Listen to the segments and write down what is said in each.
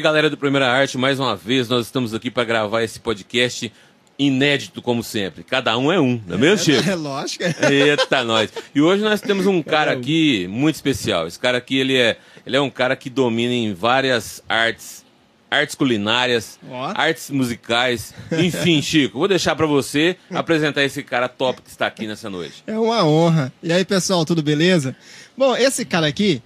aí, galera do Primeira Arte, mais uma vez nós estamos aqui para gravar esse podcast inédito, como sempre. Cada um é um, não é mesmo, Chico? É lógico. Eita, nós. E hoje nós temos um cara aqui muito especial. Esse cara aqui, ele é, ele é um cara que domina em várias artes, artes culinárias, artes musicais. Enfim, Chico, vou deixar para você apresentar esse cara top que está aqui nessa noite. É uma honra. E aí, pessoal, tudo beleza? Bom, esse cara aqui,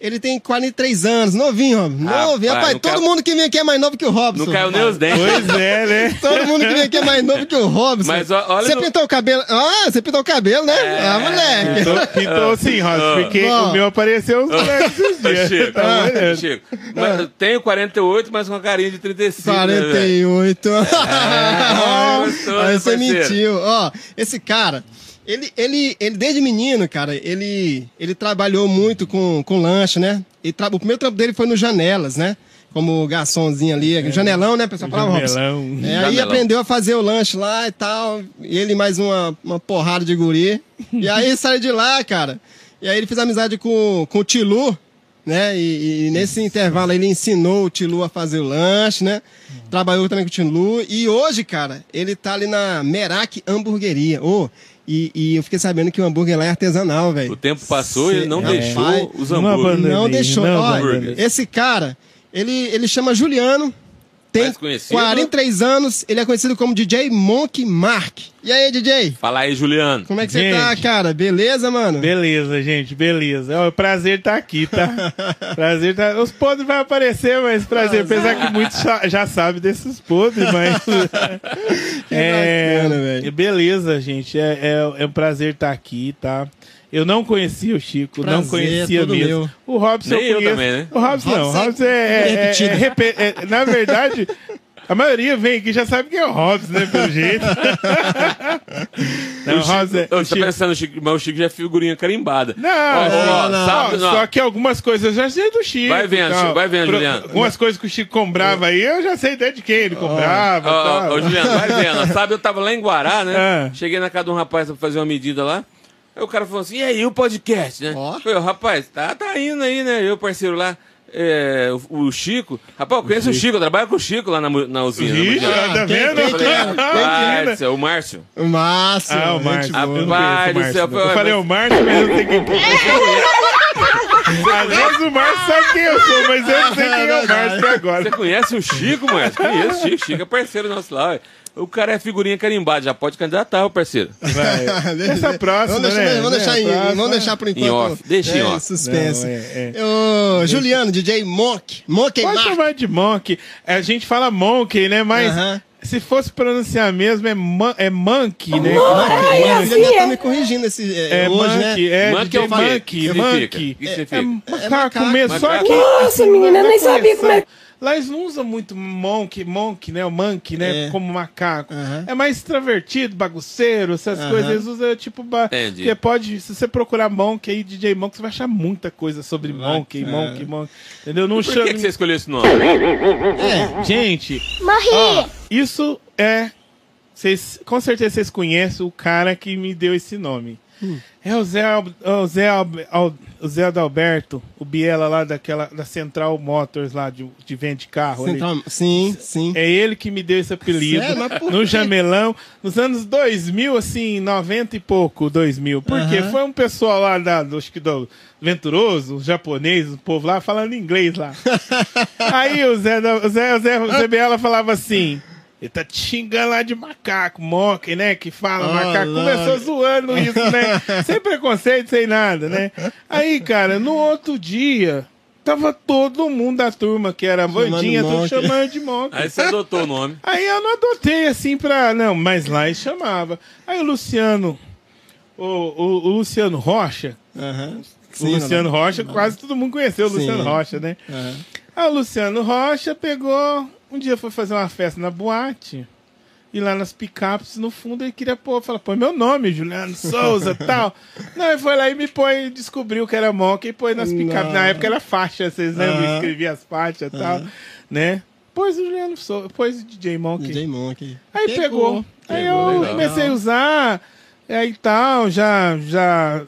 ele tem 43 anos, novinho, Robson. Rapaz, Novinho. Rapaz, não todo caiu- mundo que vem aqui é mais novo que o Robson. Não caiu nem rapaz. os dentes. Pois é, né? Todo mundo que vem aqui é mais novo que o Robson. Mas ó, olha Você no- pintou o cabelo. Ah, você pintou o cabelo, né? É. Ah, moleque. Pintou, pintou sim, Ross, Ah. porque Bom. o meu apareceu uns moleques esses Ô, dias. Chico, Tá olhando. Chico, mas eu tenho 48, mas com a carinha de 35. né, velho? 48. É, gostoso, Aí você parceiro. mentiu. Ó, esse cara, ele, ele, ele desde menino, cara, ele, ele trabalhou muito com, com lanche, né? E tra- o primeiro trampo dele foi no Janelas, né? Como garçomzinho ali, janelão, né? pessoal falava? Janelão. É, aí aprendeu a fazer o lanche lá e tal. E ele mais uma, uma porrada de guri. E aí saiu de lá, cara. E aí ele fez amizade com, com o Tilu, né? E, e nesse intervalo ele ensinou o Tilu a fazer o lanche, né? Trabalhou também com o Tilu. E hoje, cara, ele tá ali na Merak Hamburgueria. Ô, e, e eu fiquei sabendo que o hambúrguer lá é artesanal, velho. O tempo passou e ele não Cê- deixou rapaz, os Não hambúrgueres. abandonou. não deixou. Não, Olha, hambúrguer. esse cara, ele, ele chama Juliano, tem Mais conhecido? 43 anos, ele é conhecido como DJ Monk Mark. E aí, DJ? Fala aí, Juliano. Como é que você tá, Gente. cara? Beleza, mano? Beleza, gente, beleza. É um prazer estar aqui, tá? prazer tá. Os podres vão aparecer, mas prazer. Apesar que muitos já, sabem desses podres, mas. é, bacana, velho. beleza, gente. É, é, é um prazer estar aqui, tá? Eu não conhecia o Chico, não Prazer, conhecia todo mesmo. meu. O Robson Nem eu conheço. também, né? O Robson não. O Robson é é, é- é- é é- Na verdade, a maioria vem aqui já sabe quem é o Robson, né? Pelo jeito. não, o Robson é- Ô, o Você Chico- tá pensando, Chico, mas o Chico já é figurinha carimbada. Não, Ó, ó, não, sabe, não. Só que algumas coisas eu já sei do Chico. Vai vendo, tal. Chico, vai vendo, Juliano. Algumas coisas que o Chico comprava aí, eu já sei até de quem ele comprava. Ó, tal. ó, ô, Juliano, vai vendo. Sabe, eu tava lá em Guará, né? Ah. Cheguei na casa de um rapaz pra fazer uma medida lá. Aí o cara falou assim: e aí, o podcast, né? Ó. Falei, "Ô, rapaz, tá, tá indo aí, né? Eu, parceiro lá. é, o, o Chico. Rapaz, eu conheço o Chico, eu trabalho com o Chico lá na, mu- na usina. na Ixi, Mundial. tá quem- vendo? quem que é? Rapaz, é o Márcio. O Márcio. Ah, o gente Márcio. boa. Eu não Rapaz conheço o céu, Márcio, não. Eu falei o Márcio, mas eu quem que é. Às vezes o Márcio sabe quem eu sou, mas eu não sei quem é o Márcio até agora. Você conhece o Chico, Márcio? Conheço o Chico. Chico é parceiro nosso lá. ué. O cara é figurinha carimbada, já pode candidatar, ô parceiro. Vai. Essa próxima, vamos deixar, né? Vamos deixar, Né, em- próxima. vamos deixar por enquanto. off. Deixa em é, off. Suspense. Não, é, Ô, Juliano, DJ Monk. Monk Pode Mark. chamar de Monk. A gente fala Monkey, né? Mas Aham. se fosse pronunciar mesmo, é, mon é Monkey, né? Ele já tá me corrigindo esse, é, É hoje, Monkey, né? é Monkey DJ é o? Monkey, Que significa? Monkey. É, significa? é macaco, macaco. mesmo, só Macaco. que... Nossa, menina, nem sabia como é. Lá eles não usam muito monkey, monkey, né? O monkey, né? É. Como macaco. É mais extrovertido, bagunceiro, essas coisas. Eles usam tipo. Ba... Pode, se você procurar monkey aí, DJ Monkey, você vai achar muita coisa sobre monkey, monkey, monkey. Entendeu? Não Por chama. que, que você escolheu esse nome? Gente, ó, isso é. Vocês, com certeza vocês conhecem o cara que me deu esse nome. É o Zé, Al- o Zé, Al- o Zé Adalberto, o Biela lá daquela, da Central Motors lá de, de vende carro. Central- Sim, sim. É ele que me deu esse apelido Sério? No? Jamelão, nos anos 2000, assim, 90 e pouco, 2000. Porque Aham. foi um pessoal lá da, do, acho que do Venturoso, os japoneses, o povo lá, falando inglês lá. Aí o Zé, o Zé, o Zé, o Zé Biela falava assim. Ele tá te xingando lá de macaco, moque, né? Que fala Oh, macaco. Lord. Começou zoando isso, né? sem preconceito, sem nada, né? Aí, cara, no outro dia, tava todo mundo da turma que era bandinha, moque. chamando de moque. Aí você adotou o nome. Aí eu não adotei assim pra. Não, mas lá ele chamava. Aí o Luciano. O, o, o Luciano Rocha. O Sim, Luciano não, não. Rocha, quase todo mundo conheceu o Sim. Luciano Rocha, né? Aham. Aí o Luciano Rocha pegou. Um dia foi fazer uma festa na boate. ir lá nas picapes, no fundo ele queria pôr, falar, põe meu nome, Juliano Souza tal. Não, ele foi lá e me põe, descobriu que era Monkey e põe nas picapes. Na época era faixa, vocês lembram? Escrevia as faixas e tal, né? Pôs o Juliano Souza, pôs o DJ Monkey. DJ Monkey. Aí pegou. Aí eu legal. comecei a usar, aí tal, já, já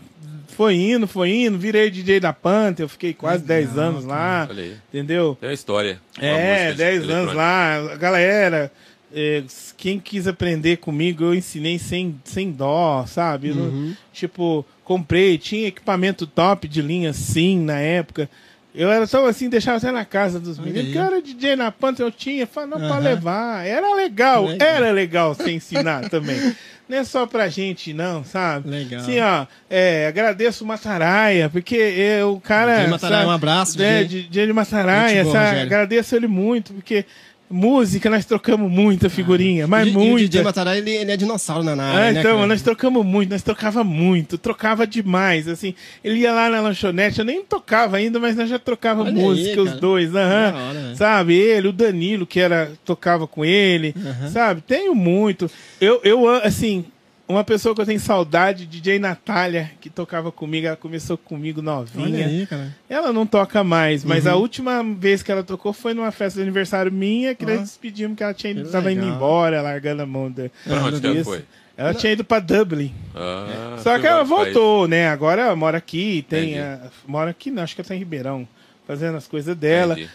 foi indo, foi indo, virei DJ da Panther, eu fiquei quase 10 anos lá, aí. entendeu? Tem uma história. É, música 10 anos lá, a galera, é, quem quis aprender comigo, eu ensinei sem, sem dó, sabe? Uhum. tipo, comprei, tinha equipamento top de linha, sim, na época. Eu era tão assim, deixava até na casa dos meninos. eu era DJ na Panther, eu tinha, falava, não, pra Aham. levar. Era legal, Legal. era legal você ensinar também. Não é só pra gente, não, sabe? Legal. Assim, ó, é, agradeço o Mataraia, porque é, o cara. DJ Mataraia, sabe, um abraço, É, DJ. DJ de boa, sabe? Rogério. agradeço ele muito, porque música nós trocamos muita figurinha, mas E- e o. DJ Matará, ele, ele é dinossauro na área, Ah, né, então, cara? nós trocamos muito, nós trocava muito, trocava demais, assim. Ele ia lá na lanchonete, eu nem tocava ainda, mas nós já trocava Olha música, aí, os dois, hora, velho. sabe? Ele, o Danilo, que era, tocava com ele, sabe? Tenho muito. Eu, eu, assim, uma pessoa que eu tenho saudade, DJ Natália, que tocava comigo, ela começou comigo novinha. Olha aí, cara. Ela não toca mais, mas Uhum. a última vez que ela tocou foi numa festa de aniversário minha, que nós despedimos que ela tinha ido, Que tava indo embora, largando a mão da. Pra onde que ela foi? Ela tinha ido pra Dublin. Ah, Só que ela voltou, né? Agora ela mora aqui, tem. A- mora aqui, não, acho que ela tá em Ribeirão, fazendo as coisas dela. Entendi.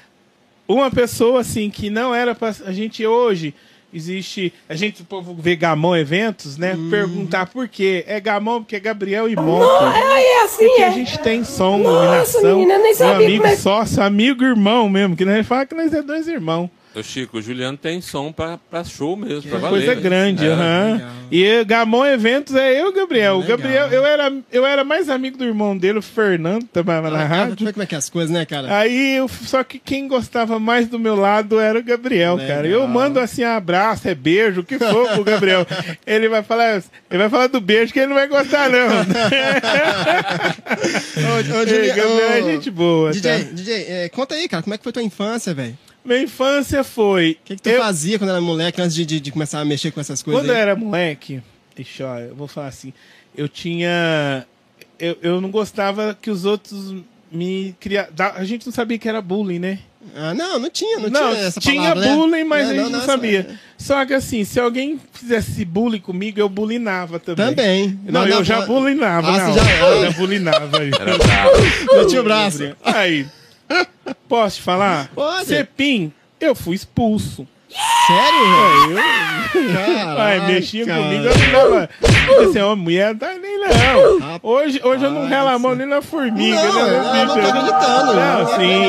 Uma pessoa, assim, que não era pra. A gente hoje. Existe. A gente, o povo vê Gamão Eventos, né? Uhum. Perguntar por quê. É Gamão porque é Gabriel e. Ah, é assim, Porque a é. gente tem som, Nossa, iluminação. menina, nem sabia amigo como é- sócio, amigo irmão mesmo. Que nós fala que nós é dois irmãos. Ô, Chico, o Juliano tem som pra, pra show mesmo, pra valer. Coisa né? grande, É. aham. E Gamon Eventos é eu e o Gabriel. O Legal. Gabriel, eu era, eu era mais amigo do irmão dele, o Fernando, trabalhava na Ah, rádio. como é que é as coisas, né, cara? Aí, eu, só que quem gostava mais do meu lado era o Gabriel, Legal. cara. Eu mando assim abraço, é beijo, o que for pro Gabriel. ele vai falar, ele vai falar do beijo que ele não vai gostar não. Ô, ô, Ei, Gabriel é ô, gente boa. DJ, tá? DJ, é, conta aí, cara, como é que foi tua infância, velho? Minha infância foi. O que, que tu eu- fazia quando era moleque, antes de, de, de começar a mexer com essas coisas Quando eu aí? era moleque, deixa eu, eu vou falar assim, eu tinha. Eu, eu não gostava que os outros me criassem. A gente não sabia que era bullying, né? Ah, não, não tinha, não, Não, tinha essa tinha palavra, né? bullying, mas É, a gente não, nossa, sabia. é. Só que assim, se alguém fizesse bullying comigo, eu bulinava também. Também. Não, eu já bulinava, Ah, não. você já- Eu já bulinava aí. Era bravo. Não tinha o braço. Aí, posso te falar? Pode. Cepim, eu fui expulso. Sério, velho? Aí eu Caraca, Ai, mexia cara. comigo, eu não. Tipo assim, ó, mulher, não tá nem não. Hoje, hoje eu não relo a mão nem na formiga, Não, né, eu meu não tô bicho? acreditando. Não, Eu sim.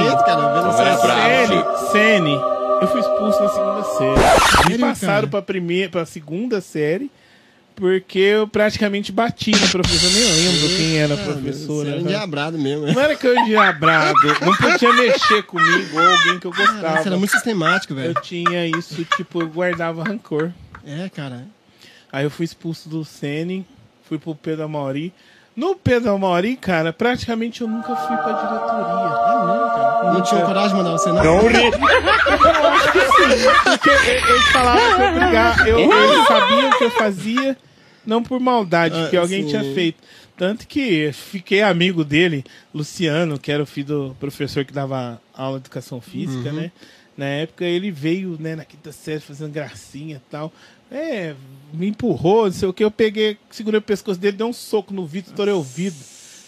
é. Sene, Sene, eu fui expulso na segunda série. Me passaram pra, primeira, pra segunda série, porque eu praticamente bati na professora, nem lembro quem era a Cara, professora. Você era né? endiabrado mesmo. Não era que eu endiabrado, não podia mexer comigo ou alguém que eu Cara, gostava. você era muito sistemático, Eu velho. tinha isso, tipo, eu guardava rancor. É, cara. Aí eu fui expulso do Sene, fui pro Pedro Amauri. No Pedro Amauri, cara, praticamente eu nunca fui pra diretoria. Ah, não, cara. Não tinha coragem de mandar você, não? Porque eles falavam pra eu brigar. Eu, eles sabiam o que eu fazia, não por maldade, Ah, que alguém sim. tinha feito. Tanto que fiquei amigo dele, Luciano, que era o filho do professor que dava aula de educação física, Uhum. né? Na época ele veio, né, na quinta série fazendo gracinha e tal. É, me empurrou, não sei o que. Eu peguei, segurei o pescoço dele, dei um soco no vidro, estourei o vidro.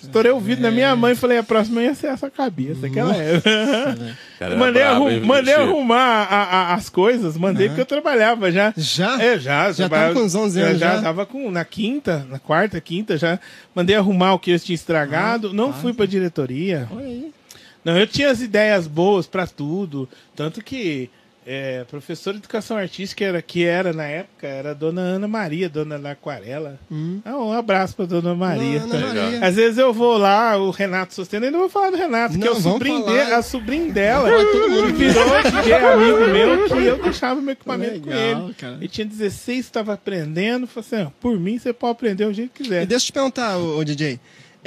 Estourei o vidro na minha mãe e falei: a próxima ia ser essa cabeça, aquela é. Cara, era mandei bravo, arrum- hein, mandei arrumar a- a- as coisas, mandei porque eu trabalhava já. Já? É, já. Já trabalhava- tava com uns 11 anos já. já? tava com, na quinta, na quarta, quinta, já. Mandei arrumar o que eles tinham estragado. não fui pra diretoria. Aí. Não, eu tinha as ideias boas pra tudo. Tanto que é, professora de educação artística era, que era na época era a dona Ana Maria, dona da Aquarela. Ah, um abraço pra dona Maria. Hum. Ana Maria. Às vezes eu vou lá, o Renato Sosteno, ainda vou falar do Renato, que é o sobrinho dele, a sobrinho dela, que virou DJ amigo meu, que eu deixava meu equipamento com Legal, ele. cara. Ele tinha 16, estava aprendendo, falei assim, ó, por mim você pode aprender o jeito que E quiser. deixa eu te perguntar, ô, ô, DJ.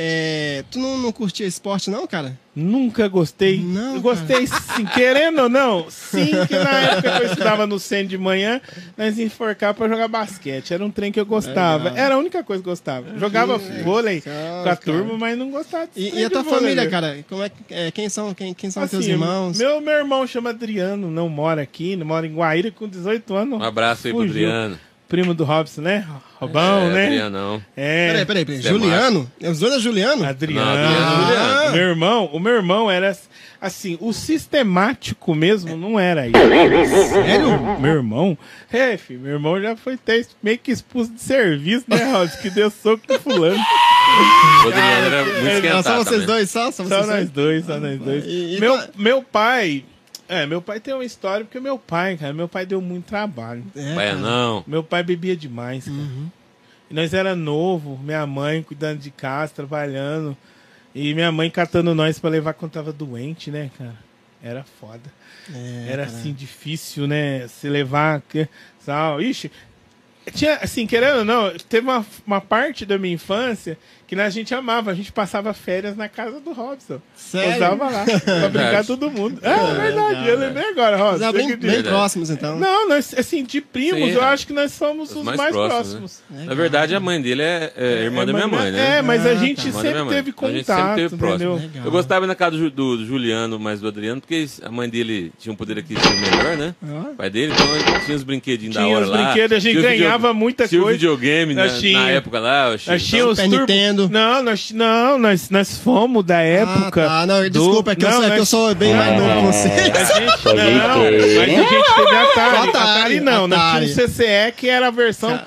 É, tu não, não curtia esporte, não, cara? Nunca gostei. Não, eu gostei, sim, querendo ou não. Sim, que na época que eu estudava no centro de manhã, nós ia enforcar pra jogar basquete. Era um trem que eu gostava. Legal. Era a única coisa que eu gostava. Jogava vôlei com a cara. turma, mas não gostava de E, e a tua vôlei, família, cara? Como é, é, quem são, quem, quem são teus Assim, irmãos? Meu, meu irmão chama Adriano, não mora aqui, não mora em Guaíra com 18 anos. Um abraço aí pro Fugiu. Adriano. Primo do Robson, né? Robão, é, né? Adrianão. É. Peraí, peraí, peraí. Isso Juliano? É os dois é Juliano? Adriano. Não, Adriano é Juliano. Meu irmão, o meu irmão era assim, o sistemático mesmo não era isso. Sério? Meu irmão? É, filho, meu irmão já foi até meio que expulso de serviço, né, Robson? Que deu soco no fulano. O Adriano era muito esquentado só vocês também. dois, só? Só Só vocês nós dois? dois, só nós dois. E- e meu, qual- meu pai. É, meu pai tem uma história, porque meu pai, cara, meu pai deu muito trabalho. É, cara. não. Meu pai bebia demais, cara. Uhum. E nós era novo, minha mãe cuidando de casa, trabalhando. E minha mãe catando nós pra levar quando tava doente, né, cara? Era foda. É, Era cara. assim, difícil, né? Se levar. que- Sal. Ixi. Tinha, assim, querendo ou não, teve uma, uma parte da minha infância que a gente amava. A gente passava férias na casa do Robson. Sério? Usava lá. pra brincar todo mundo. É, é verdade. Eu lembrei agora, Robson. Mas é bem, bem próximos, então. Não, nós, assim, de primos, Sim, eu é. acho que nós somos os, mais, próximos. né? Na verdade, a mãe dele é, é irmã É, da minha mãe, né? É, mas a Ah, gente tá. Da sempre teve Então, a gente contato, sempre teve próximo. entendeu? Legal. Eu gostava na casa do, do Juliano, mais do Adriano, porque a mãe dele tinha um poder aquisitivo melhor, né? Ah. O pai dele, então tinha os brinquedinhos da Tinha hora os lá. brinquedos, a gente Tinha os ganhava muita tinha o coisa. videogame na, tinha- época lá. Nós tínhamos Super turbo- Nintendo. Não, nós, não nós, nós fomos da época. Ah, tá. Não, do- desculpa, é que, eu, sou, é que eu nós- sou bem mais novo que você. A gente, não, mas a gente teve Atari. Atari, Atari, não, nós Atari. tínhamos o CCE, que era a versão Ca-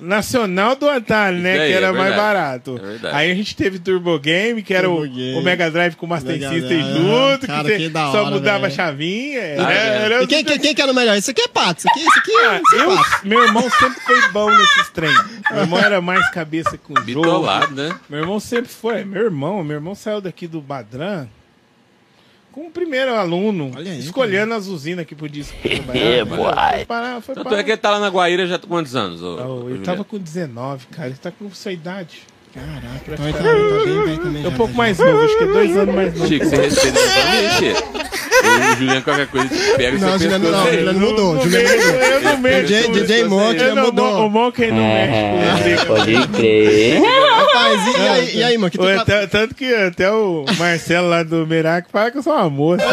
nacional do Atari, né? Isso aí, que era é mais barato. É. Aí a gente teve Turbo Game, que era o, o Mega Drive com Master Mega System Drive. junto, Cara, que, que da só hora, mudava a velho. chavinha. Ah, é. Era E quem, quem, quem que era o melhor? Isso aqui é pato. Isso aqui, isso aqui, Ah, isso é eu, pato. meu irmão sempre foi bom nesses trem. Meu irmão era mais cabeça com o jogo. Bitolado, né? Meu irmão sempre foi. Meu irmão, meu irmão saiu daqui do Badran como primeiro aluno, aí, escolhendo as usinas que podia É, trabalhar. boy. Foi parar, foi Tanto é que ele tá lá na Guaíra já há quantos anos? ô- Oh, ele Juliano? tava com 19, cara. Ele tá com sua idade. Caraca, então ele tá, tá bem velho também. É um pouco mais novo, acho que é dois anos mais novo. Chico, você respeita família, Chico. O Juliano, qualquer coisa, te pega Não, você Juliano, não, aí. Juliano mudou. Não Juliano mudou. eu não mexo. DJ, DJ. Monk mudou. O Monk não mexe. É, pode crer. Rapaz, e, aí, e aí, mano? Que Tanto que até o Marcelo lá do Meirac fala que eu sou uma moça. Me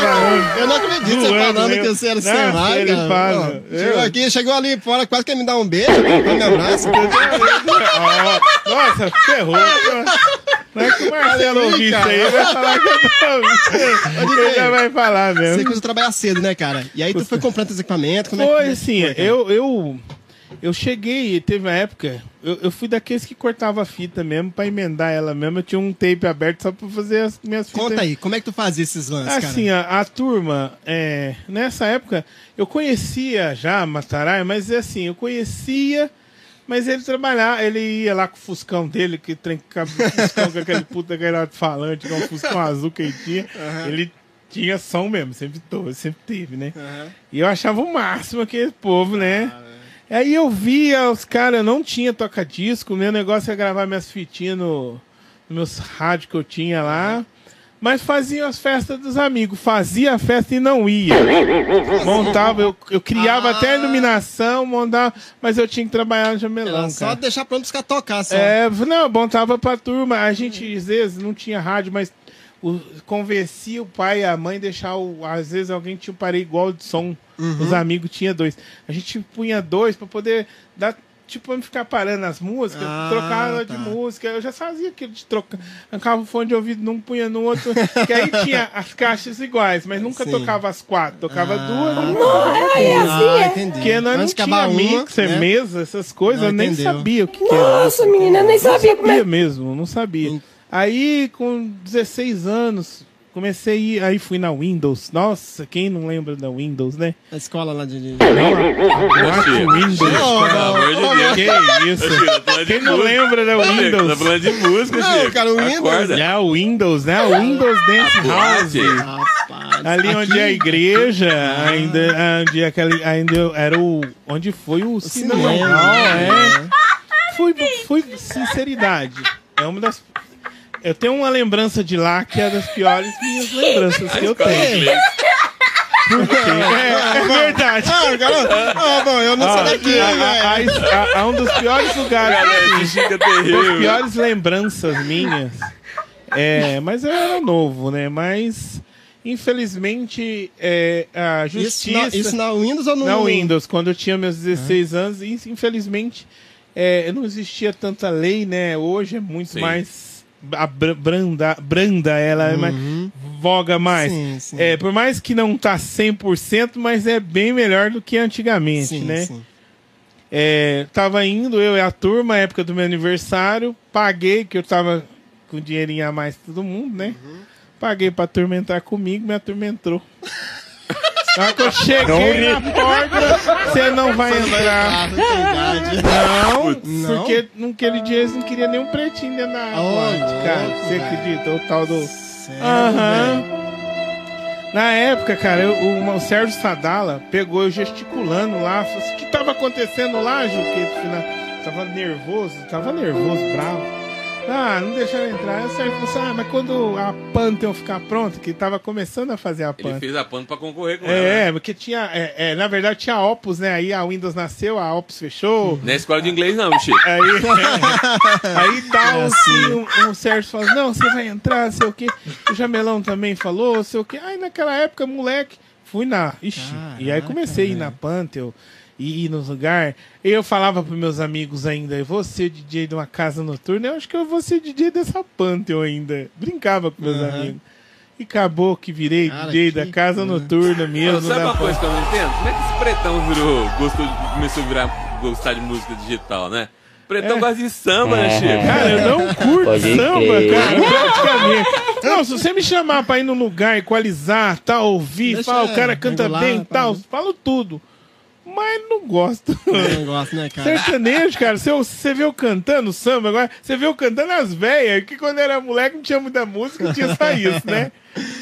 falando. Eu não acredito você falando né? que você era Não, Senai, ele fala. Pô, Chegou aqui, chegou ali fora, quase quer me dar um beijo, pra me abraço. Ó, Nossa, ferrou. Não é que o Marcelo ouvir isso aí, vai falar que eu tô. Ele já vai falar Você mesmo. começou a trabalhar cedo, né, cara? E aí tu foi comprando teus equipamentos, como é Foi que assim, foi, cara? eu, eu, eu cheguei, teve uma época, eu, eu fui daqueles que cortava a fita mesmo pra emendar ela mesmo. Eu tinha um tape aberto só pra fazer as minhas fitas. Conta aí, como é que tu fazia esses lances, Assim, cara? a, a turma, é, nessa época, eu conhecia já Matarai, mas é assim, eu conhecia, mas ele trabalhava, ele ia lá com o Fuscão dele, que trancava o Fuscão com aquele puta aquele falante, com o Fuscão azul que ele tinha. Ele tinha som mesmo, sempre, teve, sempre teve, né? E eu achava o máximo aquele povo, né? Aí eu via os caras, não tinha toca-disco, meu negócio é gravar minhas fitinhas no, no meus rádios que eu tinha lá. Mas faziam as festas dos amigos, fazia a festa e não ia. Montava, eu, eu criava Ah. até a iluminação, montava, mas eu tinha que trabalhar no jamelão, Era só cara. deixar pronto pros caras tocar, só. É, não, montava pra turma. A gente, às vezes, não tinha rádio, mas o, convencia o pai e a mãe deixar o. Às vezes alguém tinha um parei igual de som. Os amigos tinham dois. A gente punha dois pra poder dar. Tipo, pra não ficar parando as músicas, Ah, trocava tá. de música. Eu já fazia aquilo de trocar. Arrancava o fone de ouvido num, punha no outro. que aí tinha as caixas iguais, mas nunca Sim. tocava as quatro. Tocava Ah. duas. Aí é assim, Ah, é. entendi. Porque nós não Antes acabar tinha mixer, né? mesa, essas coisas, Não, eu nem sabia o que, que era. Nossa, menina, eu nem sabia como é sabia mesmo, não sabia. Aí, com 16 anos, comecei a aí fui na Windows. Nossa, quem não lembra da Windows, né? A escola lá de... Quatro Chico. Windows. Não, cara. Pelo amor de Deus. Que isso? Quem não música. lembra da Chico, Tá Windows? falando de música, Não, Chico. cara, o Windows-. É o Windows, né? O Windows Dance House. Rapaz. Ali onde aqui- é a igreja, ainda, onde, é aquele, ainda era o. Onde foi o cinema. cinema, hall, né? é. Foi, foi sinceridade. É uma das. Eu tenho uma lembrança de lá que é das piores minhas lembranças que eu tenho. É, é verdade. Ah, cara, ah, bom, eu não sou daqui, né, a, a- a- a um dos piores lugares. Galera, terrível. piores lembranças minhas. É, mas eu era novo, né? Mas, infelizmente, é, a Isso justiça. na, isso na Windows ou no... Na Windows, quando eu tinha meus 16 anos, e infelizmente é, não existia tanta lei, né? Hoje é muito Sim. mais branda, branda ela é mais, voga mais. Sim, sim. É, por mais que não tá 100%, mas é bem melhor do que antigamente, Sim, né? sim. É, tava indo, eu e a turma, época do meu aniversário, paguei, que eu tava com dinheirinho a mais que todo mundo, né? Uhum. Paguei pra turma entrar comigo, me atormentou. Na que eu cheguei na porta, você não vai entrar. Não Não? porque naquele dia eles não queriam nem um pretinho dentro da boate, cara. Você acredita? O tal do. Aham. Na época, cara, eu- o, o Sérgio Sadala pegou eu gesticulando lá. falou assim, O que tava acontecendo lá, Ju? Que final, tava nervoso, tava nervoso, bravo. Ah, não deixaram entrar. Aí o Sérgio falou assim: Ah, mas quando a Pantheon ficar pronta, que tava começando a fazer a Ele Pantheon. fez a pano pra concorrer com ela. né? É, porque tinha. É, é, na verdade tinha a Opus, né? Aí a Windows nasceu, a Opus fechou. Não é escola de inglês, não, Chico. Aí, aí tal, assim, um, um Sérgio falou, não, você vai entrar, sei o quê. O Jamelão também falou, não sei o quê. Aí naquela época, moleque, fui na. Ixi, e aí Caraca, comecei a ir na Pantheon e ir nos lugares. E eu falava pros meus amigos ainda, eu vou ser DJ de uma casa noturna, eu acho que eu vou ser DJ dessa Pantheon ainda. Brincava com meus Aham. amigos. E acabou que virei Cara, DJ que da casa coisa. noturna mesmo. Sabe uma coisa que eu não entendo? Como é que esse pretão virou, gostou, de- começou a virar, gostar de música digital, né? Pretão É. gosta de samba, né, Chico? Cara, eu não curto Pode samba, crer. cara, praticamente. Não, se você me chamar pra ir num lugar, equalizar, tal, ouvir, Deixa falar, o cara canta regular, bem, pá. tal, falo tudo. Mas não gosto. Eu gosto, né, cara? Sertanejo, cara, você, você vê eu cantando samba, agora você vê eu cantando as velhas, que quando era moleque não tinha muita música, tinha só isso, né?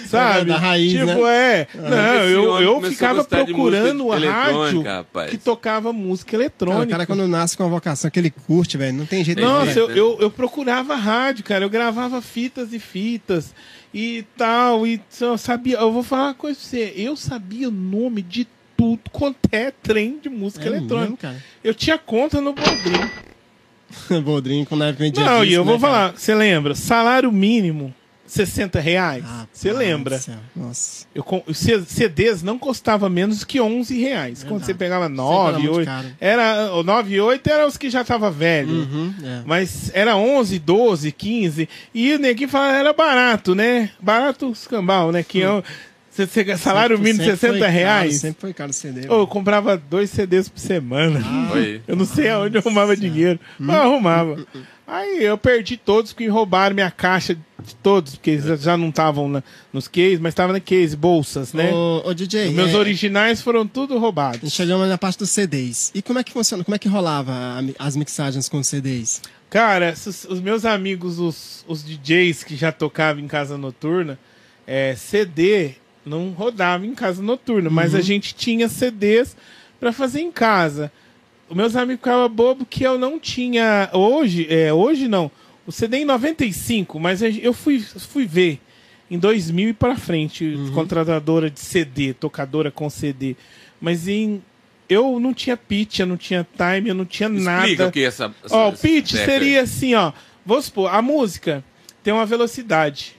Sabe? Da raiz, tipo, né? é. Não, Esse eu, eu a ficava procurando música rádio rapaz. que tocava música Cara, eletrônica. o cara quando nasce com uma vocação que ele curte, velho, não tem jeito Tem não, Nossa, jeito, eu, né? eu, eu procurava rádio, cara. Eu gravava fitas e fitas e tal. E eu sabia. Eu vou falar uma coisa pra você. Eu sabia o nome de tudo quanto é trem de música É eletrônica. mesmo, cara. Eu tinha conta no Bodrim. Boldrinho, quando época vendia Não, e eu né, vou cara? falar. Você lembra? Salário mínimo. 60 reais. Ah, Você pai lembra? Nossa. Eu, com- CDs não custava menos que 11 reais. Quando você pegava era 9, muito 8. caro. Era, o 9 e 8 eram os que já tava velho. Uhum, é. Mas era 11, 12, 15. E o neguinho fala era barato, né? Barato escambau, né? Que é o- você, salário Sempre- mínimo sempre 60 foi caro, reais. sempre foi caro o CD. Ô, eu comprava dois CDs por semana. Oi. Eu não sei aonde eu arrumava dinheiro, mas eu arrumava. Aí eu perdi todos que roubaram minha caixa de todos, porque eles já- não estavam nos case, mas estavam na case, bolsas, né? Ô, ô, DJ, Os meus é, originais foram tudo roubados. chegamos na parte dos CDs. E como é que funciona? Como é que rolava as mixagens com CDs? Cara, os, os meus amigos, os, os DJs que já tocavam em casa noturna, é, CD não rodava em casa noturna, mas a gente tinha CDs pra fazer em casa. Os meus amigos ficavam bobo que eu não tinha. Hoje, é, hoje não. O CD em 95, mas eu fui, fui ver em 2000 e pra frente, contratadora de CD, tocadora com CD. Mas em. Eu não tinha pitch, eu não tinha time, eu não tinha nada. Explica o que é essa... essa Ó, o pitch seria assim, ó. Vamos supor, a música tem uma velocidade.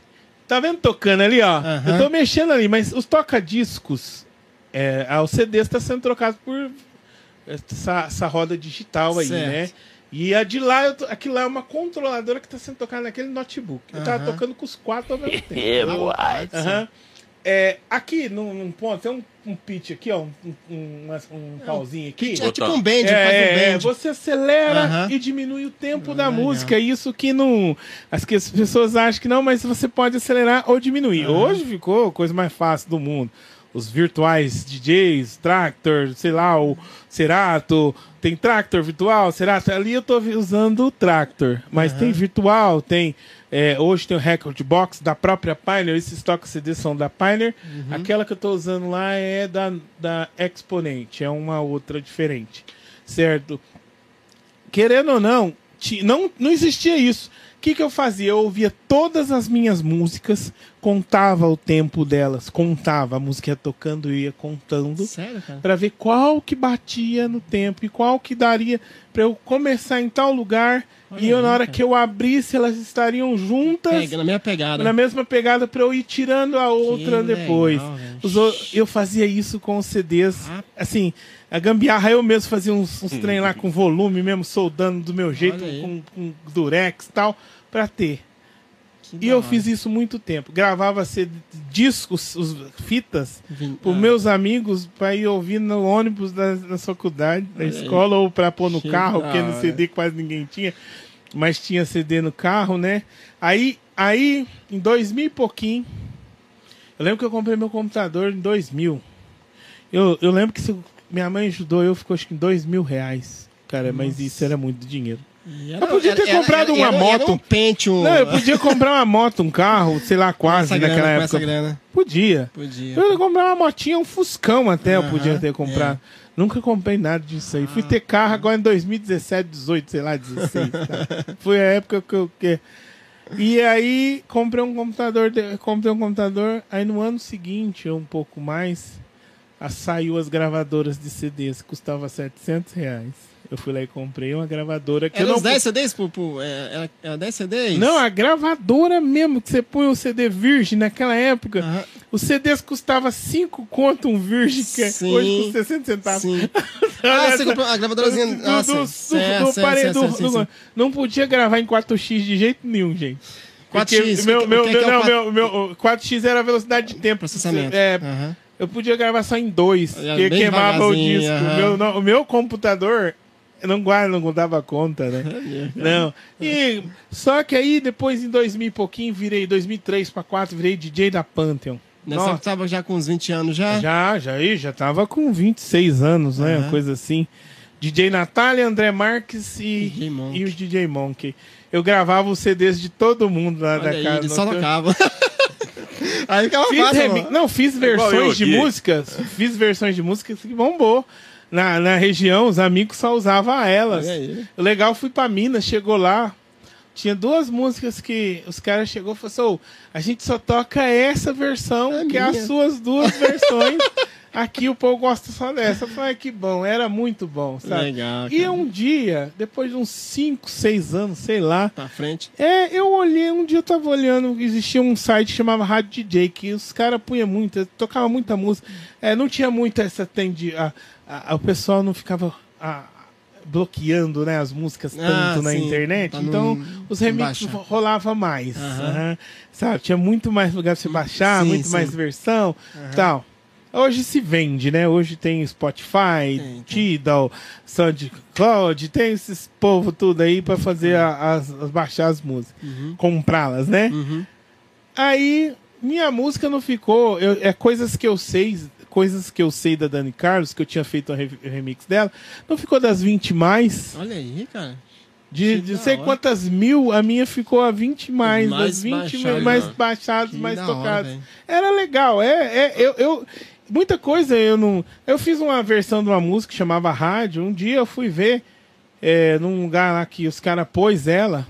Tá vendo tocando ali, ó? Aham. Eu tô mexendo ali, mas os toca-discos, é, o CD está sendo trocado por essa, essa roda digital aí, Certo. né? E a de lá, eu tô- aquilo lá é uma controladora que tá sendo tocada naquele notebook. Eu tava tocando com os quatro ao mesmo tempo. É. Aham. É, aqui, num, num ponto, tem um, um pitch aqui, ó. Um, um, um, um pauzinho aqui. É tipo um band, É, faz um é, band. você acelera Aham. e diminui o tempo da legal. música. Isso que não. As que as pessoas acham que não, mas você pode acelerar ou diminuir. Hoje ficou a coisa mais fácil do mundo. Os virtuais DJs, Tractor, sei lá, o Cerato, tem Tractor virtual, Cerato. Ali eu tô usando o Tractor, mas tem virtual, tem. É, hoje tem o Record Box da própria Pioneer, esses toques CD são da Pioneer. Aquela que eu tô usando lá é da, da Exponent, é uma outra diferente, certo? Querendo ou não, não, não existia isso. O que, que eu fazia? Eu ouvia todas as minhas músicas, contava o tempo delas, contava, a música ia tocando e ia contando Sério, cara? Pra ver qual que batia no tempo e qual que daria pra eu começar em tal lugar Olha e eu aí, na hora cara. que eu abrisse elas estariam juntas Pega, na minha pegada. na mesma pegada pra eu ir tirando a outra legal, depois. o- eu fazia isso com os CDs, Ah. assim, a gambiarra eu mesmo fazia uns, uns trem lá com volume mesmo, soldando do meu jeito, com, com durex e tal, pra ter. Que E eu hora. fiz isso muito tempo. Gravava CD, discos, os, fitas, Vim- para ah, meus amigos para ir ouvir no ônibus da, da faculdade, da escola, ou para pôr no Que carro, porque no. CD quase ninguém tinha, mas tinha CD no carro, né? Aí, aí em 2000 e pouquinho, eu lembro que eu comprei meu computador em 2000. Eu, eu lembro que se- minha mãe ajudou, eu ficou acho que dois mil reais. Cara, mas isso era muito dinheiro. e eu podia ter comprado uma era, moto. Era um Pentium. Não, eu podia comprar uma moto, um carro, sei lá, quase grana, naquela com época. essa grana. Podia. Podia. Eu ia comprar uma motinha, um Fuscão até eu Aham, podia ter comprado. Nunca comprei nada disso aí. Fui ter carro agora em 2017, 18, sei lá, 16. tá? Foi a época que eu. Que... E aí comprei um computador, comprei um computador, aí no ano seguinte, um pouco mais, saiu as gravadoras de CDs, custava 700 reais. Eu fui lá e comprei uma gravadora que eu Era não uns 10 CDs? É, era, era 10 CDs? Não, a gravadora mesmo, que você põe o CD virgem naquela época. Aham. Os CDs custava 5 conto um virgem, que é Sim, hoje custa 60 centavos. Sim. Ah, você comprou a gravadorazinha. Não podia gravar em 4x de jeito nenhum, gente. 4x, Porque meu, meu, que que é meu, o não, 4? meu, meu, o 4x era a velocidade de tempo. Processamento. É, Aham. Eu podia gravar só em dois, porque queimava o disco. O meu, não- o meu computador eu não guarda, não dava conta, né? Não. E, só que aí, depois, em 2000 e pouquinho, virei 2003 para 4, virei DJ da Pantheon. Nessa Nossa, época tava já com uns 20 anos já? já, já, aí, já tava com 26 anos, né? Uma Aham. coisa assim. DJ Natália, André Marques e, DJ e o DJ Monk. Eu gravava os CDs de todo mundo lá Olha da casa. ele só tocava. aí ficava Fiz fácil, remi-. Não, fiz eu versões de aqui. músicas. Fiz versões de músicas que bombou. Na, na região, os amigos só usavam elas. O legal, fui pra Minas, chegou lá. Tinha duas músicas que os caras chegou e falou assim: "Ô, a gente só toca essa versão, É que é as minha." suas duas versões. Aqui o povo gosta só dessa. Eu falei, "Ah, que bom, era muito bom, sabe? Legal, E um dia, depois de uns 5, 6 anos, sei lá, Pra frente. é, eu olhei, um dia eu tava olhando, existia um site que chamava Rádio DJ, que os caras punham muito, tocava muita música. É, não tinha muito essa tendi, a, a- o pessoal não ficava a- bloqueando né, as músicas tanto Ah, na sim, internet, pra então não os remixes rolava mais. Sabe? Tinha muito mais lugar pra você baixar, Sim, muito sim. mais versão tal. Hoje se vende, né? Hoje tem Spotify, Tem. Tidal, SoundCloud, tem esses povo tudo aí pra fazer a- as, as- baixar as músicas, comprá-las, né? Uhum. Aí minha música não ficou, eu- é coisas que eu sei, coisas que eu sei da Dani Carlos, que eu tinha feito um re- remix dela, não ficou das 20 mais. Olha aí, cara. De, de sei hora. quantas mil, a minha ficou a 20 mais, Mais das 20 baixado, mais né? baixados, Que mais hora, tocados. velho. Era legal, é, é eu, eu muita coisa eu não, eu fiz uma versão de uma música que chamava Rádio. Um dia eu fui ver é, num lugar lá que os caras pôs ela,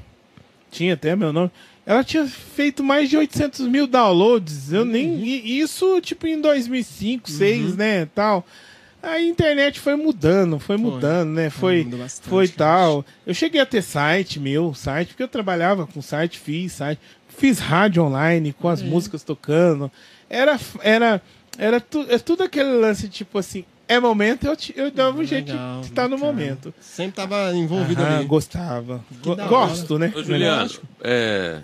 tinha até meu nome. Ela tinha feito mais de 800 mil downloads. Eu nem e isso tipo em 2005, 2006, né, tal. A internet foi mudando, foi mudando, né? Foi, mudou bastante, foi tal. Eu cheguei a ter site meu, site, porque eu trabalhava com site, fiz site, fiz rádio online com É. as músicas tocando. Era, era, era tu, é tudo aquele lance tipo assim, é momento, eu, te- eu dava um jeito Legal, de estar no momento. Sempre tava envolvido Ah, ali. gostava. Go- hora. gosto, né? Ô, Juliano, é,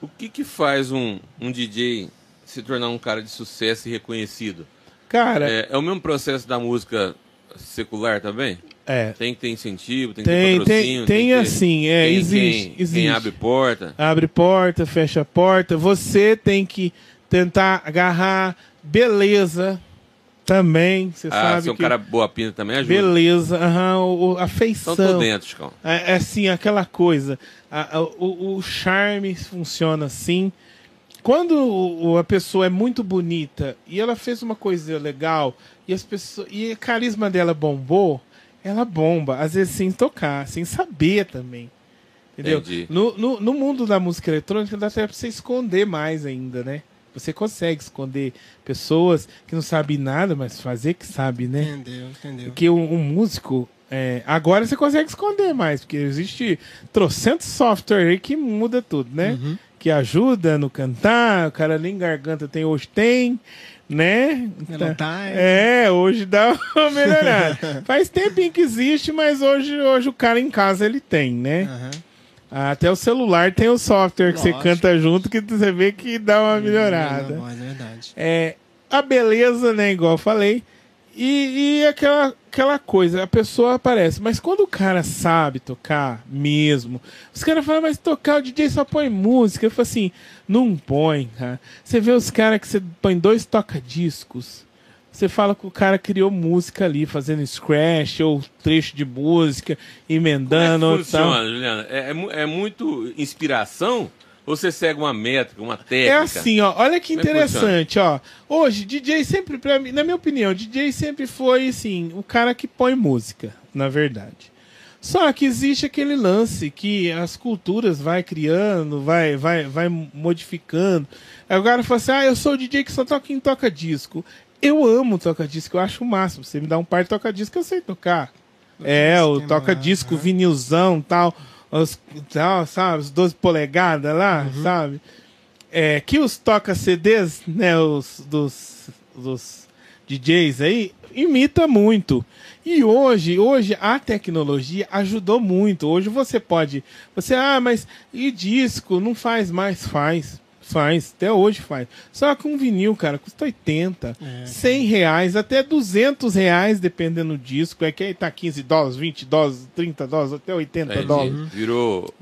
o que que faz um, um DJ se tornar um cara de sucesso e reconhecido? Cara, É, é o mesmo processo da música secular também? é. Tem que ter incentivo, tem que ter Tem, patrocínio. tem, tem ter- assim, é, quem- existe, quem, existe. Quem abre porta. abre porta, fecha porta. Você tem que tentar agarrar beleza também. Você Ah, sabe se é um que cara boa pinta também ajuda. beleza, o, a feição. Então tô dentro, Chicão. É, é assim, aquela coisa. a- a- o, o charme funciona assim. Quando o- a pessoa é muito bonita e ela fez uma coisa legal e as pessoas e o carisma dela bombou, ela bomba. Às vezes sem tocar, sem saber também. Entendeu? No, no, no mundo da música eletrônica dá até pra você esconder mais ainda, né? Você consegue esconder pessoas que não sabem nada, mas fazer que sabe, né? Entendeu, entendeu. Porque um, um músico. é, agora você consegue esconder mais, porque existe trocentos software aí que muda tudo, né? Uhum. Que ajuda no cantar, o cara nem garganta tem, hoje tem, né? Ela tá, é. É, hoje dá uma melhorada. Faz tempinho que existe, mas hoje, hoje o cara em casa ele tem, né? Aham. Até o celular tem o software que você Lógico. canta junto que você vê que dá uma melhorada. É voz, é verdade. É, a beleza, né, igual eu falei, e, e aquela, aquela coisa, a pessoa aparece, mas quando o cara sabe tocar mesmo, os caras falam, mas tocar o DJ só põe música. Eu falo assim, não põe, cara. Você vê os caras que você põe dois toca-discos, você fala que o cara criou música ali, fazendo scratch ou trecho de música, emendando. Como é que tal. funciona, Juliana? É, é é muito inspiração? Ou você segue uma métrica, uma É técnica? assim, ó, olha que é interessante, ó. Hoje, DJ sempre, pra mim, na minha opinião, DJ sempre foi, assim, o cara que põe música, na verdade. Só que existe aquele lance que as culturas vai criando, vai, vai, vai modificando. Cara fala assim, ah, eu sou o DJ que só toca em toca-disco. Eu amo toca-disco, eu acho o máximo. Você me dá um par de toca-disco, eu sei tocar. É, o toca-disco, aham. vinilzão tal, os, tal, sabe, os 12 polegadas lá, Uhum. sabe? É, que os toca-CDs, né, os dos, dos DJs aí, imita muito. E hoje, hoje a tecnologia ajudou muito. Hoje você pode, você, ah, mas e disco? Não faz mais, faz. Faz, até hoje faz. Só que um vinil, cara, custa 80, É. 100 reais, até 200 reais, dependendo do disco. É que aí tá 15 dólares, 20 dólares, 30 dólares, até 80 Entendi. dólares. Virou.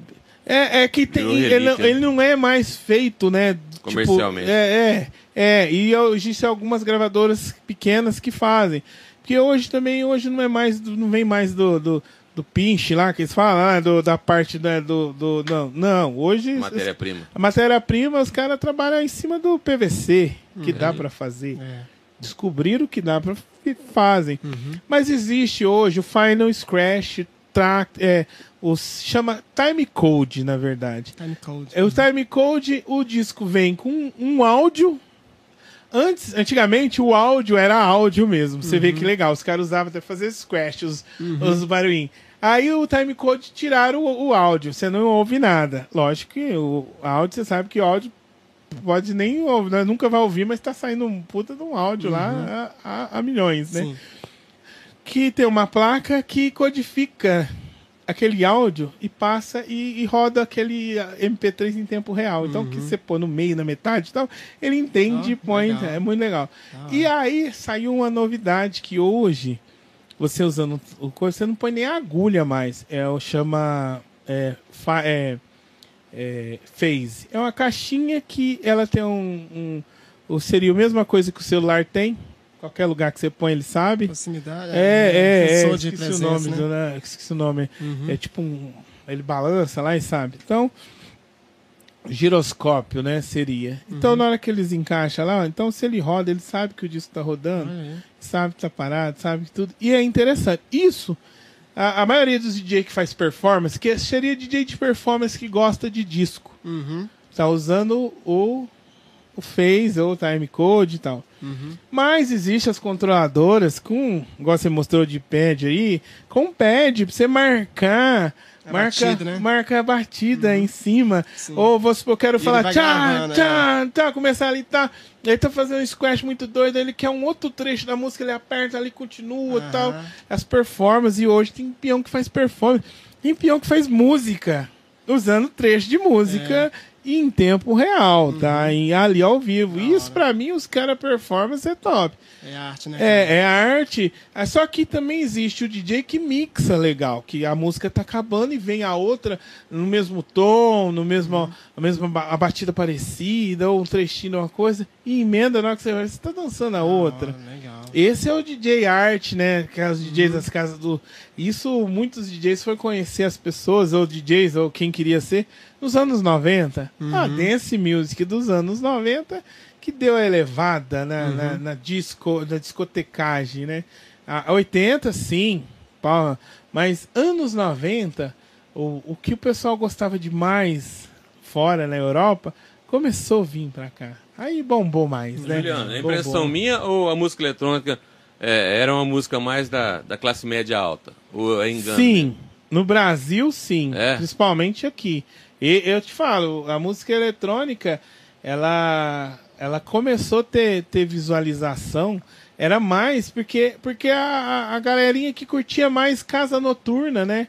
É, é que tem, ele, ele não é mais feito, né? tipo, Comercialmente. é, é, é. E hoje existem algumas gravadoras pequenas que fazem. Porque hoje também, hoje não é mais, não vem mais do, do, do pinche lá, que eles falam, ah, do, da parte né, do, do. Não, não. Hoje. Matéria-prima. A matéria-prima, os caras trabalham em cima do PVC, que Uhum. dá pra fazer. É. Descobriram que dá pra e fazem. Mas existe hoje o Final Scratch, track, é, os, chama Time Code, na verdade. Time code. É o time code, o disco vem com um áudio. Antes, antigamente o áudio era áudio mesmo. Você vê que legal. Os caras usavam até fazer scratch, os, os barulhinhos. Aí o time code tiraram o, o áudio. Você não ouve nada. Lógico que o áudio, você sabe que o áudio pode nem ouvir, né? nunca vai ouvir, mas tá saindo um puta de um áudio lá a, a- a milhões, né? Sim. que tem uma placa que codifica aquele áudio e passa e, e roda aquele ah, MP3 em tempo real. Então, que você põe no meio, na metade e tal, ele entende e Ah, põe. legal. É muito legal. E aí saiu uma novidade que hoje, você usando o coisa, você não põe nem a agulha mais. É o chama. É, fa- é, é, phase. É uma caixinha que ela tem um, um. o- Seria a mesma coisa que o celular tem. Qualquer lugar que você põe, ele sabe. Proximidade. É, é, é. sensor de Esqueci o nome. né? do- né? Esqueci o nome. Uhum. É tipo um. Ele balança lá e sabe. Então. Giroscópio, né? Seria. Uhum. Então, na hora que eles encaixam lá, então se ele roda, ele sabe que o disco tá rodando, Ah, é. Sabe que tá parado, sabe que tudo. E é interessante. Isso, a, a maioria dos DJ que faz performance, que seria DJ de performance que gosta de disco, Uhum. tá usando o, o Phase ou o Time Code e tal. Uhum. Mas existe as controladoras com, igual você mostrou de pad aí, com pad pra você marcar. A marca, batida, né? marca a batida em cima. Sim. Ou vou supor, quero ele falar tchá, gravando, tchá, tá, começar ali, tá. Aí tá fazendo um squash muito doido, aí ele quer um outro trecho da música, ele aperta ali, continua e Aham. tal. As performances, e hoje tem peão que faz performance. Tem peão que faz música, usando trecho de música e em tempo real, tá? E ali ao vivo. Uhum. Da Isso pra mim, os caras performance é top. É arte, né? cara? É, é arte. É Só que também existe o DJ que mixa legal, que a música tá acabando e vem a outra no mesmo tom, no mesmo, a mesma a batida parecida, ou um trechinho, uma coisa, e emenda na hora que você vai, você tá dançando a outra. Ah, legal. Esse é o DJ arte, né? Os DJs das casas do. Isso muitos DJs foram conhecer as pessoas, ou DJs, ou quem queria ser, nos anos 90. A dance music dos anos 90 que deu a elevada na, na, na disco, na discotecagem, né? A a 80, sim. pau. Mas anos 90, o, o que o pessoal gostava demais fora na Europa começou a vir pra cá. Aí bombou mais, né? Juliano, a impressão Bombou. minha ou a música eletrônica é, era uma música mais da, da classe média alta? Ou é engano? Sim, no Brasil sim, É? principalmente aqui. E eu te falo, a música eletrônica, ela, ela começou a ter, ter visualização, era mais porque, porque a, a- a galerinha que curtia mais casa noturna, né?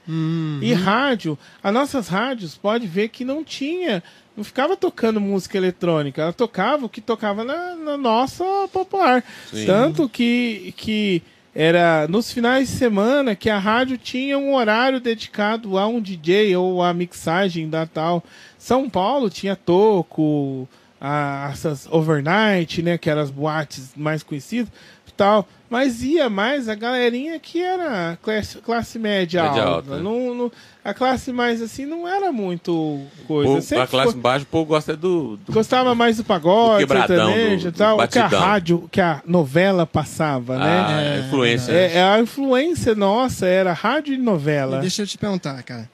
E rádio. As nossas rádios, pode ver que não tinha, não ficava tocando música eletrônica, ela tocava o que tocava na, na nossa popular. Sim. Tanto que, que era nos finais de semana que a rádio tinha um horário dedicado a um DJ ou a mixagem da tal. São Paulo tinha toco, a- essas overnight, né, que eram as boates mais conhecidas, tal. Mas ia mais a galerinha que era classe, classe média, Média alta. alta? Não, não- a classe mais assim não era muito coisa. Pô, Sempre a classe foi- baixa, o povo gosta do, do- Gostava mais do pagode, Do sertanejo do- e do tal, o que a rádio, que a novela passava, né? Ah, influência. É, é a influência nossa era rádio e novela. E Deixa eu te perguntar, cara.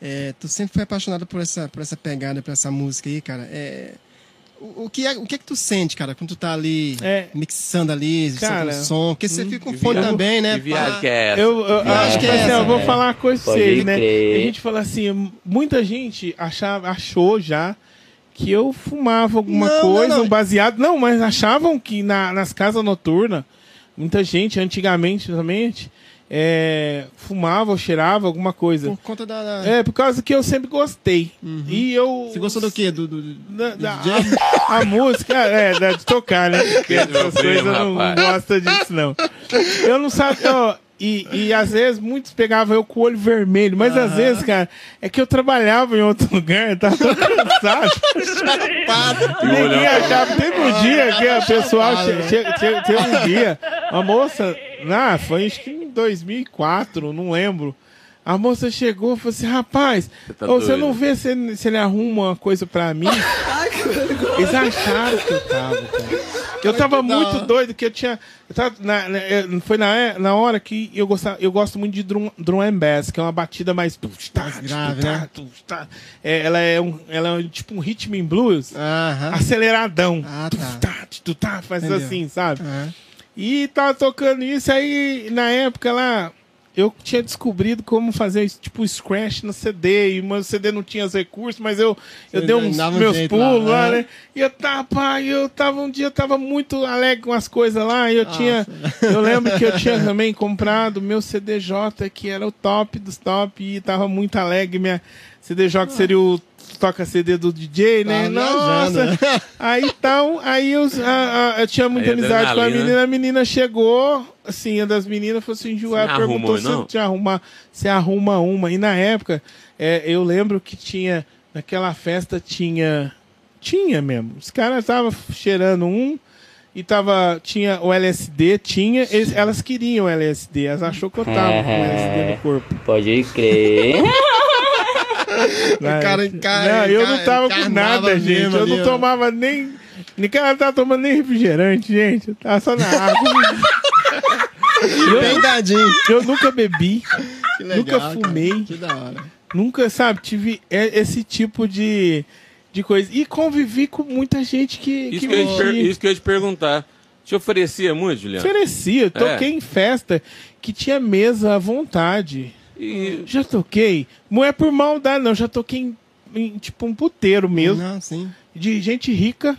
É, tu sempre foi apaixonado por essa, por essa pegada, por essa música aí, cara. É, o, o que é, o que é que tu sente, cara, quando tu tá ali É. mixando ali, Cara, soltando som? Porque você fica com Que fone também, né? Que viagem pá. que é essa? Eu, eu, acho que é assim, essa, eu vou falar uma coisa pra Pode vocês, né? crer. A gente fala assim, muita gente achava, achou já que eu fumava alguma Não, coisa, não, não. um baseado. Não, mas achavam que na- nas casas noturnas, muita gente, antigamente, principalmente, é, fumava ou cheirava alguma coisa. Por conta da. da- É, por causa que eu sempre gostei. E eu. Você gostou do quê? Do, do, Da, do da- a, a música, é, da- de tocar, né? Porque essas coisas eu não gosto disso, não. Eu não sabia. E, e às vezes muitos pegavam eu com o olho vermelho, mas às vezes, cara, é que eu trabalhava em outro lugar, tava tão cansado. Ninguém achava. Teve um dia que o pessoal. che- che- che- Teve um dia, uma moça. Ah, foi acho que em 2004, não lembro. A moça chegou e falou assim: rapaz, tá ô, você doido. não vê se ele, se ele arruma uma coisa pra mim? Eles acharam que eu tava, cara. Eu tava muito doido, que eu tinha. eu tava na- na- foi na, na hora que eu, gostava, eu gosto muito de drum, drum and bass, que é uma batida mais. Mais grave, né? É, ela é, um, ela é tipo um rhythm and blues Aham. aceleradão. Ah, tá. tá, tu, tá, faz assim, sabe? Aham. E tava tocando isso aí, na época lá, eu tinha descobrido como fazer tipo scratch no CD, e o meu CD não tinha os recursos, mas eu, eu Você dei uns um meus pulos lá, lá, né? né? E eu tava, eu tava um dia, eu tava muito alegre com as coisas lá, e eu tinha, eu lembro que eu tinha também comprado meu CDJ, que era o top dos top, e tava muito alegre, minha CDJ que seria o toca CD do DJ, né? Viajando, Nossa! né? Aí então, aí eu, a- a- eu tinha muita Aí, amizade com a menina, a menina chegou, assim, a das meninas falou assim, Você não perguntou arrumou, se você arruma, se arruma uma. E na época, é, eu lembro que tinha, naquela festa tinha, tinha mesmo, os caras estavam cheirando um, e tava, tinha o LSD, tinha, eles- elas queriam o LSD, elas achou que eu tava com o LSD no corpo. Pode crer. né? cara enca- Não, eu não tava com nada, gente. mesmo Eu ali, não ó. tomava nem. Ninguém tava tomando nem refrigerante, gente. Eu tava só na água. Bem dadinho. eu nunca bebi, Que legal, nunca cara. fumei, Que da hora. nunca, sabe, tive é- esse tipo de, de coisa. E convivi com muita gente que, Isso que que, eu per- isso que eu ia te perguntar. Te oferecia muito, Juliano? Oferecia, eu toquei É. em festa que tinha mesa à vontade. E Já toquei. Não é por maldade, não. Já toquei em, em, tipo um puteiro mesmo. Não, sim. de gente rica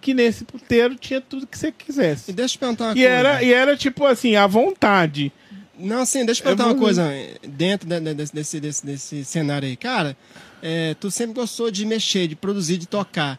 que nesse puteiro tinha tudo que você E quisesse. deixa eu perguntar uma E coisa. era, e era tipo assim, à vontade. Não, assim, deixa eu perguntar uma coisa. Dentro de- de- desse, desse, desse, desse cenário aí. Cara, é, tu sempre gostou de mexer, de produzir, de tocar.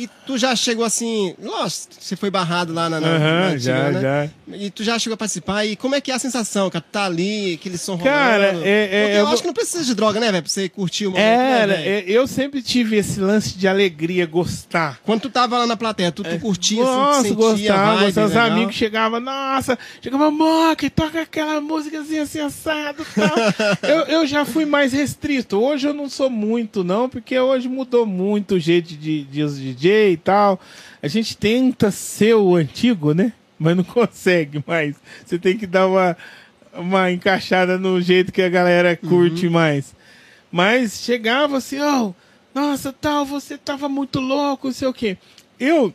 E tu já chegou assim. Lógico, você foi barrado lá na. na, na Aham, antiga, já, né? já. E tu já chegou a participar. E como é que é a sensação, cara? Tu tá ali, aquele som Cara, rolando. é- é- Porque eu eu vou- acho que não precisa de droga, né, velho? Pra você curtir o momento. né, Era, velho? é, eu sempre tive esse lance de alegria, gostar. Quando tu tava lá na plateia, tu, tu curtia, assim, É. Nossa, sentia gostava, vibe, amigos chegavam, nossa, chegava, Mock, toca aquela música assim, assado e tal. eu, eu já fui mais restrito. Hoje eu não sou muito, não, porque hoje mudou muito o jeito de, de os DJ e tal. A gente tenta ser o antigo, né? Mas não consegue mais. Você tem que dar uma. uma encaixada no jeito que a galera curte Uhum. mais. Mas chegava assim, ó, nossa, tal, você tava muito louco, não sei o quê. Eu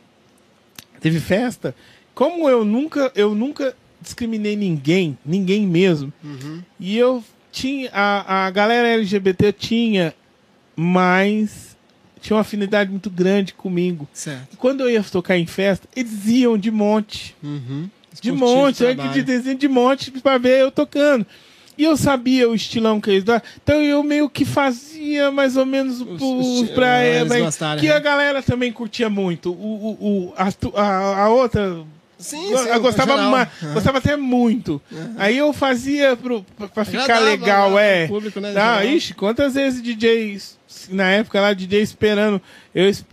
teve festa, como eu nunca, eu nunca discriminei ninguém, ninguém mesmo. E eu tinha a, a galera LGBT tinha mais tinha uma afinidade muito grande comigo. Certo. E quando eu ia tocar em festa, eles iam de monte. Uhum. De monte, de desenho de monte pra ver eu tocando. E eu sabia o estilão que eles davam. Então eu meio que fazia mais ou menos Os- o, os- pra eles mas gostarem, que né? a galera também curtia muito. O, o, o- a, a outra. Sim, eu, sim, eu gostava, ma- Uhum. gostava até muito. Aí eu fazia pro, pra, pra ficar legal, é. público, né, ah, ixi, quantas vezes DJs, na época lá, DJ esperando. Eu, os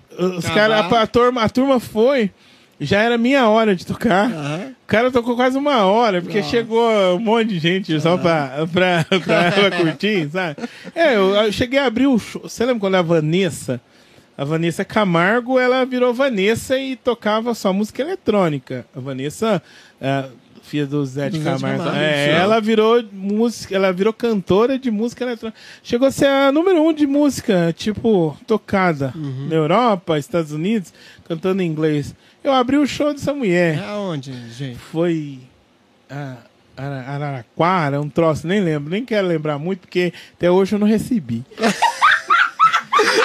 Acabar. cara, a, a, turma, a turma foi, já era minha hora de tocar. Aham. O cara tocou quase uma hora, porque Nossa. chegou um monte de gente só pra, pra, pra, pra curtir, sabe? É, eu, eu cheguei a abrir o show. Você lembra quando a Vanessa, a Vanessa Camargo, ela virou Vanessa e tocava só música eletrônica. A Vanessa, é, filha do Zé de Camargo, é, ela virou música, ela virou cantora de música eletrônica. Chegou a ser a número um de música, tipo, tocada Uhum. na Europa, Estados Unidos, cantando em inglês. Eu abri o show dessa mulher É aonde, gente? foi a Ara- Araraquara, um troço, nem lembro, nem quero lembrar muito, porque até hoje eu não recebi.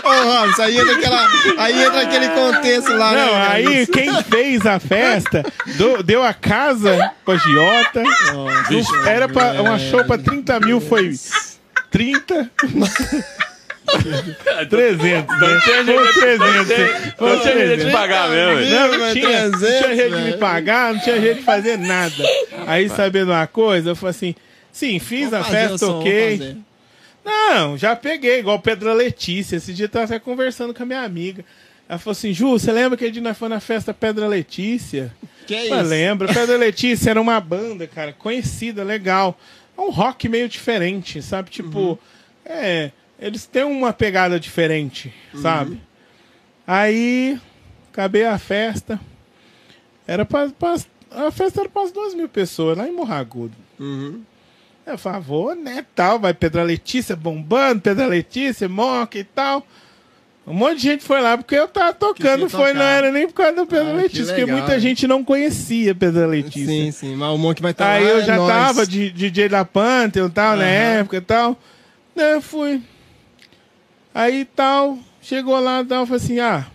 Ô, Robson, aí entra, aquela, aí entra aquele contexto lá, não, né? aí quem fez a festa do- deu a casa pra Giota. Não- Era pra, uma show pra 30 mil, foi 30. 300, né? Não tinha Foi jeito, 300. não tinha- Foi não tinha jeito de 300. pagar mesmo. velho. Não, não Mas tinha, não 300, tinha jeito de me velho. pagar, não tinha jeito de fazer nada. Aí, sabendo uma coisa, eu falei assim: sim, fiz a fazer festa, vamos ok. fazer. Não, já peguei, igual Pedra Letícia. Esse dia eu tava até conversando com a minha amiga. Ela falou assim: Ju, você lembra que a gente foi na festa Pedra Letícia? Que é Eu isso? lembro. Pedra Letícia era uma banda, cara, conhecida, legal. É um rock meio diferente, sabe? Tipo, Uhum. é. Eles têm uma pegada diferente, Uhum. sabe? Aí, acabei a festa. Era pra, pra- a festa era para as duas mil pessoas, lá em Morragudo. Uhum. Eu falava, vou, né, tal, vai Pedra Letícia bombando, Pedra Letícia, Moca e tal. Um monte de gente foi lá porque eu tava tocando, foi, não era nem por causa do Pedra Ah, Letícia, porque muita gente não conhecia Pedra Letícia. Sim, sim. Mas o Monk vai estar Aí lá. eu é já tava de DJ da Pantheon e tal, na Aham. época e tal. Daí eu fui. Aí tal, chegou lá e tal, falei assim, ah,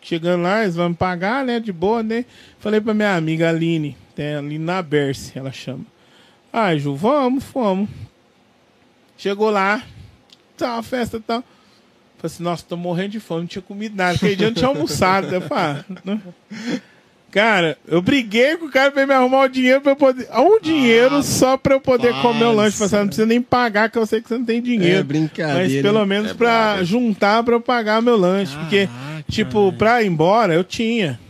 chegando lá, eles vão me pagar, né, de boa, né? Falei pra minha amiga Aline, tem a Aline na Berce, ela chama. Ah, Ju, vamos, fomos. Chegou lá, tal, festa e tal. Falei assim, nossa, tô morrendo de fome, não tinha comido nada. Aquele dia eu não tinha almoçado. Ah, né? Cara, eu briguei com o cara pra ele me arrumar o dinheiro pra eu poder. Um dinheiro só pra eu poder Nossa. comer o lanche. Falei assim, "Ah, não precisa nem pagar, que eu sei que você não tem É dinheiro. brincadeira. Mas pelo menos É pra brabo. juntar pra eu pagar meu lanche. porque, Caraca, tipo, velho. pra ir embora, eu tinha.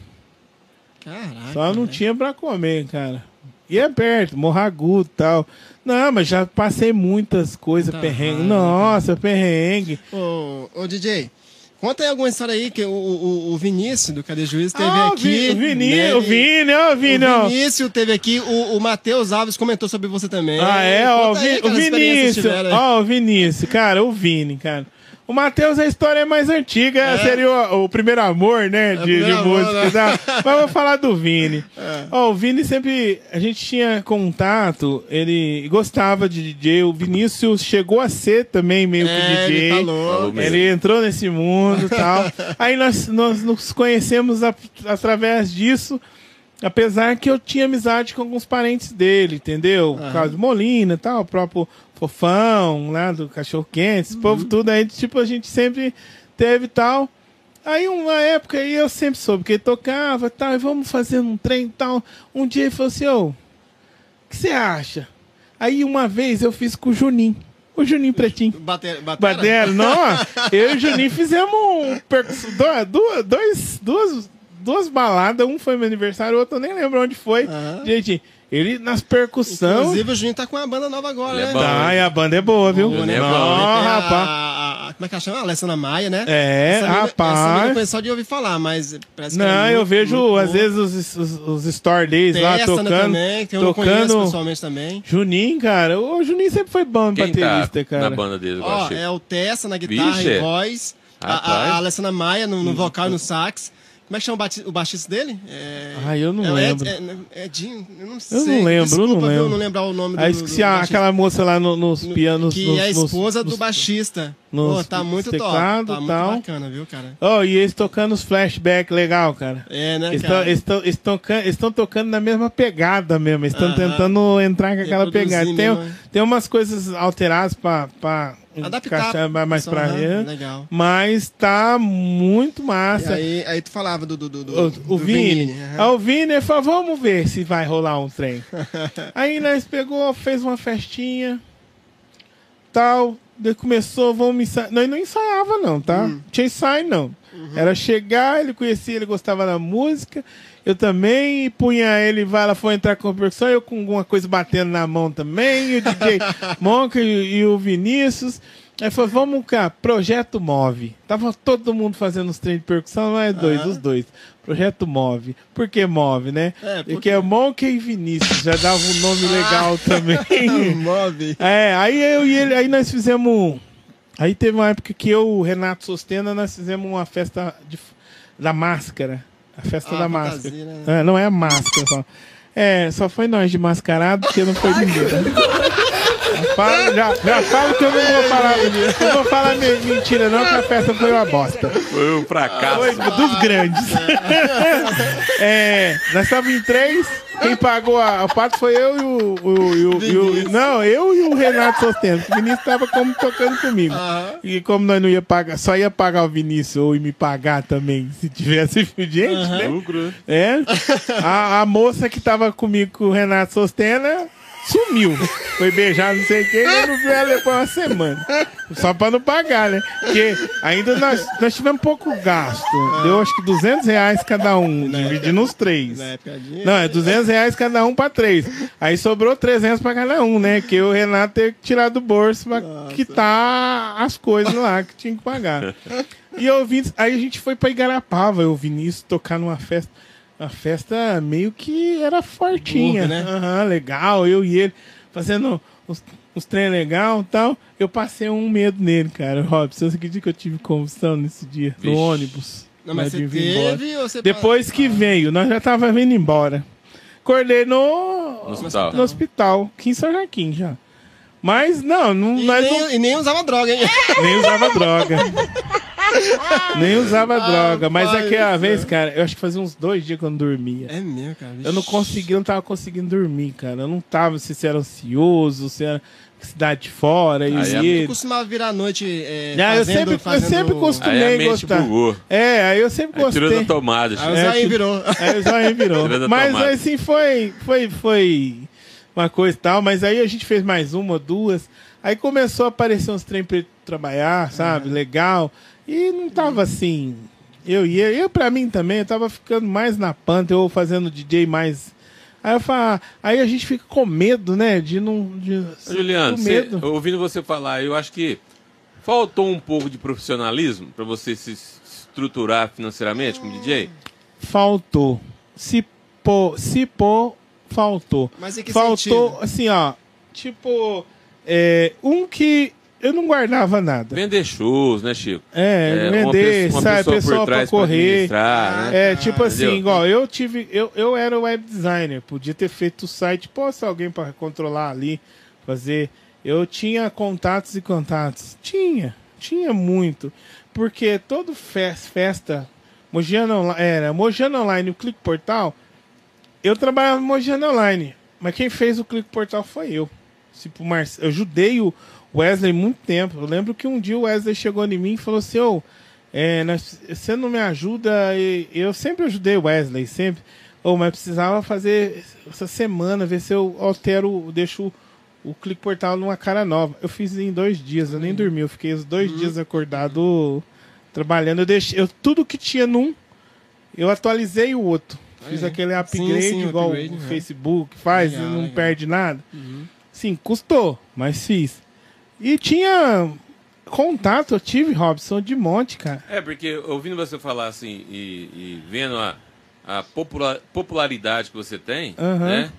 Caraca. Só não velho. tinha pra comer, cara. E é perto, morragudo e tal. Não, mas já passei muitas coisas, Tá perrengue. errado, Nossa, perrengue. Ô, ô, DJ, conta aí alguma história aí que o, o, o Vinícius do Cadê Juiz teve Ah, o aqui. Vi- o Vini, né, o Vini, ó, Vini, ó. O Vinícius teve aqui, o, o Matheus Alves comentou sobre você também. Ah, é? Ó, o, aí Vi- o Vinícius. Ó, o Vinícius, cara, o Vini, cara. O Matheus, a história é mais antiga, É. seria o, o primeiro amor, né? De, primeiro de amor, música. né? tá? Mas eu vou falar do Vini. É. Ó, o Vini sempre. A gente tinha contato, ele gostava de DJ. O Vinícius chegou a ser também meio que É, DJ. ele falou. Falou. Ele entrou nesse mundo e tal. Aí nós, nós nos conhecemos a- através disso. Apesar que eu tinha amizade com alguns parentes dele, entendeu? O Carlos Molina e tal, o próprio Fofão, lá do Cachorro Quente, esse povo tudo aí, tipo, a gente sempre teve e tal. Aí uma época aí eu sempre soube que ele tocava tal, e vamos fazer um trem e tal. Um dia ele falou assim, ô, o que você acha? Aí uma vez eu fiz com o Juninho, o Juninho Pretinho. Bater, batera? Batera, não, eu e o Juninho fizemos um do- duas, dois, duas, duas baladas, um foi meu aniversário, o outro eu nem lembro onde foi. Aham. Gente, ele nas percussão. Inclusive, o Juninho tá com uma banda nova agora, Ele é né? bom. Tá, e a banda é boa, viu? Ele é bom. Não, Tem a- rapaz. a- a- como é que ela chama? Alessandra Maia, né? É, essa menina, rapaz. Essa menina eu conheço só de ouvir falar, mas parece que ela é Não, muito, eu vejo muito às boa. vezes os, os, os story days lá Tessa, né, tocando. também, que eu não conheço tocando. pessoalmente também. Juninho, cara. O Juninho sempre foi bom Quem tá baterista, cara. na banda dele Ó, agora, Chico? é o Tessa na guitarra Vixe. e voz, a, a, Rapaz. a Alessandra Maia no, no vocal e no sax. Como é que chama o, baixista dele? É... Ah, eu não é lembro. Ed, é, Edinho? Eu não sei. Eu não lembro, eu Desculpa, não viu, lembro. não lembrar o nome do Aí esqueci do baixista. aquela moça lá no- nos No- pianos. Que nos, é a esposa nos- do baixista. nos Pô, tá muito top. Tá muito tal. bacana, viu, cara? Oh, e eles tocando os flashbacks legal, cara. É, né, Eles cara? estão tocando na mesma pegada mesmo. Eles estão tentando entrar com aquela pegada. Tem, mesmo, né? tem umas coisas alteradas pra, pra Adaptar. mais- Aham, ele. Legal. Mas tá muito massa. aí, aí tu falava do, do, do, do, O, o Vini, aham. ah, o Vini falou, vamos ver se vai rolar um trem. Aí nós pegou, fez uma festinha, tal, daí começou, vamos ensaiar. Nós não ensaiava não, tá? Hum. Tinha ensaio não. Uhum. Era chegar, ele conhecia, ele gostava da música, eu também, punha ele, vai, ela foi entrar com percussão, eu com alguma coisa batendo na mão também, e o DJ Monca e, e o Vinícius. Aí falou, vamos cá, Projeto Move. Tava todo mundo fazendo os treinos de percussão, não é dois, Aham. os dois. Projeto Move. Por que Move, né? É, porque- Porque é Monk e Vinícius, já dava um nome legal também. Move. é, aí eu e ele, aí nós fizemos. Aí teve uma época que eu, o Renato Sostena, nós fizemos uma festa de, da máscara. A festa Ah, da máscara. né? É, não é a máscara só. É, só foi nós de mascarado, porque não foi ninguém. Já falo, já, já falo que eu não vou falar, não vou falar me- mentira, não, que a festa foi uma bosta. Foi um fracasso. Foi dos grandes. é, nós estávamos em três. Quem pagou a, o pato foi eu e o. o- e o- e o- não, eu e o Renato Sosteno. O Vinícius estava como tocando comigo. Aham. E como nós não ia pagar, só ia pagar o Vinícius ou ia me pagar também, se tivesse gente, né? Lucro. É. A, a moça que tava comigo com o Renato Sostena sumiu. Foi beijar não sei quem, eu não vi ela depois de uma semana. Só pra não pagar, né? Porque ainda nós, nós tivemos pouco gasto. Deu acho que 200 reais cada um, dividindo os três. Na. Não, é 200 reais cada um pra três. Aí sobrou 300 pra cada um, né? Que o Renato teve que tirar do bolso pra quitar as coisas lá que tinha que pagar. E eu vim, aí a gente foi pra Igarapava, eu Vinícius tocar numa festa. Uma festa meio que era fortinha, né? Aham, legal, eu e ele fazendo uns, uns treinos legal e tal. Eu passei um medo nele, cara. Robson, você acredita que eu tive convulsão nesse dia? Vixe. No ônibus. Não, mas na você teve ou você... Depois que veio, nós já tava vindo embora. Acordei no, No hospital. no hospital, aqui em São Joaquim já. Mas não, não E, nós nem, não, e nem usava droga, hein? nem usava droga. nem usava droga. Mas aquela isso vez, é. cara, eu acho que fazia uns dois dias que eu não dormia. É mesmo, cara. Eu não consegui, eu não tava conseguindo dormir, cara. Eu não tava, se você era ansioso, se era cidade fora, e Aí é Eu costumava virar à noite é, Ah, eu fazendo, sempre- eu fazendo... sempre costumo- Aí a gostar. bugou. É, aí eu sempre Aí tirou gostei. da tomada. Aí o É, Zayn que- virou. Aí o Zóio virou. Tirou mas tomada. assim, foi, foi, foi uma coisa e tal. Mas aí a gente fez mais uma, duas. Aí começou a aparecer uns trem pra ele trabalhar, sabe? Legal. E não tava assim. Eu ia, eu pra mim também, eu tava ficando mais na panta, eu fazendo DJ mais. Aí eu falo, aí a gente fica com medo, né? De não. De, Juliano, medo. ouvindo você falar, eu acho que faltou um pouco de profissionalismo para você se estruturar financeiramente como DJ. Faltou. Se pôr, se pôr, faltou. Mas em que faltou, sentido? assim, ó. Tipo, é, um que eu não guardava nada. Vender shows, né, Chico? É, uma vender, pessoa- uma sabe, pessoa por pessoa pra trás pra correr. administrar, né? É, tipo assim, Entendeu? igual, eu tive, eu, eu era web designer, podia ter feito o site, se alguém para controlar ali, fazer. Eu tinha contatos e contatos. Tinha, tinha muito. Porque todo fes- festa, Online, era Mogiana Online, o Clique Portal, eu trabalhava no Mogiana Online, mas quem fez o Clique Portal foi eu. Tipo, Marce... eu ajudei o Wesley muito tempo. Eu lembro que um dia o Wesley chegou em mim e falou assim: Ô, é, nós- você não me ajuda? E Eu sempre ajudei o Wesley, sempre. Ô, mas precisava fazer essa semana, ver se eu altero, deixo o, Clique Portal numa cara nova. Eu fiz em dois dias, eu nem dormi. Eu fiquei os dois dias acordado trabalhando. Eu deixei eu, tudo que tinha num, eu atualizei o outro. Fiz é. aquele Sim, upgrade sim, o igual upgrade, o é. Facebook faz Legal, e não legal. perde nada. Sim, custou, mas fiz. E tinha contato eu tive, Robson, de monte, cara. É, porque ouvindo você falar assim e, e vendo a, a popula- popularidade que você tem, Aham. né?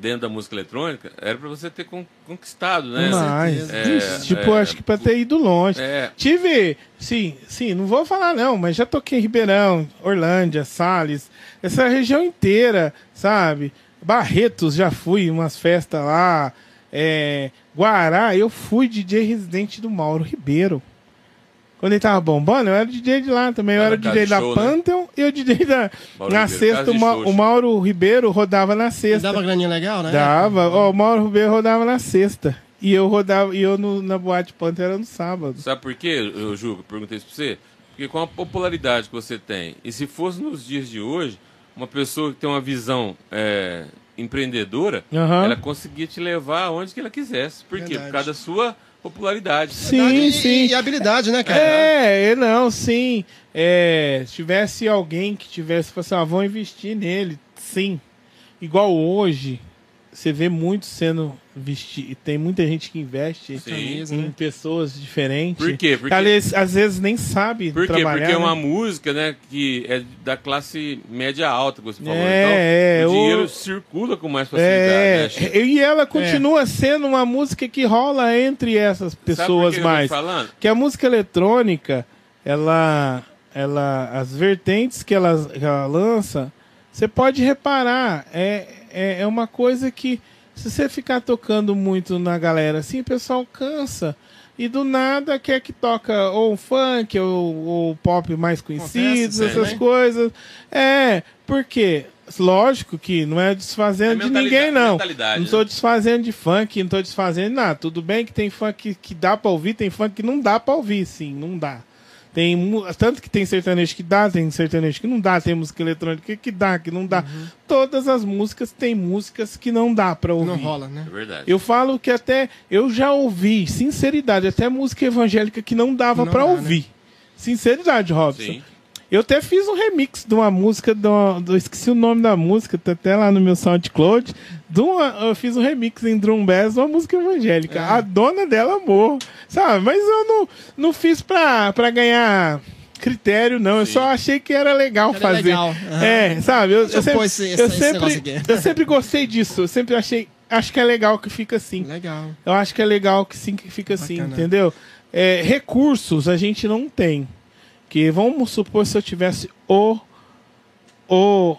dentro da música eletrônica, era pra você ter con- conquistado, né? Mas, É, Ixi, tipo, é, acho que pra ter ido longe. É. Tive, sim, sim, não vou falar não, mas já toquei em Ribeirão, Orlândia, Salles, essa região inteira, sabe? Barretos, já fui umas festas lá. É, Guará, eu fui DJ residente do Mauro Ribeiro. Quando ele tava bombando, eu era DJ de lá também. Eu era casa DJ de da show, né? Pantheon e o DJ da. Mauro na Ribeiro, sexta, o, Ma- o Mauro Ribeiro rodava na sexta. Dava graninha legal, né? Dava. Ó, o Mauro Ribeiro rodava na sexta. E eu rodava, e eu no- na boate Panther era no sábado. Sabe por quê, eu Ju, eu perguntei isso pra você? Porque com a popularidade que você tem, e se fosse nos dias de hoje, uma pessoa que tem uma visão é, empreendedora, Aham. ela conseguia te levar aonde que ela quisesse. Por quê? Verdade. Por causa da sua popularidade. Sim, e, sim. E habilidade, né, cara? É, não, sim. É, se tivesse alguém que tivesse, falado assim, ah, vão investir nele, sim. Igual hoje, você vê muito sendo vestido, tem muita gente que investe Sim. Em né? pessoas diferentes. Por quê? Porque- Às vezes, às vezes nem sabe Por quê? trabalhar. Porque é uma né? música, né, que é da classe média alta, que você falou. É, então, é, o dinheiro o- circula com mais facilidade, É, né, e ela continua sendo uma música que rola entre essas pessoas que mais. falando? Que a música eletrônica, ela, ela, as vertentes que ela, que ela lança, você pode reparar, é, é, é uma coisa que se você ficar tocando muito na galera assim, o pessoal cansa. E do nada quer que toca ou um funk ou, ou pop mais conhecidos, aí, essas né? coisas. É, porque lógico que não é desfazendo É de ninguém não. Não né? tô desfazendo de funk, não tô desfazendo de nada. Tudo bem que tem funk que dá pra ouvir, tem funk que não dá pra ouvir, sim, não dá. Tem tanto que tem sertanejo que dá, tem sertanejo que não dá, tem música eletrônica que dá, que não dá. Uhum. Todas as músicas tem músicas que não dá pra ouvir. Não rola, né? É verdade. Eu falo que até eu já ouvi, sinceridade, até música evangélica que não dava Não pra dá, né? ouvir. Sinceridade, Robson. Sim. Eu até fiz um remix de uma música, do, do- esqueci o nome da música, tá até lá no meu SoundCloud. De uma, eu fiz um remix em Drum Bass de uma música evangélica. A dona dela amou, sabe? Mas eu não, não fiz pra, pra ganhar critério, não. Eu Sim. só achei que era legal Era fazer. legal, aham. É, sabe? Eu, eu eu sempre, esse- eu, esse- sempre, eu sempre gostei disso. Eu sempre achei. Acho que é legal que fica assim. Legal. Eu acho que é legal que sim que fica assim, Bacana. entendeu? É, recursos a gente não tem. Que vamos supor se eu tivesse o o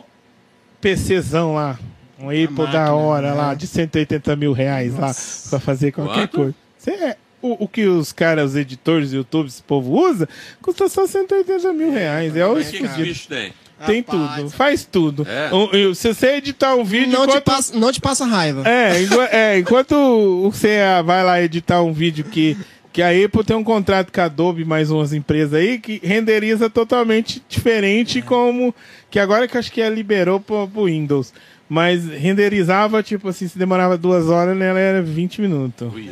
PCzão lá, um Apple da máquina, hora né? lá, de 180 mil reais lá, Nossa. pra fazer qualquer Quanto? coisa. Cê é- o, o que os caras, os editores, YouTube, esse povo usa, custa só 180 mil reais. É o Mas o que, que esse escondido. bicho tem? Tem Rapaz. tudo, faz tudo. É. O- eu- se você editar um vídeo, Não te, enquanto- passa, não te passa raiva. é, enqu- é, enquanto você vai lá editar um vídeo que, que a Apple tem um contrato com a Adobe mais umas empresas aí que renderiza totalmente diferente como que agora que acho que ela liberou pro, pro Windows. Mas renderizava, tipo assim, se demorava duas horas, nela era 20 minutos. Ui.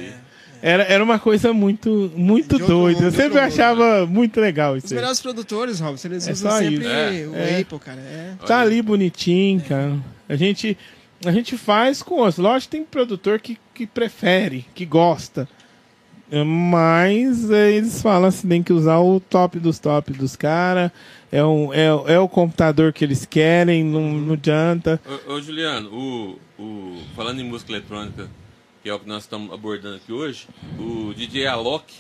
Era, era uma coisa muito, muito doida. Eu sempre mundo, achava muito legal Os isso aí. melhores produtores, Robson, eles É usam sempre isso. É, o é. Apple, cara. É. Tá ali bonitinho, cara. A gente, a gente faz com outros. Lógico que tem produtor que, que prefere, que gosta. É, Mas é, eles falam assim, tem que usar o top dos top dos caras. É, um, é, é o computador que eles querem, não, não adianta. Ô, ô, Juliano, o, o, falando em música eletrônica, que é o que nós estamos abordando aqui hoje, o DJ Alok,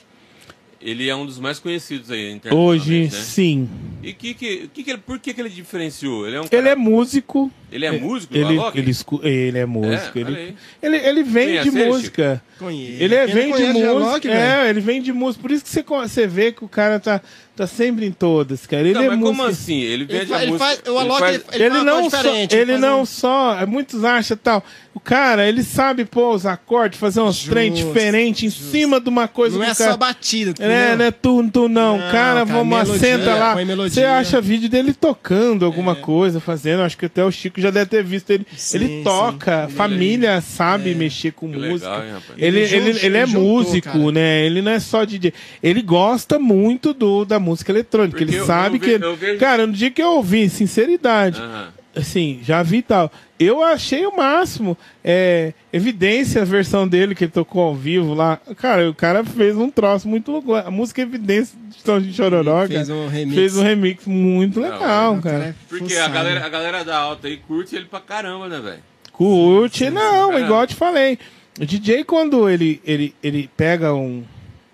ele é um dos mais conhecidos aí Hoje, né? sim. E que, que, que que ele, por que, que ele diferenciou? Ele é um Ele cara- é músico. Ele é músico, Ele, Alok? ele, ele é músico. É, ele, ele, ele vende Conhece ele, música. Conheço. Ele é, vem de conhece música. Alok, é, ele vem de música. Por isso que você, você vê que o cara tá, tá sempre em todas, cara. Ele Não, é mas músico. como assim? Ele Ele, fa- ele música... faz, o Alok, ele, ele, Ele, faz uma não só, diferente. ele não um- só, muitos acham tal. O cara, ele sabe pôr os acordes, fazer uns Justo, trem diferentes em justo. cima de uma coisa Não é cara... só batida. É, não é tu, tu não. Não, cara, cara, vamos, melodia, senta lá. Você acha vídeo dele tocando alguma coisa, fazendo. Acho que até o Chico já deve ter visto ele. Sim, ele sim. toca, Ele- família sabe mexer com Que música. legal? Ele, Ele ele, ele é juntou, músico, cara. né? Ele não é só DJ. Ele gosta muito do, da música eletrônica. Porque ele eu- sabe eu que. eu vejo- Cara, no dia que eu ouvi, sinceridade, Aham. Assim, já vi tal. Eu achei o máximo. É, evidência, a versão dele que ele tocou ao vivo lá. Cara, o cara fez um troço muito louco. A música Evidência de Tom de Chororó, Fez um remix. fez um remix muito legal, O cara. é Porque a galera, a galera da alta aí curte ele pra caramba, né, velho? Curte, não, sim. igual eu te falei. O DJ, quando ele, ele, ele pega um,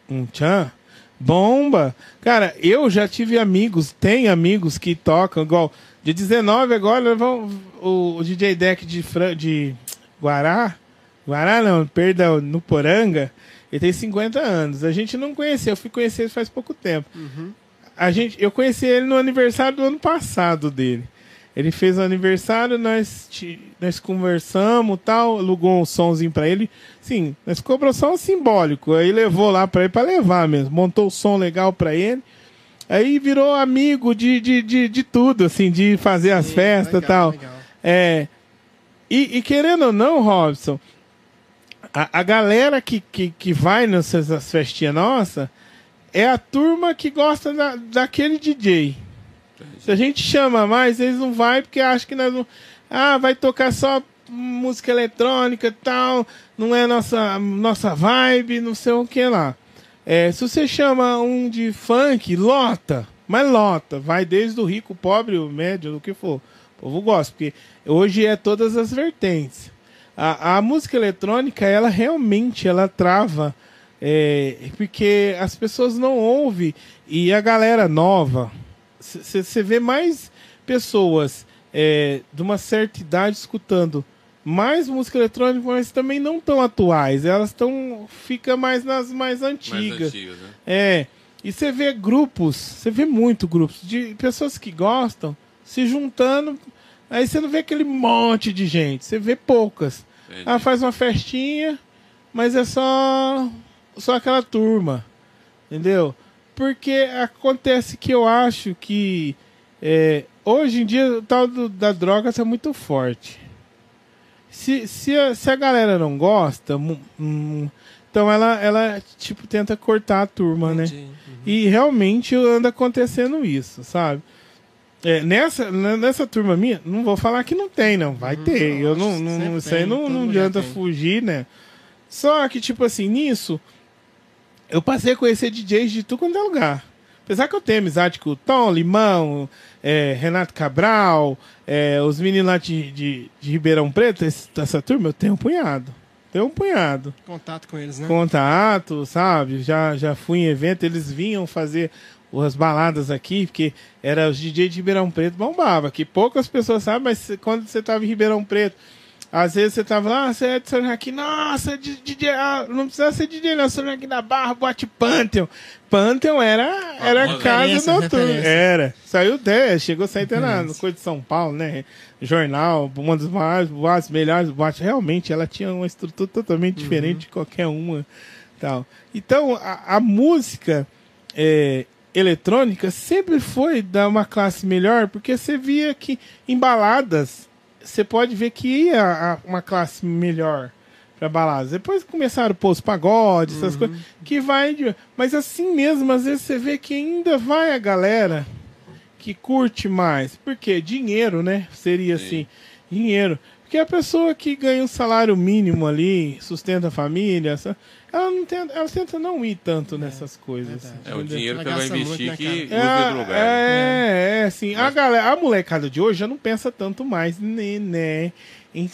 um tchan, bomba. Cara, eu já tive amigos, tem amigos que tocam, igual, de 19 agora, vão, o, o DJ Deck de, Fran, de Guará, Guará não, perdão, no Poranga, ele tem 50 anos. A gente não conhecia, eu fui conhecer ele faz pouco tempo. A gente, eu conheci ele no aniversário do ano passado dele. Ele fez o aniversário, nós, nós conversamos tal, alugou um somzinho pra ele. Sim, nós cobrou só um simbólico. Aí levou lá pra ele pra levar mesmo. Montou o som legal pra ele. Aí virou amigo de, de, de, de tudo, assim, de fazer as Sim, festas e tal. legal. É, e, e querendo ou não, Robson, a, a galera que, que, que vai nessas festinhas nossas é a turma que gosta da, daquele DJ. Se a gente chama mais, eles não vai porque acham que nós não. Ah, vai tocar só música eletrônica e tal, não é nossa, nossa vibe, não sei o que lá. É, se você chama um de funk, lota, mas lota, vai desde o rico, o pobre, o médio, o que for. O povo gosta, porque hoje é todas as vertentes. A, a música eletrônica, ela realmente ela trava, é, porque as pessoas não ouvem e a galera nova, você vê mais pessoas é, de uma certa idade escutando mais música eletrônica, mas também não tão atuais. Elas estão fica mais nas mais antigas. Mais antigas, né? É. E você vê grupos, você vê muito grupos de pessoas que gostam se juntando. Aí você não vê aquele monte de gente, você vê poucas. Entendi. Ah, faz uma festinha, mas é só só aquela turma. Entendeu? Porque acontece que eu acho que é, hoje em dia o tal do- da droga está muito forte. Se, se, a, se a galera não gosta, hum, então ela, ela tipo tenta cortar a turma, né? Entendi. E realmente anda acontecendo isso, sabe? É, nessa, nessa turma minha, não vou falar que não tem, não. Vai ter. Eu não, não, isso aí não, não adianta tem. fugir, né? Só que, tipo assim, nisso, eu passei a conhecer DJs de tudo quanto é lugar. Apesar que eu tenho amizade com o Tom, Limão, é, Renato Cabral, é, os meninos lá de, de, de Ribeirão Preto, esse- essa turma, eu tenho um punhado. Tenho um punhado Contato com eles, né? contato, sabe? Já, já fui em evento, eles vinham fazer as baladas aqui, porque era os DJ de Ribeirão Preto bombava, que poucas pessoas sabem, mas quando você tava em Ribeirão Preto, às vezes você tava lá, você é de São Joaquim, nossa, de- DJ, ah, não precisa ser DJ, não, São Joaquim da Barra, boate Pantheon. Pantheon era, era casa noturna. Era. Saiu até, chegou a sair até na, no Coisa de São Paulo, né? Jornal, uma das maiores boates, melhores boates. Realmente, ela tinha uma estrutura totalmente diferente de qualquer uma. Tal. Então, a, a música é, eletrônica sempre foi da uma classe melhor, porque você via que em baladas você pode ver que ia uma classe melhor para baladas. Depois começaram a pôr os pagodes, essas coisas, que vai. de- Mas assim mesmo, às vezes você vê que ainda vai a galera que curte mais. Porque dinheiro, né? Seria Sim. assim, dinheiro. Porque a pessoa que ganha um salário mínimo ali, sustenta a família, ela não tenta, ela tenta não ir tanto nessas coisas. verdade. É o dinheiro que Ela ela vai investir né, que outro lugar. né? É, é, assim. A, galera, a molecada de hoje já não pensa tanto mais né, né, em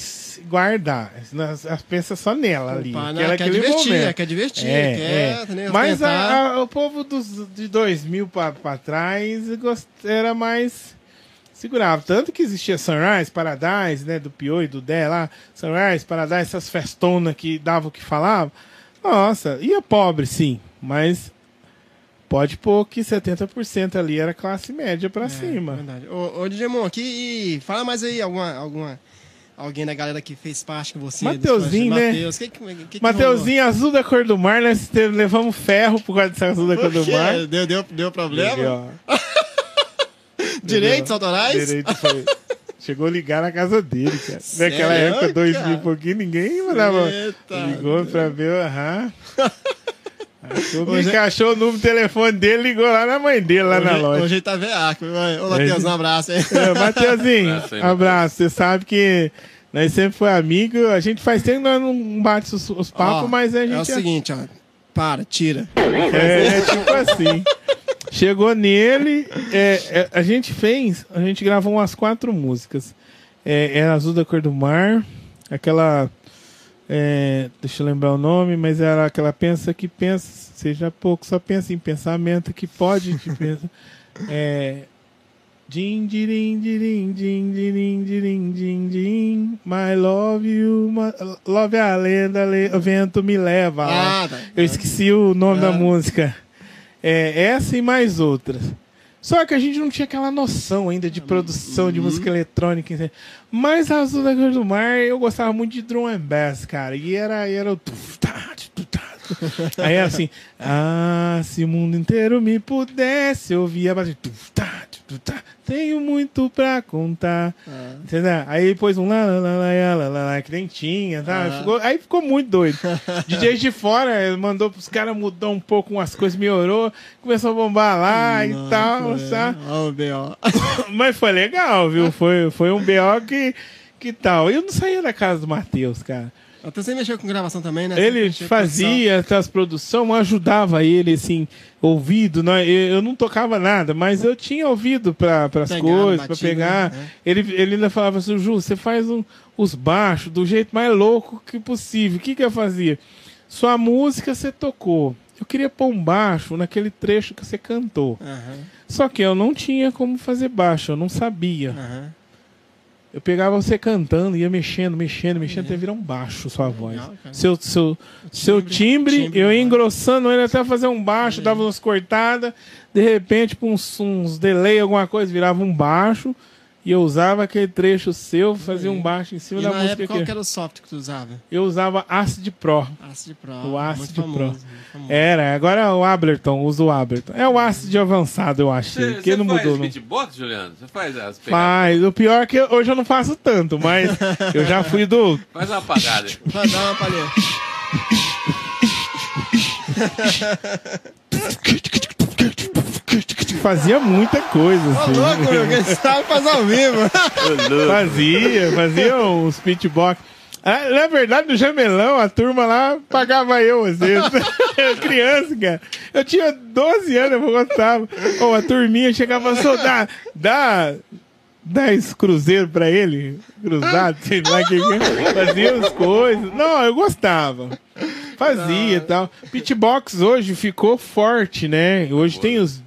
guardar. Elas pensam só nela ali. Opa, que né? Quer aquele divertir, momento. quer divertir, É, quer é. né, Mas a- a- o povo dos, de 2000 pra, pra trás gost- era mais segurava. Tanto que existia Sunrise, Paradise, né? Do Pio e do Dé lá. Sunrise, Paradise, essas festonas que davam o que falava. Nossa, ia pobre, sim. Mas pode pôr que 70% ali era classe média pra É, cima. Verdade. Ô, ô Digimon, aqui, fala mais aí alguma, alguma, alguém da galera que fez parte com você. Mateuzinho, né? Mateus, que, que, que Mateuzinho, azul da cor do mar, nós teve- levamos ferro por causa dessa azul da cor do mar. Deu, deu, deu problema? Ó. Direitos autorais? Direito foi. Chegou a ligar na casa dele, cara. Naquela Sério, época, dois cara? mil e pouquinho, ninguém mandava. Eita. Ligou pra ver, aham. O Bica achou o número do telefone dele ligou lá na mãe dele, lá na hoje, loja. Hoje ele tá veaco. Ô, Matheus, um abraço aí. É, Mateuzinho, Abraço aí, abraço. Você sabe que nós sempre foi amigo. A gente faz tempo que nós não bate os, os papos, Ó, mas a gente. É o seguinte, ó. Para, tira. É, é tipo assim. Chegou nele, é, é, a gente fez, a gente gravou umas quatro músicas. É, era Azul da Cor do Mar, aquela. é, deixa eu lembrar o nome, mas era aquela pensa que pensa, seja pouco, só pensa em pensamento que pode te pensa. É. Din, dirim, dirim, din, dirim, dirim, din, din. My love you, my, love é a lenda, le- o vento me leva. Ah, tá. Eu esqueci o nome da Ah. música. É essa e mais outras. Só que a gente não tinha aquela noção ainda de produção de música eletrônica. Mas a Azul da Cor do Mar, eu gostava muito de drum and bass, cara. E era, era o... tá, tá. Aí era assim... Ah, se o mundo inteiro me pudesse ouvir a base... tá, tenho muito pra contar. Entendeu? Aí pôs um lá, lá, lá, lá, lá, lá, lá, que nem tinha, tá? Ah. Ficou- aí ficou muito doido. DJ de fora mandou pros caras mudar um pouco umas coisas, melhorou, começou a bombar lá e tal, é. sabe? Ó, o B.O. Mas foi legal, viu? Foi, foi um BO que, que tal. Eu não saía da casa do Matheus, cara. Até você mexeu com gravação também, né? Ele Você produção. fazia as produções, eu ajudava ele, assim, ouvido. Né? Eu, não tocava nada, mas eu tinha ouvido para as coisas, para pegar. né? Ele, ele ainda falava assim, Ju, você faz um- os baixos do jeito mais louco que possível. O que, que eu fazia? Sua música você tocou. Eu queria pôr um baixo naquele trecho que você cantou. Aham, Só que eu não tinha como fazer baixo, eu não sabia. aham. Eu pegava você cantando, ia mexendo, mexendo, mexendo, até virar um baixo sua voz. Legal. Seu, seu, seu timbre, timbre, eu ia né? engrossando ele até fazer um baixo, dava umas cortadas, de repente, com uns, uns delay, alguma coisa, virava um baixo, e eu usava aquele trecho seu, fazia um baixo em cima E da na música época, qual que era o software que tu usava? eu usava Acid Pro. Acid Pro. O Acid muito Pro. famoso, muito famoso. Era, agora é o Ableton, uso o Ableton. É o Acid avançado, eu acho. Você, que você não faz mudou, não. beatbox, Juliano? Você faz as pegadas? Faz. O pior é que hoje eu não faço tanto, mas eu já fui do Faz uma apagada. Vai dar uma palhinha. Fazia muita coisa, Ô, assim. louco, meu, quem sabe faz ao vivo. Fazia, fazia uns beatbox. Ah, na verdade, no Jamelão, a turma lá pagava eu, às vezes. Eu criança, cara. Eu tinha 12 anos, eu gostava. Ou a turminha chegava e falou, dá, dá 10 cruzeiros pra ele, cruzado, sei lá que que. Fazia as coisas. Não, eu gostava. Fazia e tal. Beatbox hoje ficou forte, né? Hoje tem os.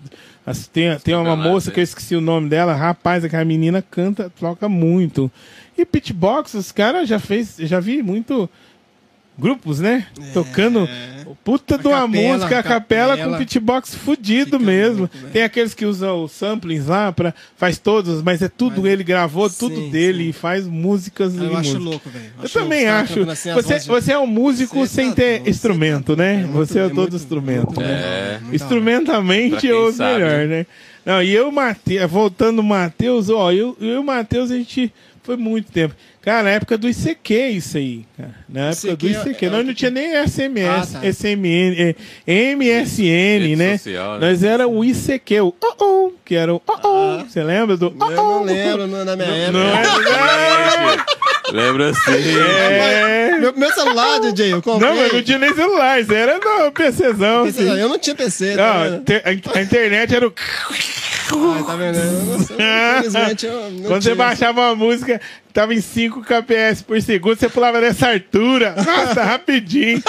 As- tem, tem uma moça que eu né? esqueci o nome dela, rapaz, aquela menina canta, toca muito. E beatbox, os caras já fez, já vi muito grupos, né? Tocando puta de uma É. capela, música, a capela, capela. com beatbox fudido mesmo. louco. Tem aqueles que usam os samplings lá, pra, faz todos, mas é tudo Mas- ele gravou, tudo sim, dele sim. e faz músicas Eu acho músicas. louco, velho. Eu também caras acho. assim, as Você, de- você é um músico Você sem tá ter instrumento, tá né? É você é, muito- todo muito- instrumento. muito né? É. muito eu uso sabe. melhor, né? Não, e eu, e o Matheus, voltando o Matheus, ó, eu, eu e o Matheus, a gente foi muito tempo. Cara, na época do ICQ, isso aí. Cara. Na época do ICQ ICQ. é- Nós é não tinha nem SMS, Ah, tá. SMN, é, MSN, Rede né? social, né? Nós era o ICQ, o oh, oh, que era o oh, oh. Você lembra do oh, Eu não lembro não, na minha época. Não é? Lembra assim? É. Meu, meu celular, DJ, eu comprei. Não, mas não tinha nem celular, isso era no PCzão. PC, assim. Eu não tinha PC, tá Não, te- a, a internet era o. Ah, tá vendo? Eu eu não Quando você baixava uma música, tava em 5 kps por segundo, você pulava nessa altura. Nossa, rapidinho.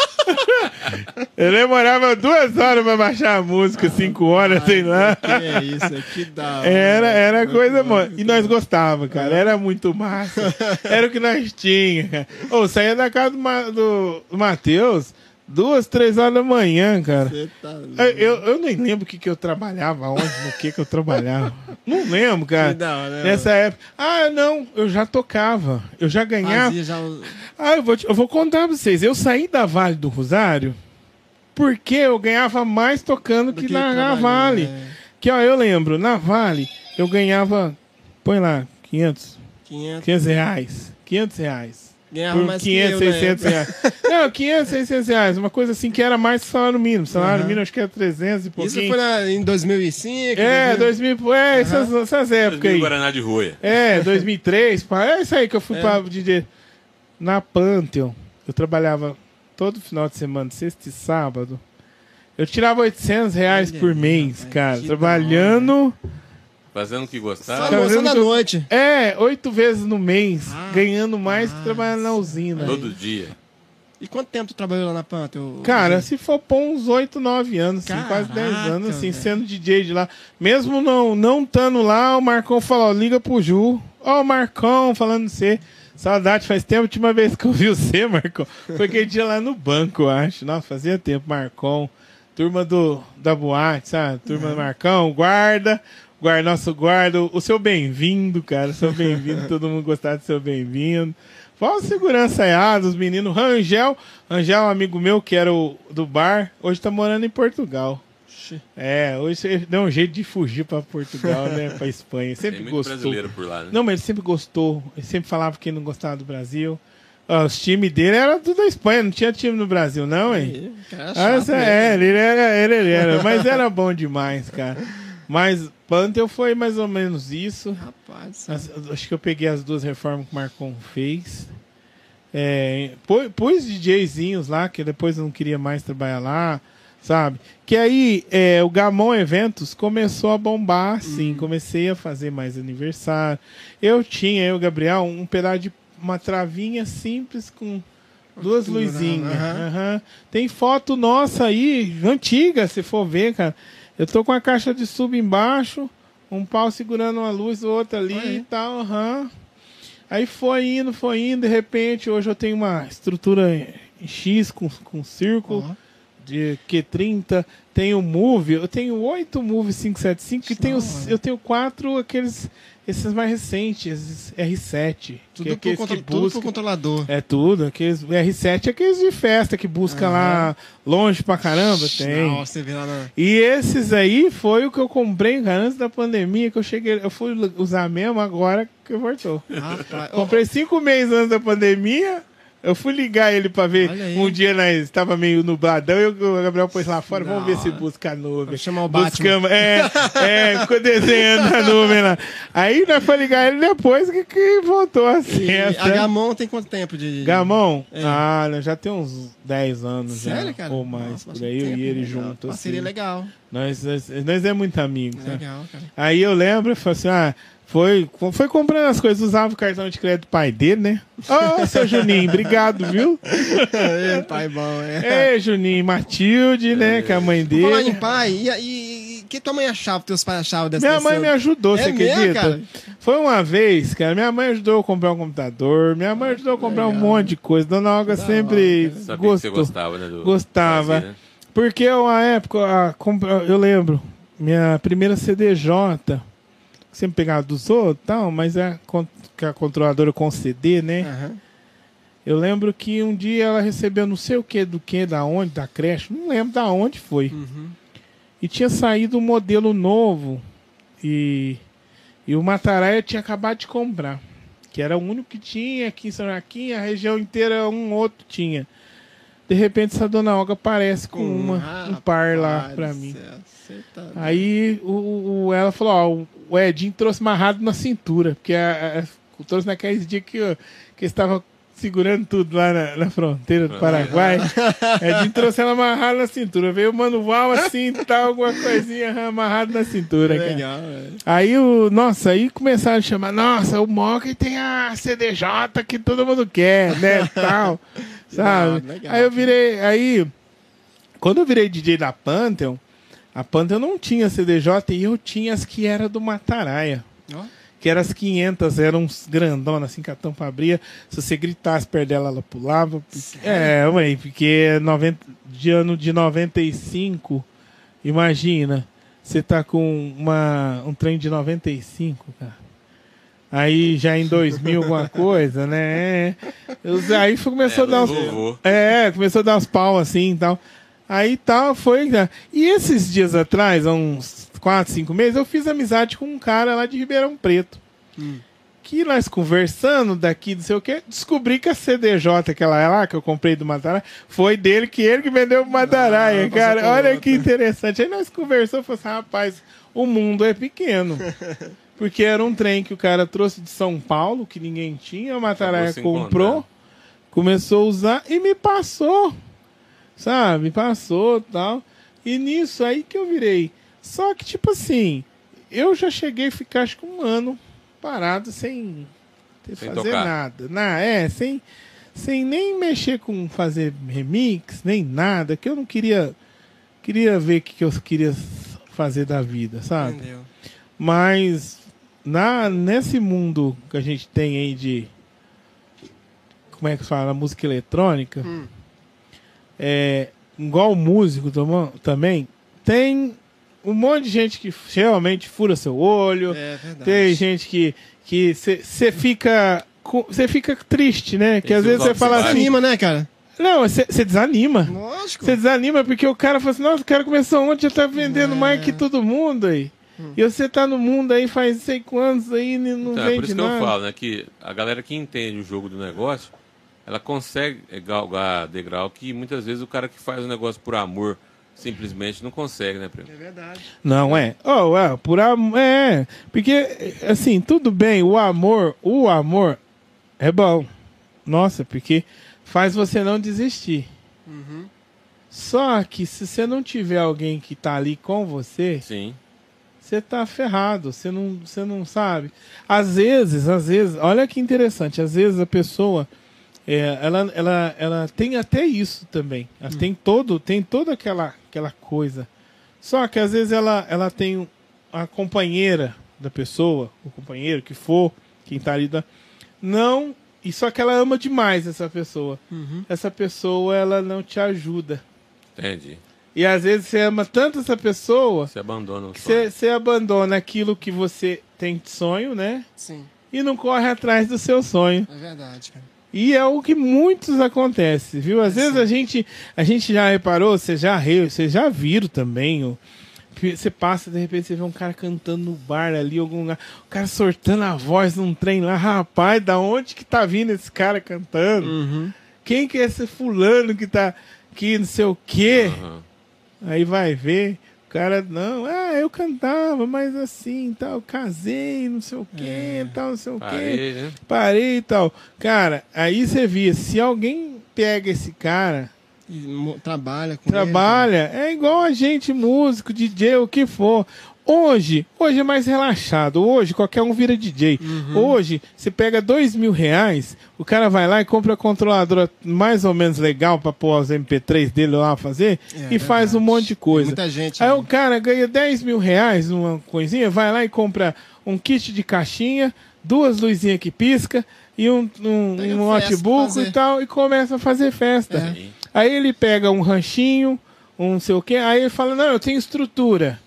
Eu demorava duas horas pra baixar a música, 5 horas, sei lá. Que é isso, que da hora. Era, era coisa boa. E nós gostava, cara. Era muito massa. Era o que nós tinha, cara. Ô, saía da casa do, Ma- do Matheus duas, três horas da manhã, cara. Tá. Eu, eu, nem lembro o que, que eu trabalhava, onde, no que, que eu trabalhava. Não lembro, cara. Que da hora, né? Nessa época. Ah, não, eu já tocava. Eu já ganhava. Fazia já Ah, eu vou, te- eu vou contar pra vocês. Eu saí da Vale do Rosário porque eu ganhava mais tocando do que, na, na Vale. né? Que, ó, eu lembro, na Vale, eu ganhava, põe lá, 500, 500. 500 reais. 500 reais. Ganhava por mais 500, que eu, né? 600 reais. Não, 500, 600 reais. Uma coisa assim que era mais que salário mínimo. Salário Aham. mínimo acho que era 300 e pouquinho. Isso foi na- em 2005? É, 2000? 2000, é, essas, essas épocas aí. Guaraná de Roia. É, 2003, pá, é isso aí que eu fui É. pra DJ. Na Pantheon, eu trabalhava todo final de semana, sexta e sábado. Eu tirava 800 reais Olha por mês, cara, trabalhando. Fazendo o que Só gostava. Cara, almoçando à noite. É, oito vezes no mês, Ah, ganhando mais que ah, trabalhando na usina. Todo dia. E quanto tempo tu trabalhou lá na Panta? Eu- Cara, se for pôr uns 8, 9 anos, assim, quase Caraca, 10 anos, assim, velho. sendo DJ de lá. Mesmo não não estando lá, o Marcão falou, liga pro Ju. Ó, o Marcão falando de você. Saudade, faz tempo. A última vez que eu vi você, Marcão, foi aquele dia lá no banco, eu acho. Nossa, fazia tempo, Marcão. Turma do, da boate, sabe? Turma do Marcão, guarda. Guarda, nosso guarda, o seu bem-vindo, cara. Seu bem-vindo, todo mundo gostar do seu bem-vindo. Fala segurança aí, ah, dos meninos. Rangel, Rangel é um amigo meu que era o do bar, hoje tá morando em Portugal. É, hoje ele deu um jeito de fugir pra Portugal, né? Pra Espanha. Tem Sempre muito gostou. brasileiro por lá, né? Não, mas ele sempre gostou. Ele sempre falava que não gostava do Brasil. Ah, os times dele eram tudo da Espanha, não tinha time no Brasil, não, hein? Cara Ah, chato, essa- né? é, ele era, ele, ele era, mas era bom demais, cara. Mas Pantheon foi mais ou menos isso. Rapaz, As- acho que eu peguei as duas reformas que o Marcon fez. É, pô- pus DJzinhos lá, que depois eu não queria mais trabalhar lá, sabe? Que aí é, o Gamon Eventos começou a bombar, assim. Comecei a fazer mais aniversário. Eu tinha, eu, Gabriel, um pedaço de uma travinha simples com duas luzinhas. Aham. Aham. Tem foto nossa aí, antiga, se for ver, cara. Eu tô com a caixa de sub embaixo, um pau segurando uma luz, outra ali Olha aí. e tal, aham. Aí foi indo, foi indo, de repente, hoje eu tenho uma estrutura em X com, com círculo Ó. de Q30, tenho Move, eu tenho oito Move 575 e tenho, eu tenho quatro aqueles, esses mais recentes, esses R7, que é Tudo, por aqueles contro- que tudo busca, por controlador. é tudo, aqueles R7 é aqueles de festa que busca lá longe pra caramba, tem. Nossa, você vê lá na... E esses aí foi o que eu comprei, cara, antes da pandemia, que eu cheguei, eu fui usar mesmo agora que voltou. Rapaz, Comprei cinco meses antes da pandemia. Eu fui ligar ele pra ver. Um dia nós estava meio nubladão e o Gabriel pôs lá fora. Vamos ver Não. se busca a nuvem. Vou chamar o Batman. Buscamos, é, é, ficou desenhando na nuvem lá. Aí nós foi ligar ele depois que, que voltou a E festa. a Gamon tem quanto tempo de... Gamão? É. Ah, já tem uns 10 anos Sério, já. cara? Ou mais, Nossa, por aí, eu tempo, e ele né? junto. Parceria assim. legal. Nós, nós, nós é muito amigos, né? Legal, cara. Aí eu lembro, eu falei assim, ah, foi, foi comprando as coisas, usava o cartão de crédito do pai dele, né? Ô, seu Juninho, obrigado, viu? Ê, pai bom, é. Ei, Juninho, Matilde, né, que é a mãe Por Falar em dele. pai, e, e, e que tua mãe achava, teus pais achavam dessa Minha mãe me ajudou, É você mesmo, acredita? cara? Foi uma vez, cara, minha mãe ajudou eu a comprar um computador, minha mãe ajudou eu a comprar um monte de coisa. Dona Olga Da sempre hora, cara. Sabia que você gostou. gostava, né? Do Gostava. né? Porque uma época, a compra- eu lembro, minha primeira CDJ, sempre pegava dos outros tal, mas é con- que a controladora com CD, né? Aham. Eu lembro que um dia ela recebeu não sei o que, do que, da onde, da creche, não lembro da onde foi. Uhum. E tinha saído um modelo novo e, e o Mataraia tinha acabado de comprar. Que era o único que tinha aqui em São Joaquim, a região inteira um outro tinha. De repente essa dona Olga aparece com uma, um par lá pra mim. céu, tá. Aí o, o- ela falou, ó, o- Edinho trouxe amarrado na cintura, porque a, a, trouxe naqueles dias que, eu- que estava segurando tudo lá na, na fronteira do Paraguai. Edinho trouxe ela amarrada na cintura. Veio o manual assim, tal, alguma coisinha amarrada na cintura. Legal, velho. Aí o. Nossa, aí começaram a chamar, nossa, o Mock tem a CDJ que todo mundo quer, né? tal. Sabe? Legal, legal. Aí eu virei. Aí. Quando eu virei DJ da Pantheon, a Pantheon não tinha CDJ e eu tinha as que era do Mataraia. Ó. Que eram as 500, eram uns grandona, assim, que a tampa abria. Se você gritasse perto dela, ela pulava. É, ué, porque 90, de ano de 95, imagina, você tá com uma, um trem de 95, cara. Aí já em 2000 alguma coisa, né? É. Eu- Aí foi- começou É, a dar uns, é, começou a dar uns pau assim e tal. Aí tal, foi. E esses dias atrás, há uns 4, 5 meses, eu fiz amizade com um cara lá de Ribeirão Preto. Hum. que nós conversando daqui, não sei o que, descobri que a CDJ, aquela lá que eu comprei do Matarai, foi dele, que ele que vendeu pro Matarai, Não, cara. Olha que interessante. Aí nós conversamos e falamos assim, rapaz, o mundo é pequeno. Porque era um trem que o cara trouxe de São Paulo, que ninguém tinha, o Matarai Acabou se comprou, começou a usar e me passou. Sabe? Passou tal. E nisso aí que eu virei. Só que, tipo assim, eu já cheguei a ficar acho que um ano parado sem, ter Sem fazer tocar. nada. Na, é, sem, sem nem mexer com fazer remix, nem nada, que eu não queria. Queria ver o que, que eu queria fazer da vida, sabe? Entendeu? Mas na, nesse mundo que a gente tem aí de. Como é que se fala? Música eletrônica. Hum. É, igual músico também, tem um monte de gente que realmente fura seu olho. É verdade. Tem gente que que você fica você fica triste, né? Que às vezes você fala assim, Anima, né, cara? não, você desanima. Lógico. Você desanima porque o cara fala assim, nossa, o cara começou ontem, já tá vendendo É. mais que todo mundo aí. E você tá no mundo aí faz sei quantos aí e não Então, é por vende isso que nada. eu falo, né? Que a galera que entende o jogo do negócio, ela consegue galgar degrau que muitas vezes o cara que faz o negócio por amor simplesmente não consegue, né, Primo? É verdade. Não é. Oh, é, por amor. É. Porque, assim, tudo bem, o amor, o amor é bom. Nossa, porque faz você não desistir. Uhum. Só que se você não tiver alguém que tá ali com você, Sim. Você tá ferrado, você não, você não sabe. Às vezes, às vezes, olha que interessante, às vezes a pessoa é, ela, ela, ela tem até isso também. Ela tem todo, tem toda aquela, aquela coisa. Só que às vezes ela, ela tem a companheira da pessoa, o companheiro que for, quem tá ali da, não, e só que ela ama demais essa pessoa. Uhum. Essa pessoa ela não te ajuda. Entendi. E às vezes você ama tanto essa pessoa Você abandona o que sonho. você, você abandona aquilo que você tem de sonho, né? Sim, E não corre atrás do seu sonho. é verdade, cara. E é o que muitos acontece, viu? Às vezes a gente, a gente já reparou, você já riu, vocês já viram também. ó, Você passa, de repente, você vê um cara cantando no bar ali, algum lugar, o cara sortando a voz num trem lá. Rapaz, da onde que tá vindo esse cara cantando? Uhum. Quem que é esse fulano que tá aqui, não sei o quê? Aham. Aí vai ver, o cara, não, ah, eu cantava, mas assim, tal, casei, não sei o quê, tal, não sei o quê, Parei, né? parei e tal. Cara, aí você via, se alguém pega esse cara, E trabalha com trabalha, é igual a gente, músico, DJ, o que for. Hoje, hoje é mais relaxado. Hoje, qualquer um vira DJ. Hoje, você pega dois mil reais, o cara vai lá e compra a controladora mais ou menos legal pra pôr os MP3 dele lá fazer É, e faz um verdade. monte de coisa. Tem muita gente Aí aí. o cara ganha 10 mil reais numa coisinha, vai lá e compra um kit de caixinha, duas luzinhas que pisca e um, um, um notebook e tal e começa a fazer festa. É. Aí ele pega um ranchinho, um não sei o quê, aí ele fala, não, eu tenho estrutura.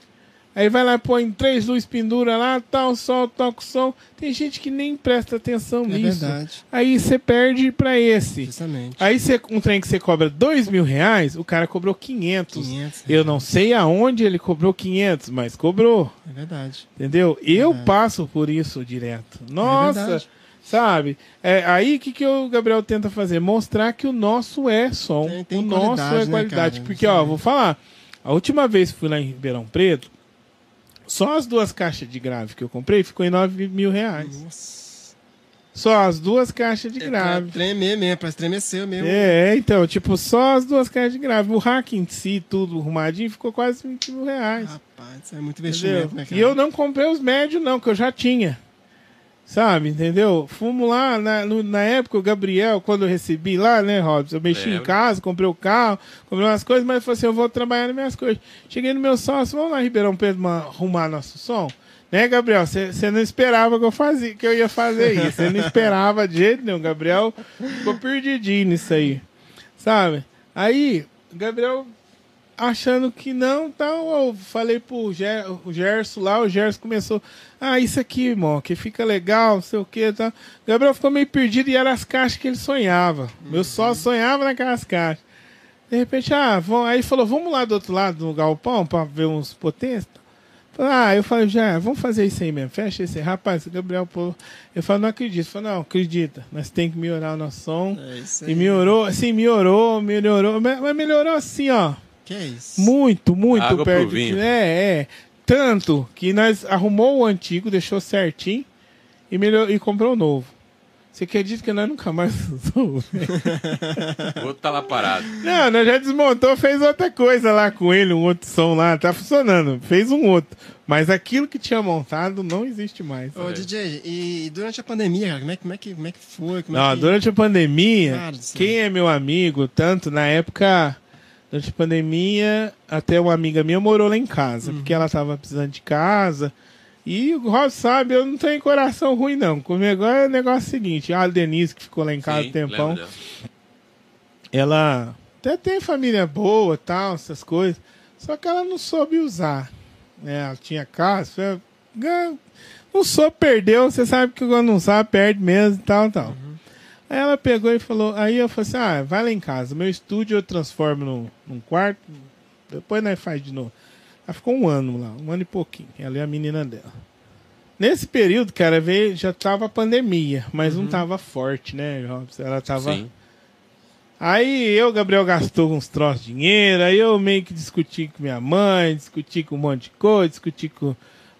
Aí vai lá, põe três luzes, pendura lá, tal, sol, toca o som. Tem gente que nem presta atenção É nisso. verdade. Aí você perde pra esse. Justamente. Aí você, um trem que você cobra dois mil reais, o cara cobrou 500. 500 Eu não sei aonde ele cobrou 500, mas cobrou. É verdade. Entendeu? Eu Verdade. passo por isso direto. Nossa, verdade. sabe? É, aí o que, que o Gabriel tenta fazer? Mostrar que o nosso é som. Tem- tem o nosso é né, qualidade. cara? Porque, ó, vou falar. A última vez que fui lá em Ribeirão Preto, só as duas caixas de grave que eu comprei ficou em 9 mil reais. Nossa. Só as duas caixas de É pra grave. tremer mesmo, pra estremecer mesmo. É, então, tipo, só as duas caixas de grave. O hack em si, tudo arrumadinho, ficou quase 20 mil reais. Rapaz, isso é muito Entendeu? investimento, né, cara? E eu não comprei os médios, não, que eu já tinha. Sabe, entendeu? Fumo lá, na, no- na época, o Gabriel, quando eu recebi lá, né, Robson? Eu mexi em Lembro. casa, comprei o carro, comprei umas coisas, mas eu falei assim: eu vou trabalhar nas minhas coisas. Cheguei no meu sócio, vamos lá, Ribeirão Pedro, ma- arrumar nosso som? Né, Gabriel? Você não esperava que eu, fazia, que eu ia fazer isso. Você não esperava de jeito nenhum. Gabriel ficou perdidinho nisso aí. Sabe? Aí, Gabriel achando que não, tal, eu falei pro Ger, o Gerson lá, o Gerson começou, ah, isso aqui, irmão, que fica legal, não sei o que, tá. Gabriel ficou meio perdido e eram as caixas que ele sonhava. Meu sócio sonhava naquelas caixas. De repente, ah, vão, aí falou, vamos lá do outro lado do galpão pra ver uns potências. Ah, eu falei, já, vamos fazer isso aí mesmo. Fecha esse rapaz, o Gabriel, pô. Eu falo, não acredito. Eu falo, não, acredita. Nós tem que melhorar o nosso som. É E aí. melhorou, assim, melhorou, melhorou. Mas melhorou assim, ó. Que é isso? Muito, muito Água pro perto. vinho. É, é. Tanto que nós arrumou o antigo, deixou certinho e, melhor, e comprou o novo. Você acredita que nós nunca mais usou? O outro tá lá parado. Não, nós já desmontou, fez outra coisa lá com ele, um outro som lá, tá funcionando. Fez um outro. Mas aquilo que tinha montado não existe mais. Ô, DJ, e durante a pandemia, cara, como é, como é, que, como é que foi? Como Não, é que... durante a pandemia, céu. quem é meu amigo, tanto na época, durante a pandemia, até uma amiga minha morou lá em casa, Uhum. porque ela tava precisando de casa. E o Rob sabe, eu não tenho coração ruim, não. Comigo é o negócio seguinte: a Denise, que ficou lá em casa Sim, um tempão, ela até tem família boa tal, essas coisas. Só que ela não soube usar. Né? Ela tinha casa, gan- não soube, perdeu. Você sabe que quando não sabe, perde mesmo e tal, tal. Aí ela pegou e falou, aí eu falei assim, ah, vai lá em casa. Meu estúdio eu transformo num, num quarto, depois nós faz de novo. Ela ficou um ano lá, um ano e pouquinho. Ela é a menina dela. Nesse período, cara, veio, já tava a pandemia, mas não tava forte, né, Robson? Ela tava. Sim. Aí eu, Gabriel, gastou uns troços de dinheiro, aí eu meio que discuti com minha mãe, discuti com um monte de coisa, discuti com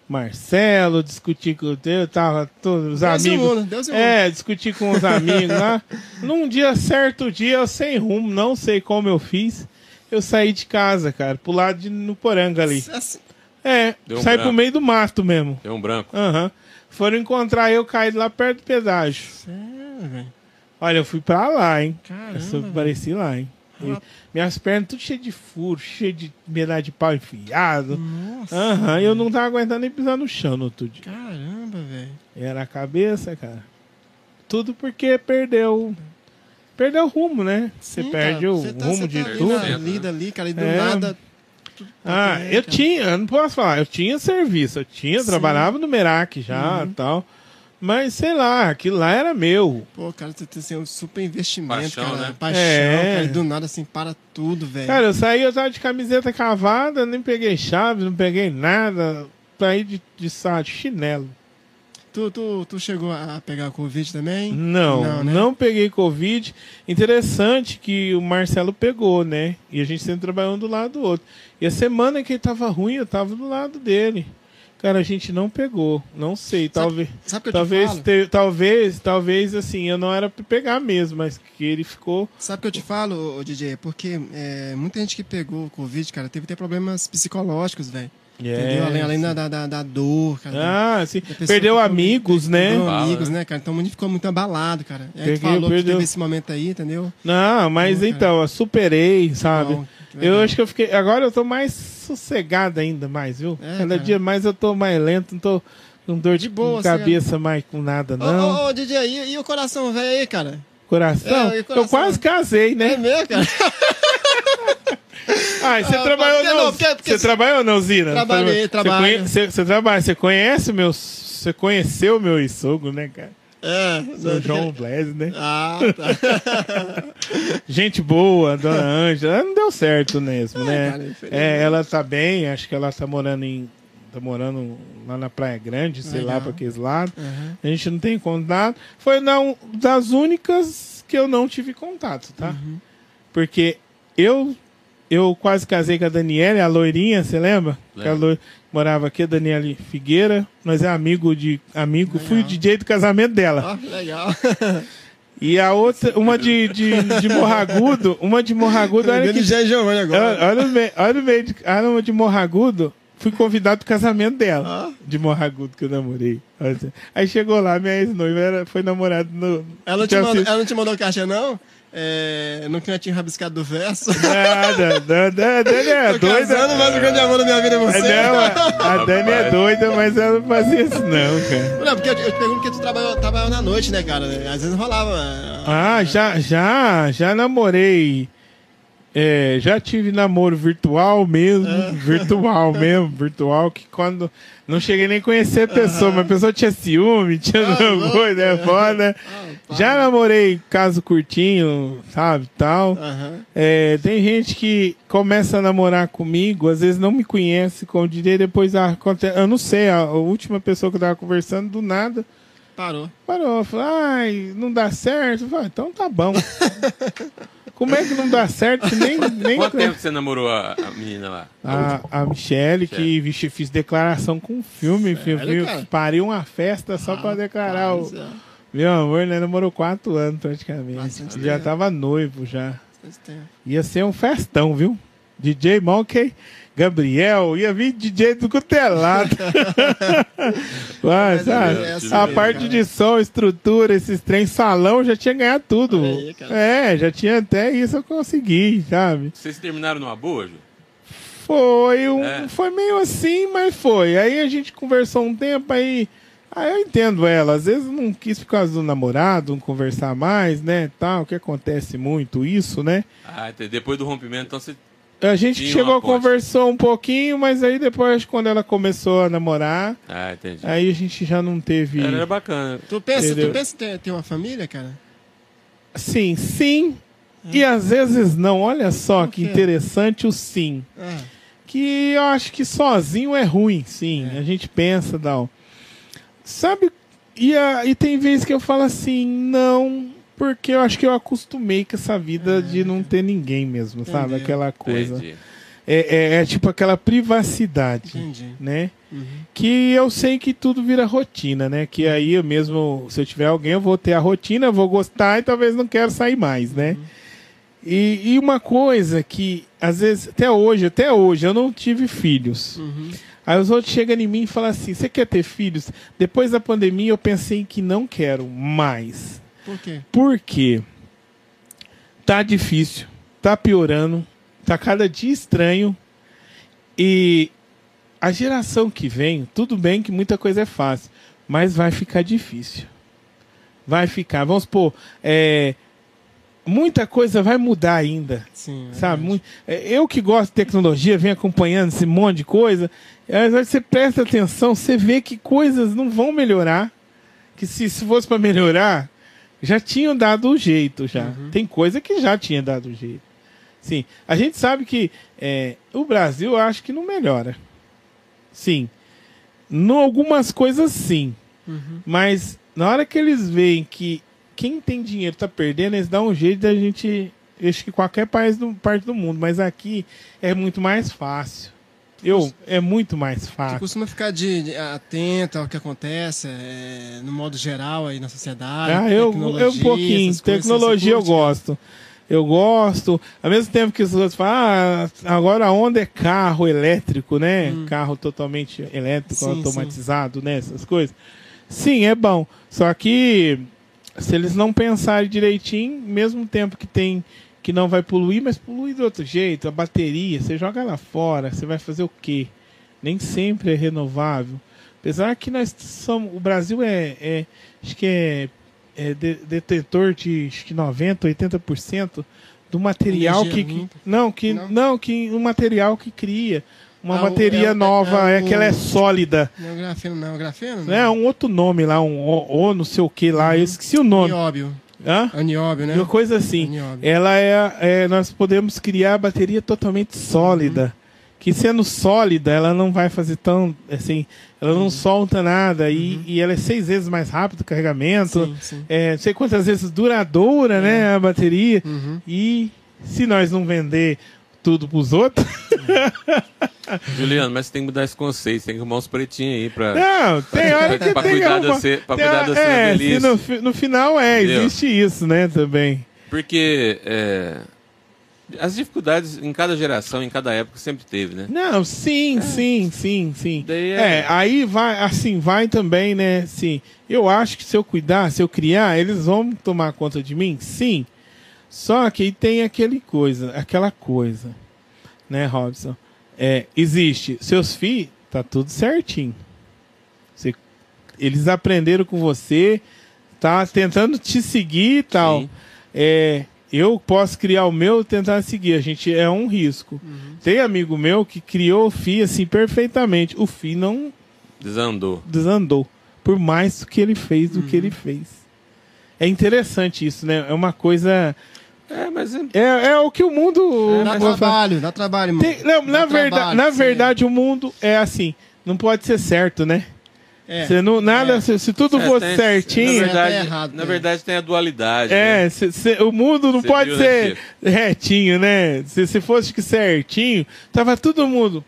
Marcelo, discuti com eu tava todos os Deus e amigos. mundo, Deus e é, discuti com os amigos lá. Num dia certo dia, eu sem rumo, não sei como eu fiz. Eu saí de casa, cara, pro lado de no Poranga ali. É, Deu um saí branco. pro meio do mato mesmo. Tem um branco. Aham. Foram encontrar eu caído lá perto do pedágio. sério, velho. Olha, eu fui pra lá, hein? Caramba, Eu pareci lá, hein? Minhas pernas tudo cheio de furo, cheio de pedaço de pau enfiado. Nossa. Aham, e eu não tava aguentando nem pisar no chão no outro dia. Caramba, velho. Era a cabeça, cara. Tudo porque perdeu. Perdeu o rumo, né? Você Sim, perde cara, o tá- rumo você de tá ali tudo. Na lida ali, cara, e do É. nada. tudo Ah, tá eu tinha, eu não posso falar, eu tinha serviço, eu tinha, Sim. Uhum. trabalhava no Merak já e tal. Mas sei lá, aquilo lá era meu. Pô, cara, você tem assim, um super investimento, Paixão, cara. né? Paixão, É. cara, do nada assim, para tudo, velho. Cara, eu saí, eu tava de camiseta cavada, nem peguei chave, não peguei nada. Saí de, de, sa- de chinelo. Tu, tu, tu chegou a pegar Covid também? Não, Não, não, né? peguei Covid. Interessante que o Marcelo pegou, né? E a gente sempre trabalhando do lado do outro. E a semana que ele tava ruim, eu tava do lado dele. Cara, a gente não pegou. Não sei, talvez. Sabe o que eu te talvez, falo? te- talvez, talvez, assim, eu não era pra pegar mesmo, mas que ele ficou. Sabe o que eu te falo, ô, DJ? Porque é, muita gente que pegou Covid, cara, teve até problemas psicológicos, velho. Entendeu? Além, além da, da, da, da dor, cara. Ah, sim. Perdeu que amigos, né? Perdeu Fala, amigos, né? cara? Então o mundo ficou muito abalado, cara. E aí Peguei, falou que perdeu. teve esse momento aí, entendeu? Não, mas então, eu superei, sabe? Que eu acho que eu fiquei. Agora eu tô mais sossegado ainda, mais, viu? É, Cada cara. dia mais eu tô mais lento, não tô com dor de, De boa, com assim, cabeça mais com nada, Ô, não. ô, ô, DJ, e, e o coração velho aí, cara? Coração? É, coração? Eu quase casei, É né? mesmo, cara? Ah, você Ah, trabalhou não? não, porque- porque você trabalhou não, Zina? Trabalhei, Você trabalho. conhe- Você, você trabalha, você conhece meu. Você conheceu meu sogro, né, cara? É. O João Blaise, né? Ah, tá. Gente boa, dona Ângela. Não deu certo mesmo, É, né? cara, é, ela tá bem, acho que ela tá morando em. Tá morando lá na Praia Grande, sei lá Legal. pra aqueles lados. Uhum. A gente não tem contato. Foi não, das únicas que eu não tive contato, tá? Uhum. Porque eu eu quase casei com a Daniela, a loirinha, você lembra? Que a. morava aqui, a Daniela Figueira. Nós é amigo de amigo. Fui o Legal. DJ do casamento dela. Ó, legal. E a outra, uma de, de, de Morragudo, uma de Morragudo, olha que DJ Giovanni agora. Olha, olha o meio, olha o meio de, olha uma de Morragudo. Fui convidado pro casamento dela. De Morragudo que eu namorei. Aí chegou lá, minha ex-noiva foi namorada no. Ela te mandou, ela não te mandou caixa, não? É, não tinha tinha rabiscado do verso? Nada, a Dani é Tô doida. casando, mas o grande amor da minha vida é A você. Não, a, a Dani é doida, mas ela não fazia isso não, cara. Não, porque eu te, eu te pergunto porque tu trabalhou, trabalhou na noite, né, cara? Às vezes rolava. Ah, já, já, já namorei. É, já tive namoro virtual mesmo, virtual mesmo, virtual, que quando não cheguei nem a conhecer a pessoa, mas a pessoa tinha ciúme, tinha Ah, coisa, é foda. Já namorei caso curtinho, sabe, tal. É, tem gente que começa a namorar comigo, às vezes não me conhece, como diria, depois ah, aconte- eu não sei, a, última pessoa que eu tava conversando, do nada, Parou. parou, falou, ai, não dá certo. Falei, então tá bom. Como é que não dá certo? Nem, nem Quanto tempo você namorou a, a menina lá? a, a Michelle, que vixe, fiz declaração com filme, filho, Sério, cara? parei uma festa só pra declarar o. É. Meu amor, né? Namorou quatro anos praticamente. Bastante já tempo. tava noivo já. Ia ser um festão, viu? DJ Monkey, Gabriel, ia vir DJ do cutelado. Vai, sabe? é assim A mesmo, parte cara. de som, estrutura, esses trem, salão, já tinha ganhado tudo. Aí, é, já tinha até isso eu consegui, sabe? Vocês terminaram numa boa, Ju? Foi um, É. foi meio assim, mas foi. Aí a gente conversou um tempo aí. Aí eu entendo ela, às vezes não quis por causa do namorado, não conversar mais, né, tal, que acontece muito isso, né? Ah, depois do rompimento, então você. A gente Tinha chegou, conversou um pouquinho, mas aí depois, quando ela começou a namorar, Ah, entendi. aí a gente já não teve. Era, era bacana. Tu pensa, Entendeu? tu pensa ter, ter uma família, cara? Sim, sim. E às vezes não. Olha só que interessante o sim. Ah, Que eu acho que sozinho é ruim, sim. A gente pensa, não. Sabe? E, a- e tem vezes que eu falo assim, não. Porque eu acho que eu acostumei com essa vida de não ter ninguém mesmo, sabe? Entendeu. Aquela coisa. Entendi. É, é- é tipo aquela privacidade. entendi. né? Uhum. Que eu sei que tudo vira rotina, né? Que aí eu mesmo, se eu tiver alguém, eu vou ter a rotina, eu vou gostar e talvez não quero sair mais, né? E, e uma coisa que, às vezes, até hoje, até hoje, eu não tive filhos. Uhum. Aí os outros chegam em mim e falam assim: você quer ter filhos? Depois da pandemia eu pensei que não quero mais. Por quê? Por quê? Tá difícil, tá piorando, tá cada dia estranho. E a geração que vem, tudo bem que muita coisa é fácil, mas vai ficar difícil. Vai ficar, vamos supor, é, muita coisa vai mudar ainda. Sim. é Sabe? é, eu que gosto de tecnologia, venho acompanhando esse monte de coisa. Às vezes você presta atenção, você vê que coisas não vão melhorar. Que se, se fosse para melhorar, já tinham dado o jeito já. Tem coisa que já tinha dado o jeito. Sim, a gente sabe que é, o Brasil acho que não melhora. Sim. Em algumas coisas sim. Uhum. Mas na hora que eles veem que quem tem dinheiro tá perdendo, eles dão um jeito da gente. Acho que qualquer país do, parte do mundo, mas aqui é muito mais fácil. Eu, é muito mais Você fácil. costuma ficar de, de- atento ao que acontece é, no modo geral aí na sociedade. Ah, eu, eu um pouquinho. coisas, Tecnologia você eu cara? gosto. Eu gosto. Ao mesmo tempo que os outros falam, ah, agora a onda é carro elétrico, né? Carro totalmente elétrico, Sim, automatizado, né? Essas coisas. Sim, é bom. Só que se eles não pensarem direitinho, mesmo tempo que tem que não vai poluir, mas polui de outro jeito, a bateria, você joga lá fora, você vai fazer o quê? Nem sempre é renovável. Apesar que nós somos. O Brasil é. é- acho que é, é de- detetor de acho que 90%, 80% do material que. que- limpa. não, que. Não? Não, que o material que cria. Uma Ah, bateria é o- nova, é é, que ela é sólida. Não é o grafeno, não. É o grafeno? É um outro nome lá, um O, o não sei o que lá, eu esqueci o nome. Nióbio. Hã? Né? Uma coisa assim. Nióbio. Ela é, é- Nós podemos criar a bateria totalmente sólida. Que sendo sólida, ela não vai fazer tão. Assim, ela não solta nada. E, e ela é seis vezes mais rápido o carregamento. Sim, sim. É, não sei quantas vezes duradoura, né? A bateria. Uhum. E se nós não vender tudo pros outros. Juliano, mas você tem que mudar esse conceito, você tem que arrumar uns pretinhos aí pra. Não, tem hora que pra tem que cuidar da arrumar- ce- pra tem cuidar hora- da sua é, se no, no final é, Entendeu? existe isso, né, também. Porque é, as dificuldades em cada geração, em cada época, sempre teve, né? Não, sim, sim, sim, sim. Daí é- é... aí vai, assim, vai também, né? Sim. Eu acho que se eu cuidar, se eu criar, eles vão tomar conta de mim? Sim. Só que aí tem aquele coisa, aquela coisa, né, Robson? É, existe. Seus filhos, tá tudo certinho. Você- eles aprenderam com você, tá tentando te seguir e tal. Sim. É, Eu posso criar o meu e tentar seguir. A gente é um risco. Tem amigo meu que criou o FI assim perfeitamente. O FI não Desandou. desandou. Por mais que ele fez do que ele fez. É interessante isso, né? É uma coisa. É, mas é- É, é o que o mundo. Dá Vou falar. trabalho, dá trabalho, mano. Tem- não, na, Dá verdade, trabalho, na verdade, o mundo é assim. Não pode ser certo, né? É. Você não, nada, É. se, se tudo É, fosse tem- certinho. Na Certo verdade, é errado, na tem. verdade tem a dualidade. É, né? cê- cê- o mundo não Cê pode viu, né, ser retinho, né? Se, se fosse que certinho, tava todo mundo.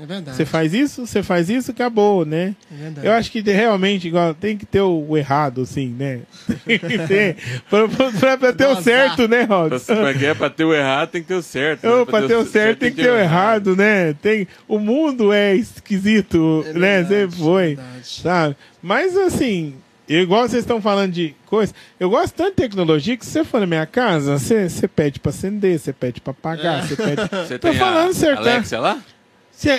É verdade. Você faz isso, você faz isso, acabou, né? É verdade. Eu acho que realmente igual, tem que ter o, o errado, assim, né? Tem que ter. pra, pra- pra ter o Dosar. certo, né, Pra, Robson? pra, que é, pra ter o errado tem que ter o certo. né? Ô, pra ter o certo tem que ter o errado, né? Tem, o mundo é esquisito, É né? verdade, foi, verdade. sabe? Mas assim, igual vocês estão falando de coisa, eu gosto tanto de tecnologia que se você for na minha casa, você, você pede pra acender, você pede pra apagar, você pede. Você Tô tem falando a certo, né? Alexia lá?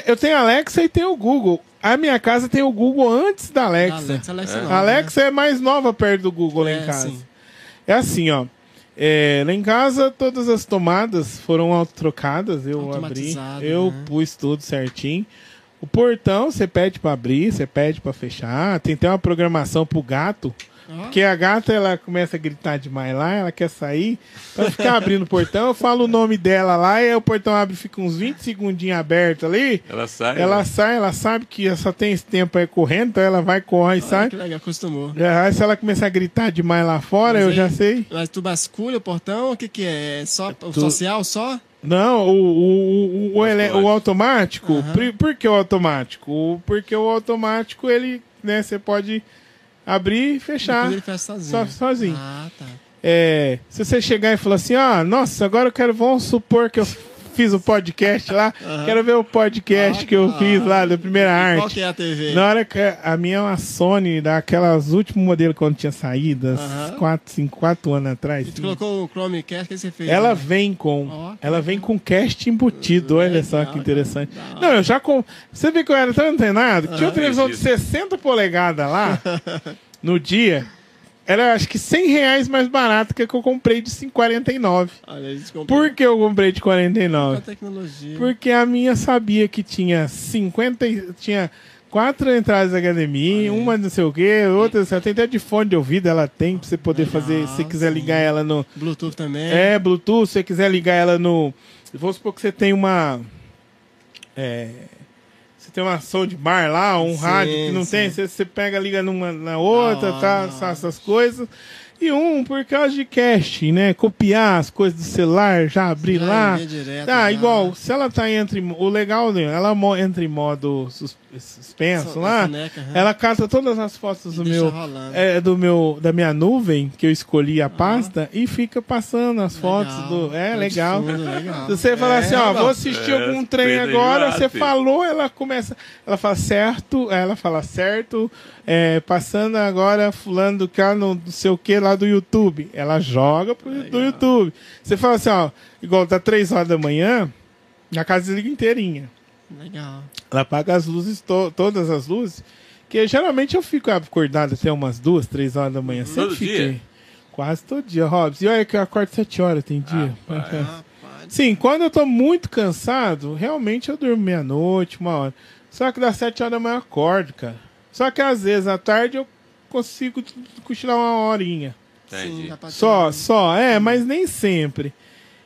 Eu tenho a Alexa e tenho o Google. A minha casa tem o Google antes da Alexa. Alexa, Alexa É. não, A Alexa é mais nova perto do Google lá É, em casa. sim. É assim, ó. É, lá em casa, todas as tomadas foram trocadas. Eu abri, eu né? pus tudo certinho. O portão, você pede pra abrir, você pede pra fechar. Tem até uma programação pro gato. Porque a gata, ela começa a gritar demais lá, ela quer sair. Pra ficar abrindo o portão, eu falo o nome dela lá, e aí o portão abre, fica uns 20 segundinhos aberto ali. Ela sai. Ela né? sai, ela sabe que só tem esse tempo aí correndo, então ela vai, corre e sai. que legal, acostumou. Aí se ela começar a gritar demais lá fora, Mas eu aí- já sei. Mas tu basculha o portão, o que que é? É só o tu- social só? Não, o, o, o, o, ele- o automático. Aham. Por, por que o automático? Porque o automático, ele, né, você pode abrir e fechar. Depois ele fecha sozinho. Só- sozinho. Ah, tá. É, se você chegar e falar assim, ah, nossa, agora eu quero, vamos supor que eu fiz o podcast lá, quero ver o podcast Ah, que eu tá. fiz lá da primeira E Qual arte. que é a TV? Na hora que a minha é uma Sony, daquelas últimos modelos quando tinha saído, Aham. 4, 5, 4 anos atrás. E tu colocou o Chromecast, o que você fez? Ela né? vem com. Ó, ela vem com cast embutido, olha só que interessante. Não, eu já com. Você vê que eu era tão antenado? Tinha uma Ah, televisão de acredito. 60 polegadas lá no dia. Era acho que 100 reais mais barato que a que eu comprei de 5,49. Olha, comprou Por que eu comprei de com a 49? tecnologia. Porque a minha sabia que tinha 50. e- Tinha quatro entradas HDMI, uma não sei o que, outra, você tem até de fone de ouvido, ela tem pra você poder Legal, fazer, se você quiser sim. ligar ela no, Bluetooth também. é, Bluetooth, se você quiser ligar ela no. Vamos supor que você tem uma. É, tem uma soundbar lá, um Sim, rádio que não sim. tem, você, você pega, liga numa na outra, Da tá, essas coisas. E um por causa de cache, né? Copiar as coisas do celular, já abrir Já lá. direto, Tá, já. igual, se ela tá entre. O legal, né? Ela mo- entra em modo sus- suspenso So- lá. soneca, aham. Ela cata todas as fotos E do meu. rolando. É, do meu. Da minha nuvem, que eu escolhi a pasta, e fica passando as fotos do. É, Tá legal. legal. Se você falar assim, ó, legal. vou assistir É, algum trem agora, você falou, ela começa. Ela fala certo, ela fala certo, é, passando agora fulano do cara no não sei o que lá do YouTube. Ela joga pro, do YouTube. Você fala assim, ó, igual tá três horas da manhã, a casa desliga inteirinha. Legal. Ela apaga as luzes, to- todas as luzes. Que geralmente eu fico acordado até umas duas, três horas da manhã. Sempre Todo fiquei. dia? Quase todo dia, Robson. E olha que eu acordo sete horas, tem dia. Rapaz. Sim, quando eu tô muito cansado, realmente eu durmo meia-noite, uma hora. Só que das sete horas da manhã eu acordo, cara. Só que às vezes à tarde eu consigo cochilar uma horinha. Entendi. pra Só, só, é, mas nem sempre.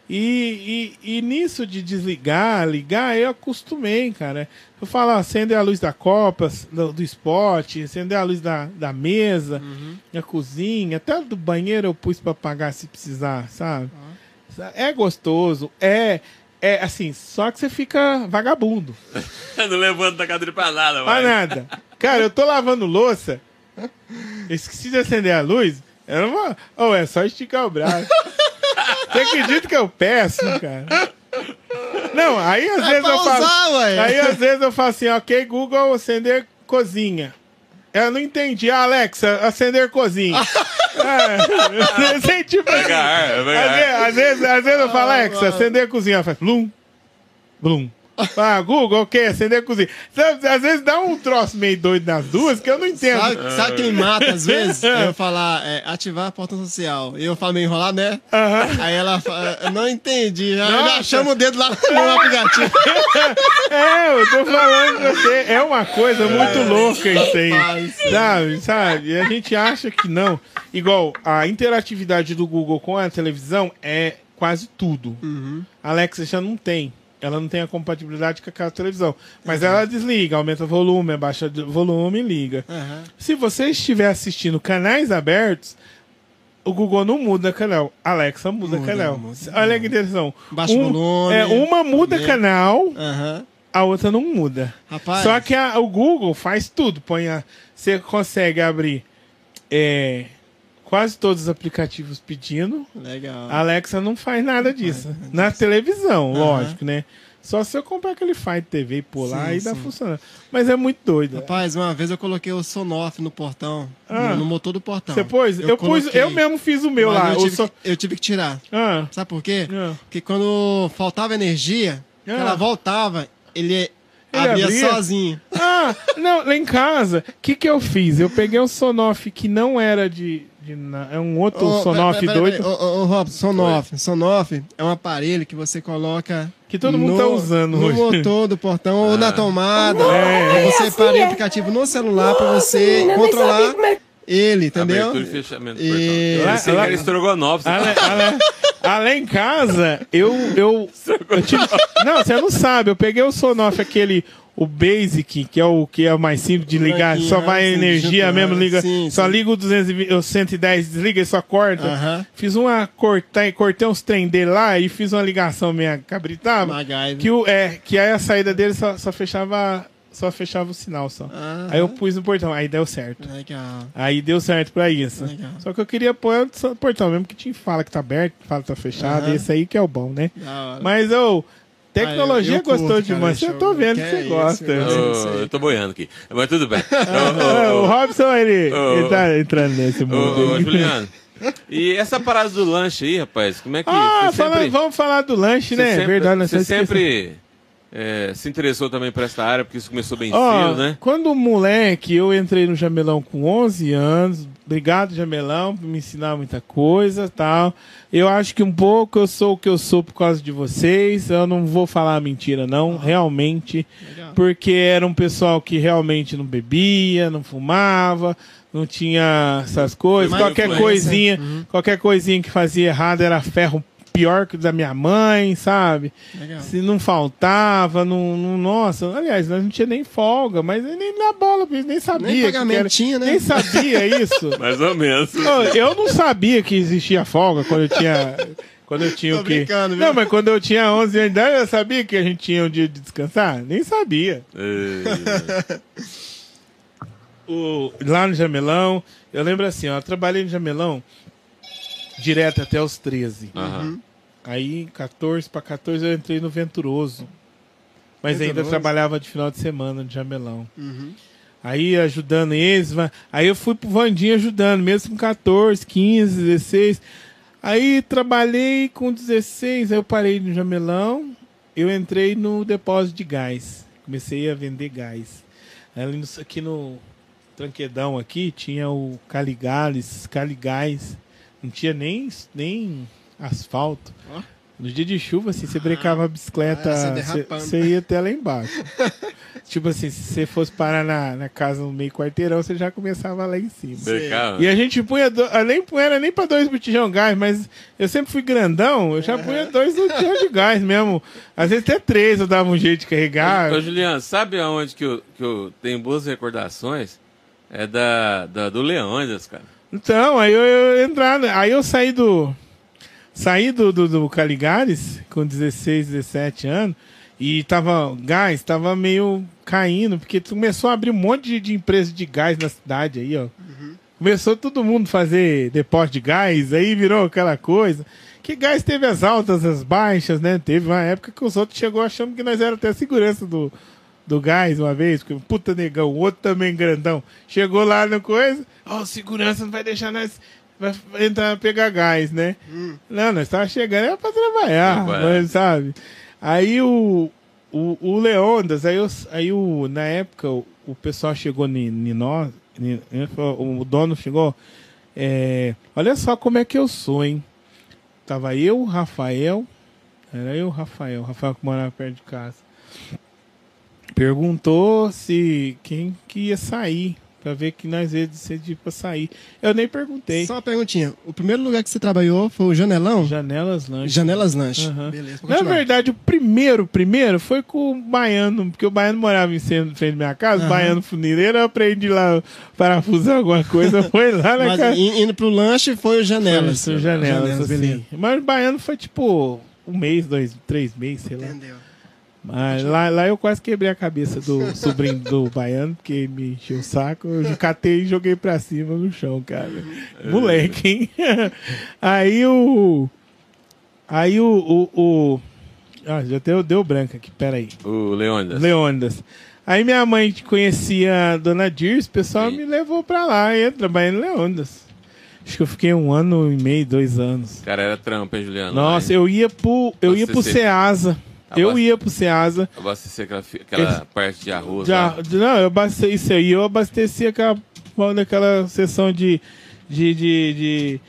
E, e, e nisso de desligar, ligar, eu acostumei, cara. Eu falo, acender a luz da copa, do, do spot, acender a luz da, da mesa, da cozinha, até do banheiro eu pus pra apagar se precisar, sabe? É gostoso, é, é assim, só que você fica vagabundo. não levanta da cadeira pra nada, Faz vai. nada. Cara, eu tô lavando louça, eu esqueci de acender a luz, eu não vou. Oh, é só esticar o braço. Você acredita que eu peço, cara? Não, aí às É vezes eu falo. usar. Aí às vezes eu falo assim, ok, Google, acender cozinha. Eu não entendi. Ah, Alexa, acender cozinha. é, sei, tipo assim. É Às vezes, às vezes, às vezes eu falo, Ah, Alexa, mano. acender cozinha. Ela faz blum, blum, Ah, Google, ok, acender a cozinha. Sabe, às vezes dá um troço meio doido nas duas que eu não entendo. Sabe, sabe quem mata às vezes? Eu falar, é, ativar a porta social. E eu falo meio enrolado, né? Aí ela fala, eu não entendi. Aí ela chama o dedo lá no aplicativo. É, eu tô falando pra você. É uma coisa muito louca isso aí. Sabe, sabe? E a gente acha que não. Igual, a interatividade do Google com a televisão é quase tudo. A Alexa já não tem. Ela não tem a compatibilidade com aquela televisão. Mas ela desliga, aumenta o volume, abaixa o volume e liga. Aham. Se você estiver assistindo canais abertos, o Google não muda canal. Alexa muda, Muda, canal. muda. Olha que interessante. Baixa o volume. É, uma muda Né? canal, Aham. a outra não muda. Rapaz. Só que a- o Google faz tudo. Põe a, você consegue abrir é, quase todos os aplicativos pedindo. Legal. A Alexa não faz nada disso. Na televisão, Aham. lógico, né? Só se eu comprar aquele Fire TV e Sim, e dá funcionando. Mas é muito doido. Rapaz, uma vez eu coloquei o Sonoff no portão. Ah. No, no motor do portão. Você pôs? Eu, pus, coloquei, eu mesmo fiz o meu mas lá. Eu o tive, só- que, eu tive que tirar. Ah, Sabe por quê? Ah. Porque quando faltava energia, Ah. ela voltava, ele, abria, abria? sozinho. Ah, não, lá em casa, o que que eu fiz? Eu peguei um Sonoff que não era de. de na- é um outro Ô, Sonoff pera- pera- doido. Ô, ô, ô, Robson, Sonoff. Sonoff é um aparelho que você coloca. Que todo mundo no, tá usando no hoje. motor do portão ou na tomada. É. Aí Você É assim, para o é. aplicativo no celular pra você Menina, controlar é- ele, entendeu? Abertura e fechamento do E- portão. Eu sei que era estrogonofe. você Ale, fala. ale, ale em casa, eu. eu, eu tive- não, você não sabe. Eu peguei o Sonoff, aquele. O Basic, que é o que é o mais simples de ligar, só vai ah, sim, energia mesmo, ah, liga, sim, só sim. liga o, 220, o 110, desliga e só corta. Aham. Fiz uma cortei, cortei uns trem dele lá e fiz uma ligação minha cabritava. Que, o, é, que aí a saída dele só, só fechava só fechava o sinal só. Aí eu pus no portão, aí deu certo. Legal. Aí deu certo pra isso. Legal. Só que eu queria pôr no portão mesmo, que te fala que tá aberto, fala que tá fechado, esse aí que é o bom, né? Mas, ô, tecnologia Ah, eu- eu gostou curto, demais. cara, Eu tô vendo que, que você é isso, gosta. eu eu tô boiando aqui. Mas tudo bem. É, Ô, ô, o Robson, ele, ele tá entrando nesse mundo. ô. Juliano. E essa parada do lanche aí, rapaz, como é que Ah, fala- sempre, vamos falar do lanche, você né? sempre, Verdade, você sempre é, se interessou também por essa área, porque isso começou bem Ó, cedo, né? Quando moleque, eu entrei no Jamelão com 11 anos. Obrigado, Jamelão, por me ensinar muita coisa tal. Eu acho que um pouco eu sou o que eu sou por causa de vocês. Eu não vou falar mentira, não, realmente. Legal. Porque era um pessoal que realmente não bebia, não fumava, não tinha essas coisas. Qualquer coisinha, Uhum. qualquer coisinha que fazia errado era ferro pior que o da minha mãe, sabe? Legal. Se não faltava, não, não- nossa, aliás, nós não tinha nem folga, mas nem na bola, nem sabia. Nem era- tinha, né? Nem sabia isso. Mais ou menos. Ô, eu não sabia que existia folga quando eu tinha. Quando eu tinha Tô o quê? viu? Não, mas quando eu tinha 11 anos de idade, eu sabia que a gente tinha um dia de descansar? Nem sabia. É, O, lá no Jamelão, eu lembro assim, ó, eu trabalhei no Jamelão direto até os 13. aham. Aí, 14 para 14, eu entrei no Venturoso. Mas ainda Venturoso? trabalhava de final de semana no Jamelão. Uhum. Aí ajudando eles, aí eu fui pro Vandinho ajudando, mesmo com 14, 15, 16. Aí trabalhei com 16, aí eu parei no Jamelão, eu entrei no depósito de gás. Comecei a vender gás. Ali no- aqui no Tranquedão aqui tinha o Caligales, Caligás. Não tinha nem, nem asfalto. Ó. No dia de chuva, assim, você brecava a bicicleta, Ah, você ia até lá embaixo. tipo assim, se você fosse parar na, na casa no meio quarteirão, você já começava lá em cima. Becava. E a gente punha, do, ah, nem punha, era nem pra dois botijão gás, mas eu sempre fui grandão, eu já punha dois botijão de gás mesmo. Às vezes até três eu dava um jeito de carregar. Ô, Juliano, sabe aonde que eu, que eu tenho boas recordações? É da, da do Leônidas, cara. Então, aí eu, eu entrar, aí eu saí do. Saí do, do, do Caligares com 16, 17 anos e tava. Gás tava meio caindo, porque começou a abrir um monte de, de empresa de gás na cidade aí, ó. Começou todo mundo fazer depósito de gás, aí virou aquela coisa. Que gás teve as altas, as baixas, né? Teve uma época que os outros chegou achando que nós era até segurança do, do gás uma vez, porque puta negão, o outro também grandão. Chegou lá na coisa, ó, o segurança não vai deixar nós vai entrar pegar gás, né? Não, nós tava chegando era pra trabalhar, mas, sabe? Aí o o, o Leondas, aí, eu, aí o, na época o, o pessoal chegou em nós, o dono chegou, é, olha só como é que eu sou, hein? Tava eu, o Rafael, era eu, o Rafael, o Rafael que morava perto de casa. Perguntou se quem que ia sair, pra ver que nós ia decidir pra sair. Eu nem perguntei. Só uma perguntinha. O primeiro lugar que você trabalhou foi o Janelão? Janelas Lanche. Janelas Lanche. Aham. Beleza, Na verdade, o primeiro, primeiro foi com o Baiano, porque o Baiano morava em frente da minha casa, o Aham. Baiano funileiro, eu aprendi lá parafusar alguma coisa, foi lá na Mas casa. in- indo pro lanche foi o Janelas. Foi, janelas, Janelas, assim. beleza. Mas o Baiano foi tipo um mês, dois, três meses, sei lá. Entendeu. Mas lá, lá eu quase quebrei a cabeça do sobrinho do Baiano, porque ele me encheu o saco. Eu catei e joguei pra cima no chão, cara. Moleque, hein? Aí o. Aí o. o, o ah, já deu, deu branco aqui, peraí. O Leônidas. Leônidas. Aí minha mãe conhecia a dona Dirce, o pessoal Sim. me levou pra lá, e eu trabalhei no Leônidas. Acho que eu fiquei um ano e meio, dois anos. Cara, era trampa, hein, Juliano? Nossa, Lá, hein? eu ia pro, eu ia pro Abastecer. Eu ia pro Ceasa. Abastecer aquela, aquela parte de arroz Já, lá. não, eu abasteci isso aí. Eu abasteci aquela, daquela sessão de, de, de, de,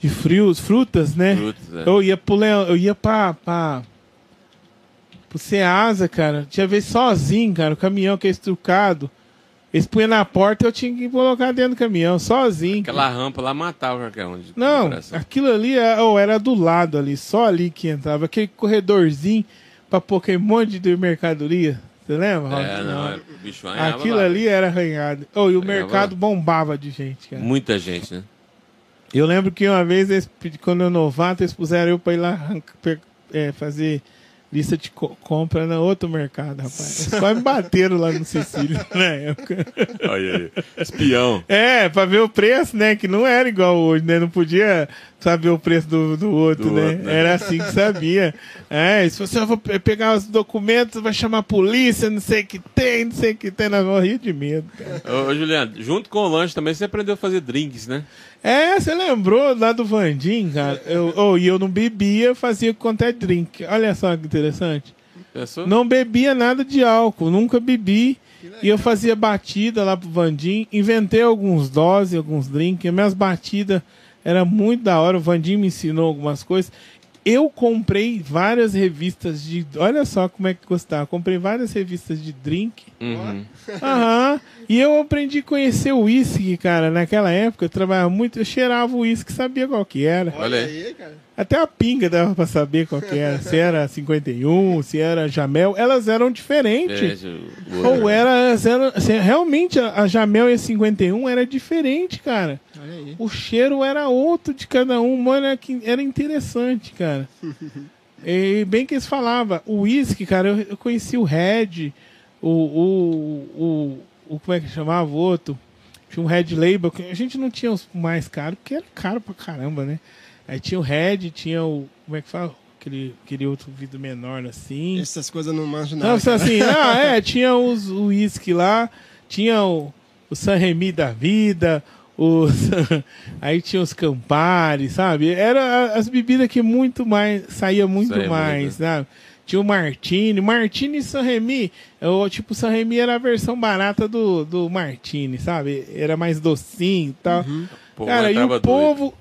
de frios, frutas, né? Frutas, é. Eu ia pro Leão, eu ia pra, pra, pro Ceasa, cara. Tinha vez sozinho, cara. O caminhão que é estrucado. Eles punham na porta eu tinha que colocar dentro do caminhão, sozinho. Aquela rampa lá matava qualquer um. de- de Não, aquilo ali oh, era do lado ali, só ali que entrava. Aquele corredorzinho aquele monte de mercadoria. Você lembra? É, não, era- o bicho arranhava Aquilo lá. ali era arranhado. Oh, e o Arranhava mercado lá. bombava de gente, cara. Muita gente, né? Eu lembro que uma vez, eles, quando eu novato, eles puseram eu pra ir lá é, fazer lista de co- compra no outro mercado, rapaz. Quase me bateram lá no Cecílio na época. Olha aí. Espião. É, pra ver o preço, né? Que não era igual hoje, né? Não podia saber o preço do, do outro, Do né? outro, né? Era assim que sabia. É, se você for pe- pegar os documentos, vai chamar a polícia, não sei o que tem, não sei o que tem. Nós morria de medo, cara. Ô, ô, Juliano, junto com o lanche também você aprendeu a fazer drinks, né? É, você lembrou lá do Vandim, cara? Eu, oh, e eu não bebia, fazia quanto é drink. Olha só que interessante. Pensou? Não bebia nada de álcool, nunca bebi. E eu fazia batida lá pro Vandim. Inventei alguns doses, alguns drinks. Minhas batidas era muito da hora. O Vandim me ensinou algumas coisas. Eu comprei várias revistas de. Olha só como é que gostava. Comprei várias revistas de drink. Uhum. Aham. E eu aprendi a conhecer o uísque, cara. Naquela época eu trabalhava muito, eu cheirava o uísque, sabia qual que era. Olha aí. cara. Até a pinga dava pra saber qual que era. Se era 51, se era Jamel. Elas eram É, diferentes. o outro- Ou era, se- realmente a, Jamel e a 51 era diferente, cara. Olha aí. O cheiro era outro de cada um, mano, era, que- era interessante, cara. e bem que eles falavam, o whisky, cara, eu, eu conheci o Red, o, o, o, o- Como é que chamava o outro? Tinha um Red Label, que a gente não tinha os mais caros, porque era caro pra caramba, né? Aí tinha o Red, tinha o. Como é que fala? Aquele, aquele outro vidro menor assim. Essas coisas não manjo Não, nada. só assim, ah, é, tinha os o uísque lá, tinha o, o San Remi da vida, os, aí tinha os Campari, sabe? Era as bebidas que muito mais, saía muito Saía mais, muito, sabe? Tinha o Martini, Martini e San Remi, o, tipo, o San Remi era a versão barata do, do Martini, sabe? Era mais docinho e tal. povo Cara, e o povo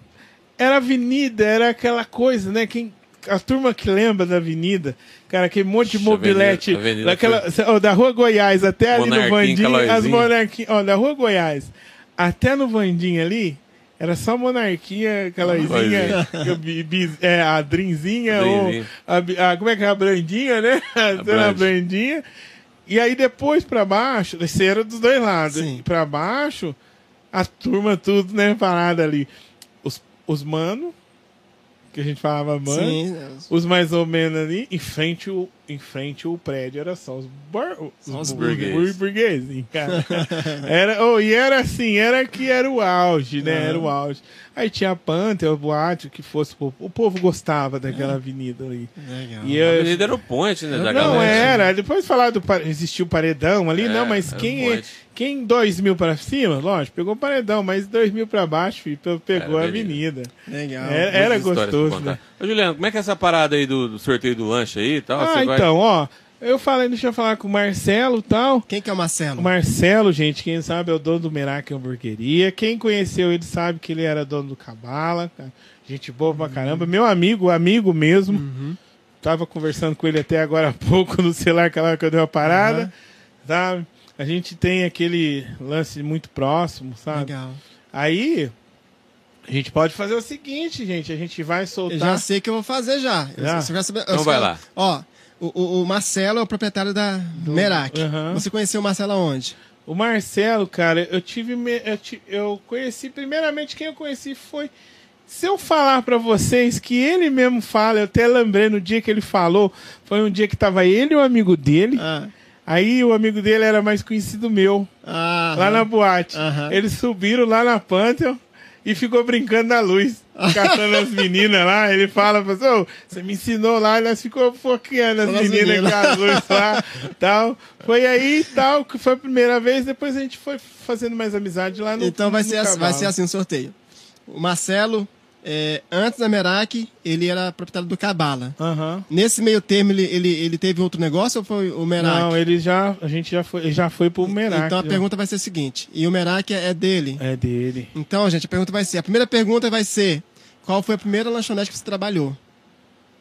era avenida, era aquela coisa, né? Quem, a turma que lembra da avenida, cara, aquele monte de Ixi, mobilete, avenida- avenida daquela, ó, da rua Goiás até ali no Vandim, as monarquinhas, ó, da rua Goiás até no Vandim ali, era só monarquia, bi- é, a drinzinha, ou a, a- como é que é a brandinha, né? A, brand. brandinha. E aí depois pra baixo, esse era dos dois lados. Sim. E pra baixo, a turma tudo, né, parada ali. Os, mano, que a gente falava mano, Sim, os mais ou menos ali, em frente o, em frente o prédio era só os, bur, Só os os burgueses, cara. era, oh, e era assim, era que era o auge, né? Era o auge. Aí tinha a Panther, o boate, o que fosse. O o povo gostava daquela avenida ali. legal. E A eu, avenida era o point, né? Da não galera. era, depois falar do existiu o paredão ali, É, não, mas quem, um monte. Quem 2 mil pra cima, lógico, pegou o paredão, mas 2 mil pra baixo, filho, pe- pegou Era a avenida. Legal. É, era pra gostoso, né? Ô, Juliano, como é que é essa parada aí do, do sorteio do lanche aí e tal? Ah, Você vai- então, ó, Eu falei, deixa eu falar com o Marcelo e tal. Quem que é o Marcelo? O Marcelo, gente, quem sabe é o dono do Merak Hamburgueria. Quem conheceu ele sabe que ele era dono do Cabala. Gente boa pra caramba. Meu amigo, amigo mesmo. Tava conversando com ele até agora há pouco no celular, que hora que eu dei uma parada. Sabe? A gente tem aquele lance muito próximo, sabe? Legal. Aí, a gente pode fazer o seguinte, gente. A gente vai Eu soltar. já sei que eu vou fazer já. Eu- Já? você quer saber- Então eu- vai lá. Ó, o, o- Marcelo é o proprietário da Merak. Aham. Você conheceu o Marcelo aonde? O Marcelo, cara, eu tive. me- Eu, eu conheci. Primeiramente, quem eu conheci foi. Se eu falar pra vocês que ele mesmo fala, eu até lembrei no dia que ele falou, foi um dia que tava ele e o amigo dele. Ah, Aí o amigo dele era mais conhecido meu, ah, lá na boate. Aham. Eles subiram lá na Pantheon e ficou brincando na luz, catando as meninas lá. Ele fala, pessoal, você me ensinou lá, e nós ficou foqueando as As meninas meninas. com as luzes lá, tal. Foi aí, tal, que foi a primeira vez, depois a gente foi fazendo mais amizade lá no Então vai no ser, assim, vai cavalo. ser assim o sorteio. O Marcelo, é, antes da Merak, ele era proprietário do Cabala. Aham. Nesse meio termo, ele, ele, ele teve outro negócio ou foi o Merak? Não, ele já, a gente já foi, já foi pro Merak. Então a já. pergunta vai ser a seguinte: e o Merak é dele? É dele. Então, gente, a pergunta vai ser: a primeira pergunta vai ser: qual foi a primeira lanchonete que você trabalhou?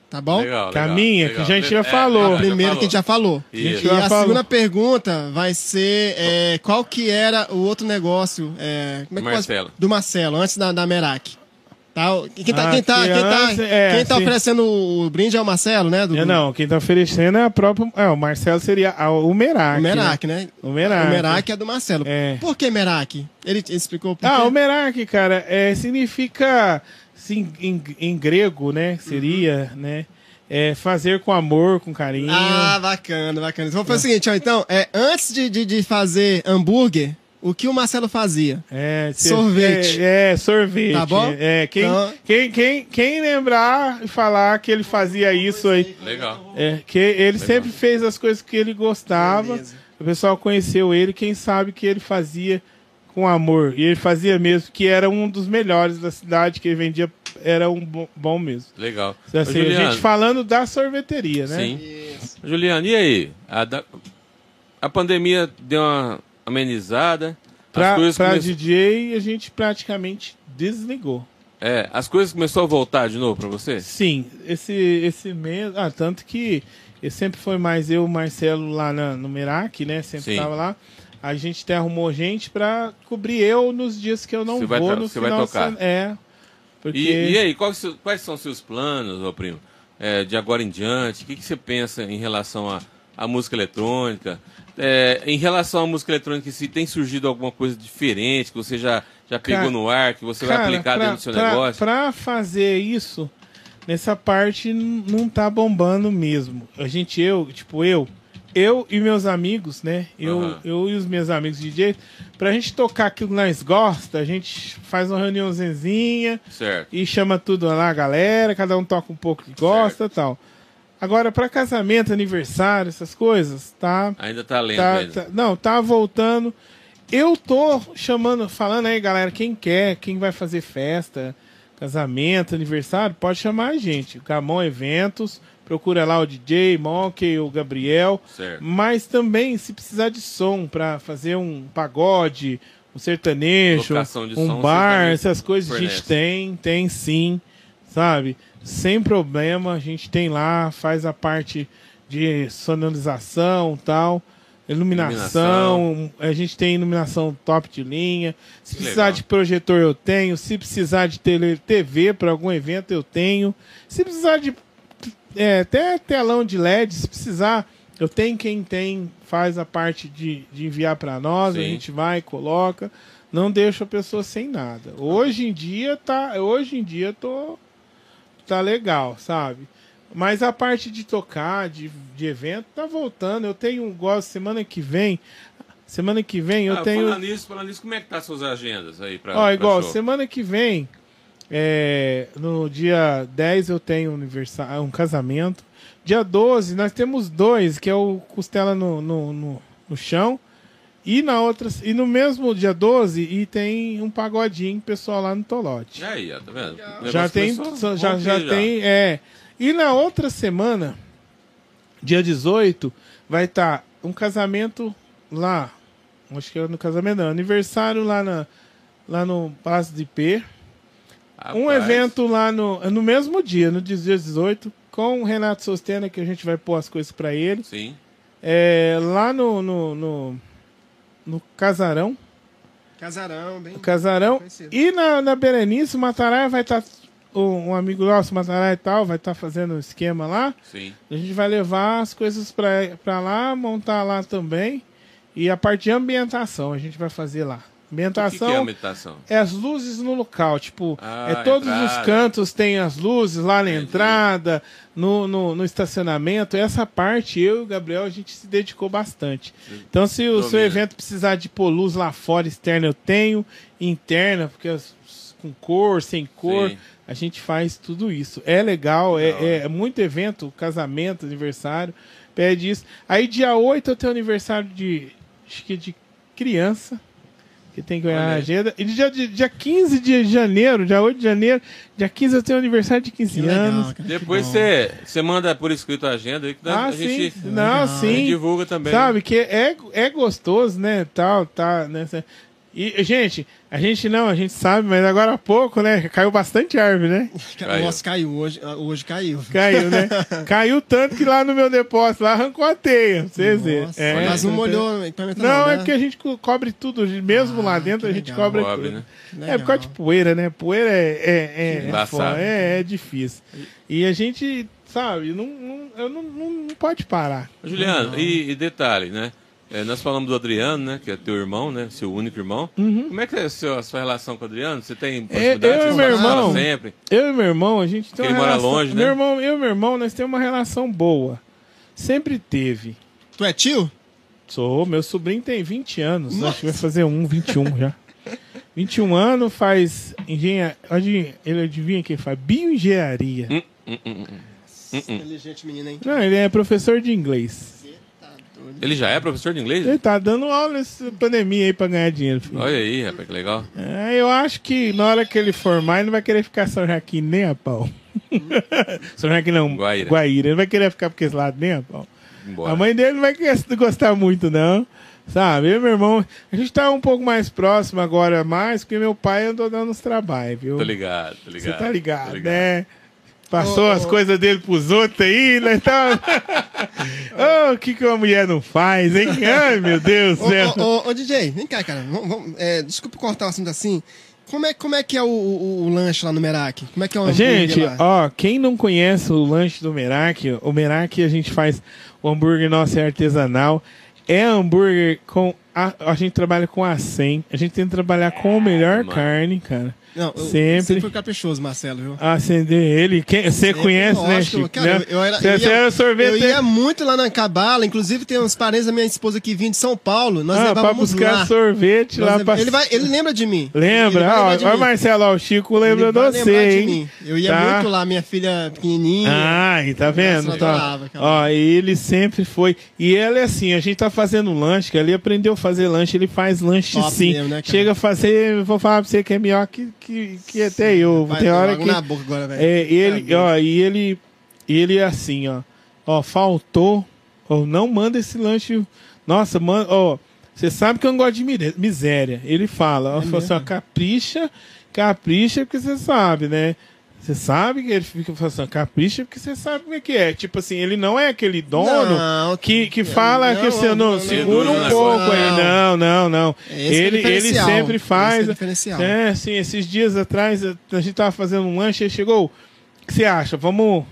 Tá bom? Legal, Que a legal, minha, legal. que a gente já É, falou. A primeira que a gente já falou. Isso. E Já a falou. segunda pergunta vai ser é, qual que era o outro negócio é, como é que posso- Marcelo. do Marcelo, antes da, da Merak. Tá? Quem tá, Ah, quem tá, que quem tá, antes- é, quem tá oferecendo o brinde é o Marcelo, né? Do, É, não, quem tá oferecendo é a própria. É, o Marcelo seria a- o Merak. O né? Merak, né? O Merak. O Merak é do Marcelo. É. Por que Merak? Ele explicou por Ah, quê? o Merak, cara, é, significa sim, em, em grego, né? Seria, né? É, fazer com amor, com carinho. Ah, bacana, bacana. Então foi o seguinte, ó, então, é, antes de, de, de fazer hambúrguer, o que o Marcelo fazia? É, Sorvete. É, é, sorvete. Tá bom? É, quem, Então- quem, quem, quem lembrar e falar que ele fazia isso aí. Legal. É, que ele sempre fez as coisas que ele gostava. Beleza. O pessoal conheceu ele, quem sabe que ele fazia com amor. E ele fazia mesmo, que era um dos melhores da cidade, que ele vendia, era um bom, bom mesmo. Legal. Assim, Ô, a Juliano, gente falando da sorveteria, né? Sim. Juliano, e aí? A, da- a pandemia deu uma amenizada. Pra, as coisas pra come- DJ, a gente praticamente desligou. É, as coisas começaram a voltar de novo pra você? Sim, esse, esse mês. Ah, tanto que sempre foi mais eu, Marcelo lá na- no Merak, né? Sempre Sim. tava lá. A gente até arrumou gente pra cobrir eu nos dias que eu não Você vai vou tra- no você vai final de tocar. É. Porque. E, e aí, quais, quais são seus planos, ô primo? É, de agora em diante, o que, que você pensa em relação à à música eletrônica? É, em relação à música eletrônica, se tem surgido alguma coisa diferente que você já, já pegou Cara, no ar, que você vai Cara, aplicar pra- dentro do seu pra- negócio? Pra fazer isso, nessa parte não tá bombando mesmo. A gente, eu, tipo, eu, eu e meus amigos, né? Eu, Aham. eu e os meus amigos DJ, pra gente tocar aquilo que nós gosta, a gente faz uma reuniãozinha Certo. e chama tudo lá a galera, cada um toca um pouco que gosta e tal. Agora, pra casamento, aniversário, essas coisas, tá Ainda tá lento Tá- tá- não, tá voltando. Eu tô chamando, falando aí, galera, quem quer, quem vai fazer festa, casamento, aniversário, pode chamar a gente. Camon Eventos, procura lá o DJ, Monkey, o Gabriel. Certo. Mas também, se precisar de som pra fazer um pagode, um sertanejo, um som, bar, essas coisas, a gente fornece. tem, tem sim, sabe? Sem problema, a gente tem lá, faz a parte de sonorização tal, iluminação, a gente tem iluminação top de linha. Se Que precisar legal. de projetor, eu tenho. Se precisar de tele, TV para algum evento, eu tenho. Se precisar de é, até telão de LED, se precisar, eu tenho quem tem, faz a parte de, de enviar para nós, a Sim. gente vai, coloca, não deixa a pessoa sem nada. Hoje em dia tá, hoje em dia tô tá legal, sabe? Mas a parte de tocar, de, de evento, tá voltando. Eu tenho um gosto semana que vem. Semana que vem eu Ah, tenho. Falando nisso, falando nisso, como é que tá suas agendas aí pra, Ó, pra igual, show? semana que vem, é, no dia 10 eu tenho um, um casamento. Dia 12 nós temos dois, que é o Costela no, no, no, no chão. E na outra, e no mesmo dia 12, e tem um pagodinho pessoal lá no Tolote. Aí, ó, tá vendo? Já tem, já, já romper tem, é. E na outra semana, Dia 18 vai estar um casamento lá. Acho que é no casamento, não. Aniversário lá, na, lá no Palácio de P. Um Rapaz, evento lá no, no mesmo dia, no dia 18, com o Renato Sostena, que a gente vai pôr as coisas pra ele. Sim. É, lá no, no, no, no Casarão. Casarão, bem. No Casarão. Conhecido. E na, na Berenice, o Matarai vai estar. um amigo nosso, Matarai e tal, vai estar fazendo um esquema lá. Sim. A gente vai levar as coisas pra lá, montar lá também. E a parte de ambientação a gente vai fazer lá. O que, Ambientação que é a meditação? é as luzes no local, tipo, Ah, é todos entrada. os cantos tem as luzes lá na Entendi. entrada, no, no, no estacionamento. Essa parte, eu e o Gabriel, a gente se dedicou bastante. Então, se o seu Domina. evento precisar de pôr luz lá fora, externa, eu tenho, interna, porque as- com cor, sem cor, Sim. a gente faz tudo isso. É legal, é, é, é muito evento, casamento, aniversário, pede isso. Aí, dia 8, eu tenho aniversário de, acho que de criança que tem que Olha na aí. agenda. E dia, dia, dia 15 de janeiro, dia 8 de janeiro, dia 15 eu tenho aniversário de 15 Que legal, anos. cara, Depois você você manda por escrito a agenda aí que dá- Ah, a sim. gente, Não, a sim. divulga também. Sabe, que é, é gostoso, né? Tal, tá, né? E, gente, a gente não, a gente sabe, mas agora há pouco, né? Caiu bastante árvore, né? Caiu. Nossa, caiu. Hoje, ah, hoje caiu. Caiu, né? Caiu tanto que lá no meu depósito, lá arrancou a teia. pra Vocês verem. É, mas não então- molhou o equipamento Não, né? é porque a gente co- cobre tudo, mesmo lá Ah, dentro a gente legal. cobre Cobre, tudo. né? É por causa de poeira, né? Poeira é, é, é, é, foda, é, é difícil. E a gente, sabe, não, não, eu não, não, não pode parar. Juliano, e, e detalhe, né? É, nós falamos do Adriano, né? Que é teu irmão, né? Seu único irmão. Como é que é a sua, a sua relação com o Adriano? Você tem proximidade? Uhum. eu e meu irmão. sempre? Eu e meu irmão, a gente tem Ele uma mora relação... longe, né? meu irmão, Eu e meu irmão, nós temos uma relação boa. Sempre teve. Tu é tio? Sou, meu sobrinho tem 20 anos, acho que vai fazer um, 21 já. 21 anos, faz engenharia. Ele adivinha quem faz? Bioengenharia. Hum, hum, hum, hum. Inteligente menino, hein? Não, ele é professor de inglês. Ele já é professor de inglês? Ele tá dando aula nessa pandemia aí pra ganhar dinheiro, filho. Olha aí, rapaz, que legal. É, eu acho que na hora que ele formar, ele não vai querer ficar São Joaquim nem a pau. São Joaquim não, Guaíra. Guaíra. Ele não vai querer ficar por esse lado nem a pau. Embora. A mãe dele não vai gostar muito, não. Sabe? Eu meu irmão, a gente tá um pouco mais próximo agora, mais, porque meu pai andou dando uns trabalhos, viu? Tô ligado, tô Você ligado. tá ligado, tô né? Passou Ô, as ô. coisas dele pros outros aí, né? Então... oh, o que, que uma mulher não faz, hein? Ai, meu Deus do céu. ô, DJ, vem cá, cara. Vamos, vamos, é, desculpa cortar o assunto assim. Como é, como é que é o, o- o lanche lá no Merak? Como é que é o Gente, lá? ó, quem não conhece o lanche do Merak, o Merak a gente faz o hambúrguer nosso é artesanal. É hambúrguer com. A, a gente trabalha com a 100. A gente tenta trabalhar com a melhor Mano. carne, cara. Não, eu sempre. sempre fui caprichoso, Marcelo, viu? Acender ele. Quem, você Sempre, conhece, né, Chico? cara, né? eu, eu era, você, eu ia, era sorvete. eu ia muito lá na Cabala, inclusive tem uns parentes da minha esposa que vinham de São Paulo. Nós ah, pra buscar lá. sorvete Nós lá leva- pra. ele, vai, ele lembra de mim. Lembra? Ele vai Ó, lembrar de ó, mim. Marcelo, ó, o Chico lembra Ele de você, de hein? mim. Eu ia Tá? muito lá, minha filha pequenininha. Ai, tá vendo? Nossa, eu Tá. adorava Ó, ele sempre foi. E ele é assim, a gente tá fazendo lanche, que ele aprendeu a fazer lanche, ele faz lanche Top sim. mesmo, né? Chega a fazer, eu vou falar pra você que é melhor que, que, que até eu. Vai, Tem hora que. na boca agora. É, ele, Tá ó, e ele, e ele é assim, ó. Ó, faltou. Ó, não manda esse lanche. Nossa, manda, ó. Você sabe que eu não gosto de miséria. Ele fala, ó, fala assim, capricha, capricha porque você sabe, né? Você sabe que ele fica falando assim, capricha porque você sabe como é que é. Tipo assim, ele não é aquele dono Não, que, que fala não, que você não, não, não, segura não, um não, pouco não. aí. Não, não, não. É esse é ele, ele diferencial. sempre Esse faz. que é. É, assim, esses dias atrás a gente tava fazendo um lanche e chegou. O que você acha? Vamos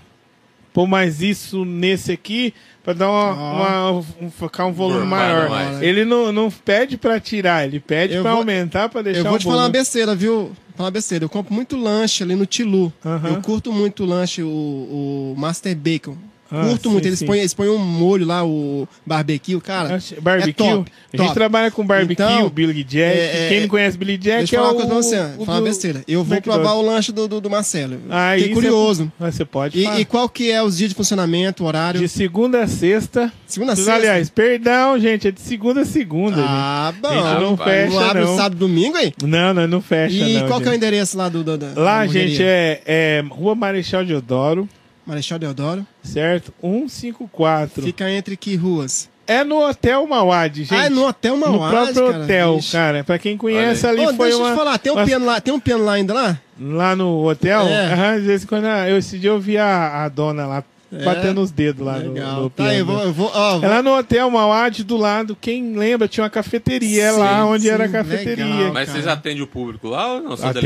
pôr mais isso nesse aqui pra dar uma, Ó. uma- um, ficar um volume maior. mais. Ele não, não pede pra tirar, ele pede Eu pra vou- aumentar pra deixar Eu vou o te falar uma besteira, viu? Vou falar uma besteira. Eu compro muito lanche ali no Tilu. Aham. Eu curto muito o lanche, o, o Master Bacon. Ah, curto sim, muito. Eles sim. põem, eles põem um molho lá, o barbecue, cara. Acho- Barbecue. É top, a gente top. trabalha com barbecue, Então, Billy Jack. é, é, Quem não conhece Billy Jack Deixa eu é falar o, uma coisa pra você, falar uma besteira. Eu vou McDonald's. provar o lanche do, do, do Marcelo. Aí Fiquei você- curioso. Mas você pode E, e qual que é os dias de funcionamento, horário? De segunda a sexta. Segunda a sexta? Aliás, perdão, gente, é de segunda a segunda. Ah, bom. A gente não fecha, Não abre não. sábado e domingo, hein? Não, não, não fecha, E não. qual que é o gente. endereço lá do... do, da- Lá, da gente, é, é Rua Marechal Deodoro. Marechal Deodoro. certo? 154. Fica entre que ruas? É no Hotel Mauad, gente. Ah, é no Hotel No Mauad, próprio cara. hotel, Vixe. cara. Pra quem conhece ali, Ô, foi deixa eu uma... te falar, tem um, uma- piano lá, tem um piano lá ainda lá? Lá no hotel? É. Aham, às vezes quando eu, esse dia eu vi a, a dona lá É. batendo os dedos lá no, Legal. no tá aí, eu vou, eu vou, ó, É vou- lá no Hotel Mauad, do lado, quem lembra, tinha uma cafeteria é Sim, lá onde era a sim, cafeteria. legal. Mas cara. vocês atendem o público lá ou não? Só Atende,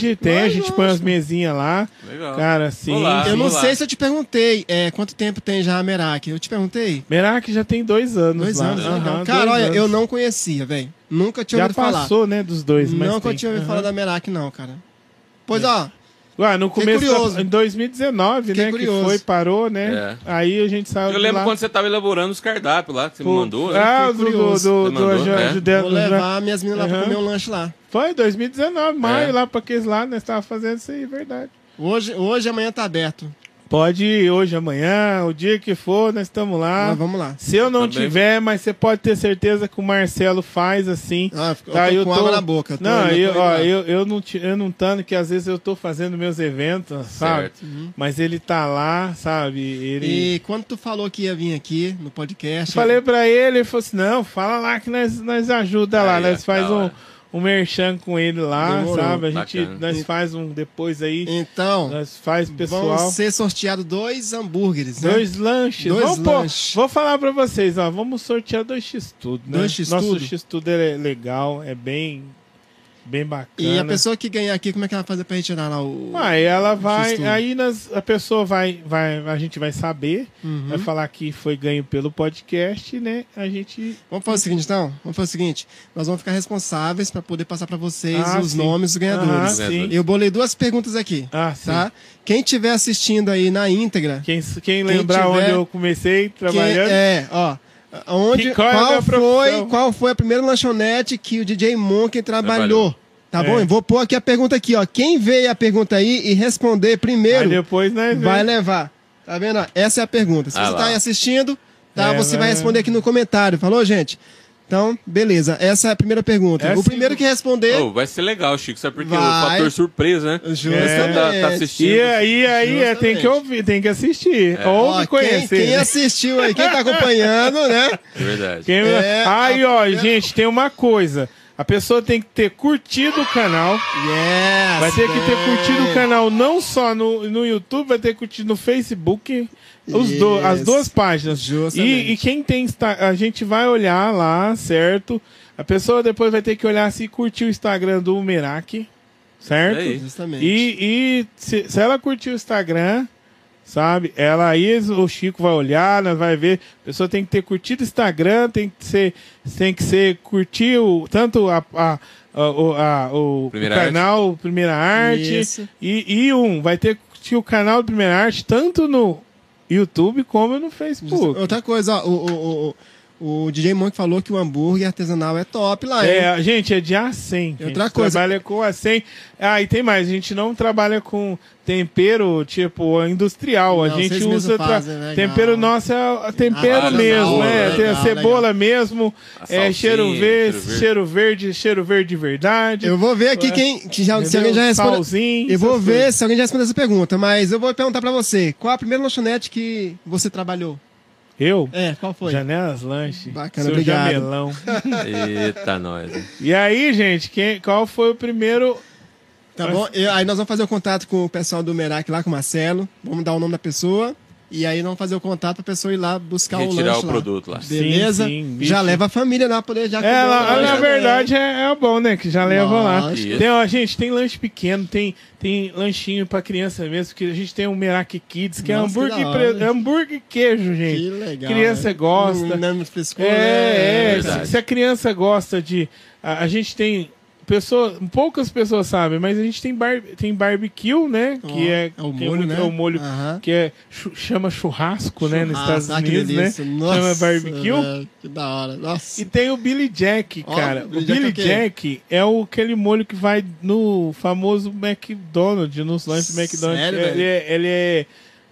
dele? tem, a gente põe as mesinhas lá. Legal. Cara, sim. Vou lá. eu não vamos lá. sei se eu te perguntei é, quanto tempo tem já a Merak. Eu te perguntei. Merak já tem dois anos Dois lá. anos. Aham, legal. dois Cara, olha, anos. eu não conhecia, velho. Nunca tinha Já ouvido falar. passou, né, dos dois, mas Nunca tem. tinha ouvido Aham. falar da Merak, não, cara. Pois, ó, Ué, no Fiquei começo, curioso. da, em 2019, Fiquei né, curioso. que foi, parou, né? Aí a gente saiu Eu lembro lá. quando você estava elaborando os cardápios lá, que você me Pô, mandou. né? Ah, Fiquei do, do, do, mandou, do- né? do- vou do- levar minhas meninas lá pra comer um lanche lá. Foi 2019, maio, É. lá pra aqueles lá, nós tava fazendo isso aí, verdade. Hoje, hoje amanhã tá aberto. Pode ir hoje, amanhã, o dia que for, nós estamos lá. Mas vamos lá. Se eu não Também. tiver, mas você pode ter certeza que o Marcelo faz assim. Ah, eu Tá, tô eu com tô- água na boca. tô- não, tô eu, ó, lá. eu, eu não eu não tanto que às vezes eu tô fazendo meus eventos, sabe? Certo. Mas ele tá lá, sabe? Ele E quando tu falou que ia vir aqui no podcast... Falei pra ele, ele falou assim: não, fala lá que nós, nós ajuda lá, Aí, nós ó, faz da um, hora. Um merchan com ele lá, Demorou. sabe? A gente Bacana. nós faz um depois aí, Então, nós faz vão pessoal. ser sorteados dois hambúrgueres, né? Dois lanches. Dois vamos lanches. vou falar pra vocês, ó. Vamos sortear dois X-Tudo, né? Dois X-Tudo? Nosso X-Tudo é legal, é bem, bem bacana. E a pessoa que ganhar aqui, como é que ela vai fazer pra retirar lá o... Aí ela vai, aí nós, a pessoa vai, vai, a gente vai saber, Uhum. vai falar que foi ganho pelo podcast, né? A gente Vamos fazer o seguinte, então? Vamos fazer o seguinte. Nós vamos ficar responsáveis pra poder passar pra vocês Ah, os sim. nomes dos ganhadores. Aham, sim. Eu bolei duas perguntas aqui, Ah, sim. tá? Quem estiver assistindo aí na íntegra... Quem, quem lembrar tiver- onde eu comecei trabalhando. é, ó... Onde, qual é qual, foi, qual foi a primeira lanchonete que o DJ Monkey trabalhou? Trabalhou. Tá É. bom? Eu vou pôr aqui a pergunta aqui, ó. Quem veio a pergunta aí e responder Aí primeiro depois nós vai levar. Tá vendo? Essa é a pergunta. Se Ah você lá. tá aí assistindo, tá? É, você vai vai- responder aqui no comentário. Falou, gente? Então, beleza. Essa é a primeira pergunta. É o primeiro assim- que responder. Ô, vai ser legal, Chico, sabe porque Vai. o fator surpresa, né? Justamente. Você tá, tá assistindo. E aí, aí é, tem que ouvir, tem que assistir. Ou Ó, me quem, conhecer. quem né? assistiu aí, quem tá acompanhando, né? É verdade. Quem- É, aí, a- ó, gente, tem uma coisa. A pessoa tem que ter curtido o canal. Yes, Vai ter que ter curtido o canal não só no, no YouTube, vai ter que curtir no Facebook. Os do, as duas páginas. Justamente. E, e quem tem. A gente vai olhar lá, certo? A pessoa depois vai ter que olhar se curtiu o Instagram do Merak, certo? É. Justamente. E, e se, se ela curtir o Instagram, sabe? Ela aí, o Chico vai olhar, nós vai ver. A pessoa tem que ter curtido o Instagram, tem que ser, tem que ser curtir o, tanto a, a, a- o, a- o Primeira canal Primeira Arte Isso. e, e um vai ter que curtir o canal Primeira Arte tanto no YouTube como no Facebook. Outra coisa, o, o, o, o DJ Monk falou que o hambúrguer artesanal é top lá, hein? É, gente, é de A100. que Outra a gente coisa- trabalha com A100. Ah, e tem mais, a gente não trabalha com tempero, tipo, industrial. a Não, gente vocês mesmos usa. tra- fazem, legal. tempero nosso é tempero Ah, mesmo, legal, é. Tem a legal, cebola mesmo, A é salsinha, cheiro verde, cheiro verde. cheiro verde, cheiro verde de verdade. Eu vou ver aqui É. quem. que já, se alguém já respondeu. Salzinho, Eu vou ver coisas. se alguém já respondeu essa pergunta, mas eu vou perguntar pra você. Qual a primeira lanchonete que você trabalhou? Eu? É, qual foi? Janelas Lanche. Bacana, seu obrigado. jamelão. Eita, nós. hein? e aí, gente, quem, qual foi o primeiro. Tá bom? Eu- aí nós vamos fazer o contato com o pessoal do Merak lá, com o Marcelo. Vamos dar o nome da pessoa. E aí vamos fazer o contato pra pessoa ir lá buscar o Retirar lanche o lá. produto lá. Beleza? Sim, sim, já leva a família lá pra poder já É, lá- o na verdade é, é bom, né? Que já leva lá. Lógico. Tem, ó, gente, tem lanche pequeno, tem, tem lanchinho pra criança mesmo, que a gente tem um Meraki Kids, que é Nossa, hambúrguer, que pre- hambúrguer e queijo, gente. Que legal. Criança né? gosta. Não, não é É, é, né? se, se a criança gosta de. A, a gente tem. Pessoa, poucas pessoas sabem, mas a gente tem, bar, tem barbecue, né? Ó, que é, é o que molho, né? É o molho Aham. que é, chama churrasco, né? Nos Churrasco, Estados ah, Unidos, né? Nossa, chama barbecue. que da hora. Nossa. E tem o Billy Jack, cara. Billy o Jack é Billy o quê? Jack é o, aquele molho que vai no famoso McDonald's, nos lanches do McDonald's. Sério, ele, é, ele é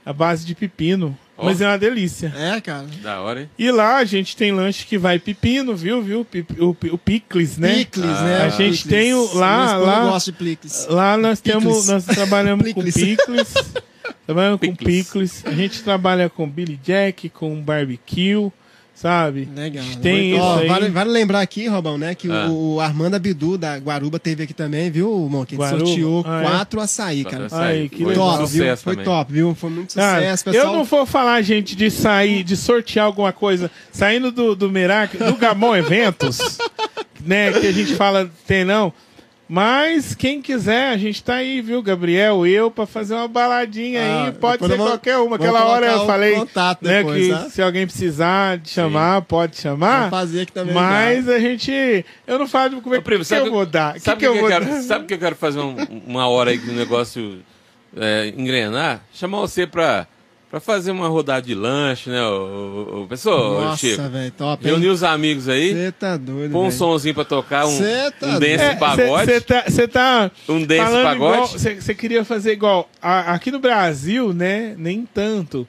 a base de pepino. Mas é uma delícia. É, cara. Da hora, hein? E lá a gente tem lanche que vai pepino, viu? viu? Pip- O, o picles, né? Picles, Ah. né? A gente Picles. tem o- lá- lá- gosta de picles. Lá nós Picles. temos, nós trabalhamos Picles. com picles. trabalhando com Picles. picles. A gente trabalha com Billy Jack, com barbecue, sabe? Legal. Tem isso Ó, aí. Vale, vale lembrar aqui, Robão, né, que Ah. o, o Armando Abidu da Guaruba teve aqui também, viu, Monk? Sorteou Ah, é? quatro açaí, cara. Açaí. que Foi. Top, viu? sucesso Foi também. top, viu? Foi muito Cara, sucesso, pessoal. eu não vou falar, gente, de sair, de sortear alguma coisa, saindo do, do Merak, do Gamon Eventos, né, que a gente fala, tem não. Mas quem quiser, a gente tá aí, viu, Gabriel, eu, pra fazer uma baladinha Ah, aí. Pode ser eu vou- qualquer uma. Aquela hora eu falei contato né, depois, que tá? se alguém precisar de chamar, pode chamar. Vou fazer aqui também. Mas a gente. Eu não falo de como é que, que eu vou dar. Que Sabe que o eu que, vou eu dar? quero, sabe que eu quero fazer um- uma hora aí que o negócio é, engrenar? Chamar você pra, pra fazer uma rodada de lanche, né, o, pessoal, Nossa, Chico? velho, top, hein? Reunir os amigos aí, Você tá doido, pôr um somzinho pra tocar, um, Cê tá um doido. dance É, pagode. Você tá, cê tá Um dance falando pagode? Você queria fazer igual. a- aqui no Brasil, né? Nem tanto.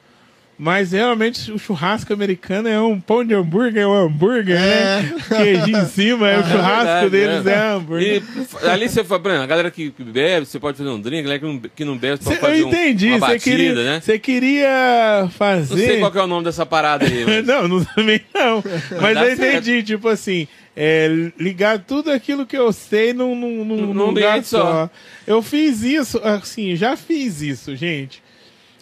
Mas realmente o churrasco americano é um pão de hambúrguer, é um hambúrguer, É. né? Queijo em cima, é, o churrasco verdade, deles é, é. hambúrguer. E ali você fala, a galera que, que bebe, você pode fazer um drink, a galera que não, que não bebe, você Cê- pode fazer eu um- entendi, uma você batida, queria, né? você queria Não fazer. sei qual é o nome dessa parada aí. mas- não, não também não. Mas eu entendi, tipo assim, é, ligar tudo aquilo que eu sei num, num, num, Num lugar só. só. Eu fiz isso, assim, já fiz isso, gente.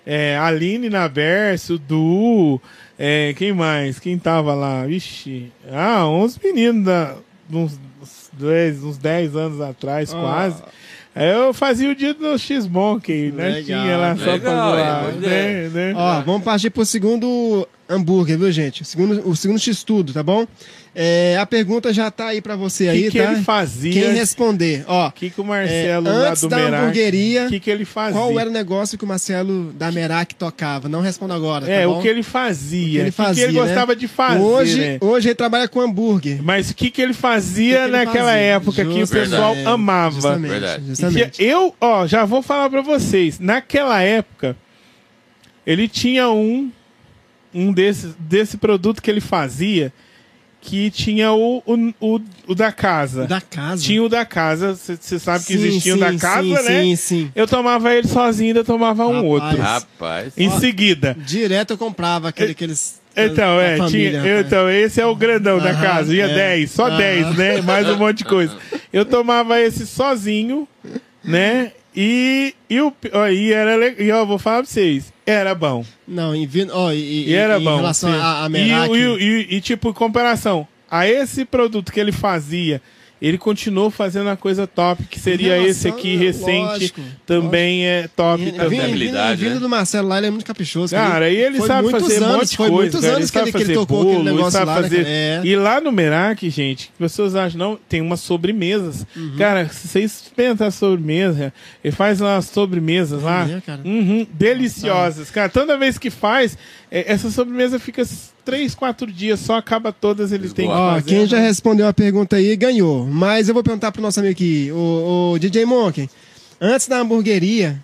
É, Aline Naberso, Du, é, quem mais? Quem tava lá? Vixe, ah, uns meninos da, uns, uns 10, uns 10 anos atrás, Ah. quase. Eu fazia o dia do X-Monkey, né? Legal, Tinha lá só pra legal, zoar, é, boa né, né? Ó, vamos partir pro segundo hambúrguer, viu, gente? O segundo, o segundo X-Tudo, tá bom? É, a pergunta já tá aí pra você O aí, que, que tá? ele fazia? Quem responder, ó, O que, que o Marcelo É, lá antes do da Merak, hamburgueria, o que, que ele fazia? qual era o negócio que o Marcelo da Merak tocava? Não responda agora, É, tá bom? o que ele fazia. O que ele O que, que ele fazia, né? gostava de fazer, Hoje, né? hoje ele trabalha com hambúrguer. Mas o que, que ele fazia O que que ele naquela fazia? época que o pessoal amava? Justamente, Verdade. E justamente. eu, ó, já vou falar pra vocês. Naquela época, ele tinha um, um desse, desse produto que ele fazia, que tinha o, o, o, o da casa. Da casa. Tinha o da casa, você sabe que Sim, existia o da sim, casa, sim, né? Sim, sim. Eu tomava ele sozinho, ainda tomava um Rapaz. outro. Rapaz. Em seguida. Direto eu comprava aquele, aqueles... Então, da é, família, tinha, rapaz. então, esse é o grandão da casa. Ia é. 10, só Aham. 10, né? Mais um monte de coisa. Eu tomava esse sozinho, né? E, e, o, ó, e era E ó, vou falar pra vocês, era bom. Não, em, ó, e, E era em bom. relação sim. a, a e, e, e, e, tipo, em comparação a esse produto que ele fazia, ele continuou fazendo a coisa top, que seria relação- esse aqui recente, lógico, também é top Em- também. Vindo, vindo né? do Marcelo lá, ele é muito caprichoso. Cara, e ele foi sabe fazer um anos, monte de foi coisa. muitos cara. anos que sabe ele, que ele fazer tocou bolo, aquele ele negócio sabe lá, né, fazer... cara? É. E lá no Merak, gente, as pessoas acham, não, tem umas sobremesas. Uhum. Cara, se vocês experimentam a sobremesa, ele faz umas sobremesas lá, É, cara. uhum, deliciosas. Cara, toda vez que faz, é, essa sobremesa fica três, quatro dias, só acaba todas, ele tem que. Ó, fazer. quem já né? respondeu a pergunta aí ganhou. Mas eu vou perguntar pro nosso amigo aqui, o, o DJ Monkey. Antes da hamburgueria,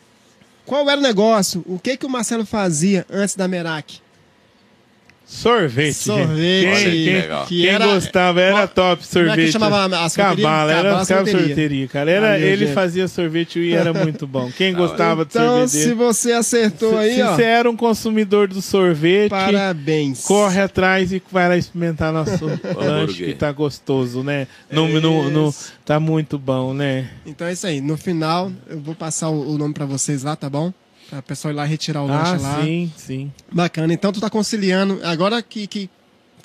qual era o negócio? O que que o Marcelo fazia antes da Merak? Sorvete. Sorvete. Quem, quem- legal. Que quem era- gostava, era Como- top é sorvete. chamava a sorveteria? Cabala, era Cabala Sorveteria. cara. Era, meu ele gente. fazia sorvete e era muito bom. Quem gostava de Então, sorvete? se você acertou aí, se ó, você era um consumidor do sorvete, parabéns. corre atrás e vai lá experimentar nosso lanche que tá gostoso, né? No, no, no- Isso. tá muito bom, né? Então é isso aí. No final, eu vou passar o, o nome pra vocês lá, tá bom? Pra pessoal ir lá retirar o Ah, lanche lá. sim, sim. Bacana. Então tu tá conciliando. Agora que, que,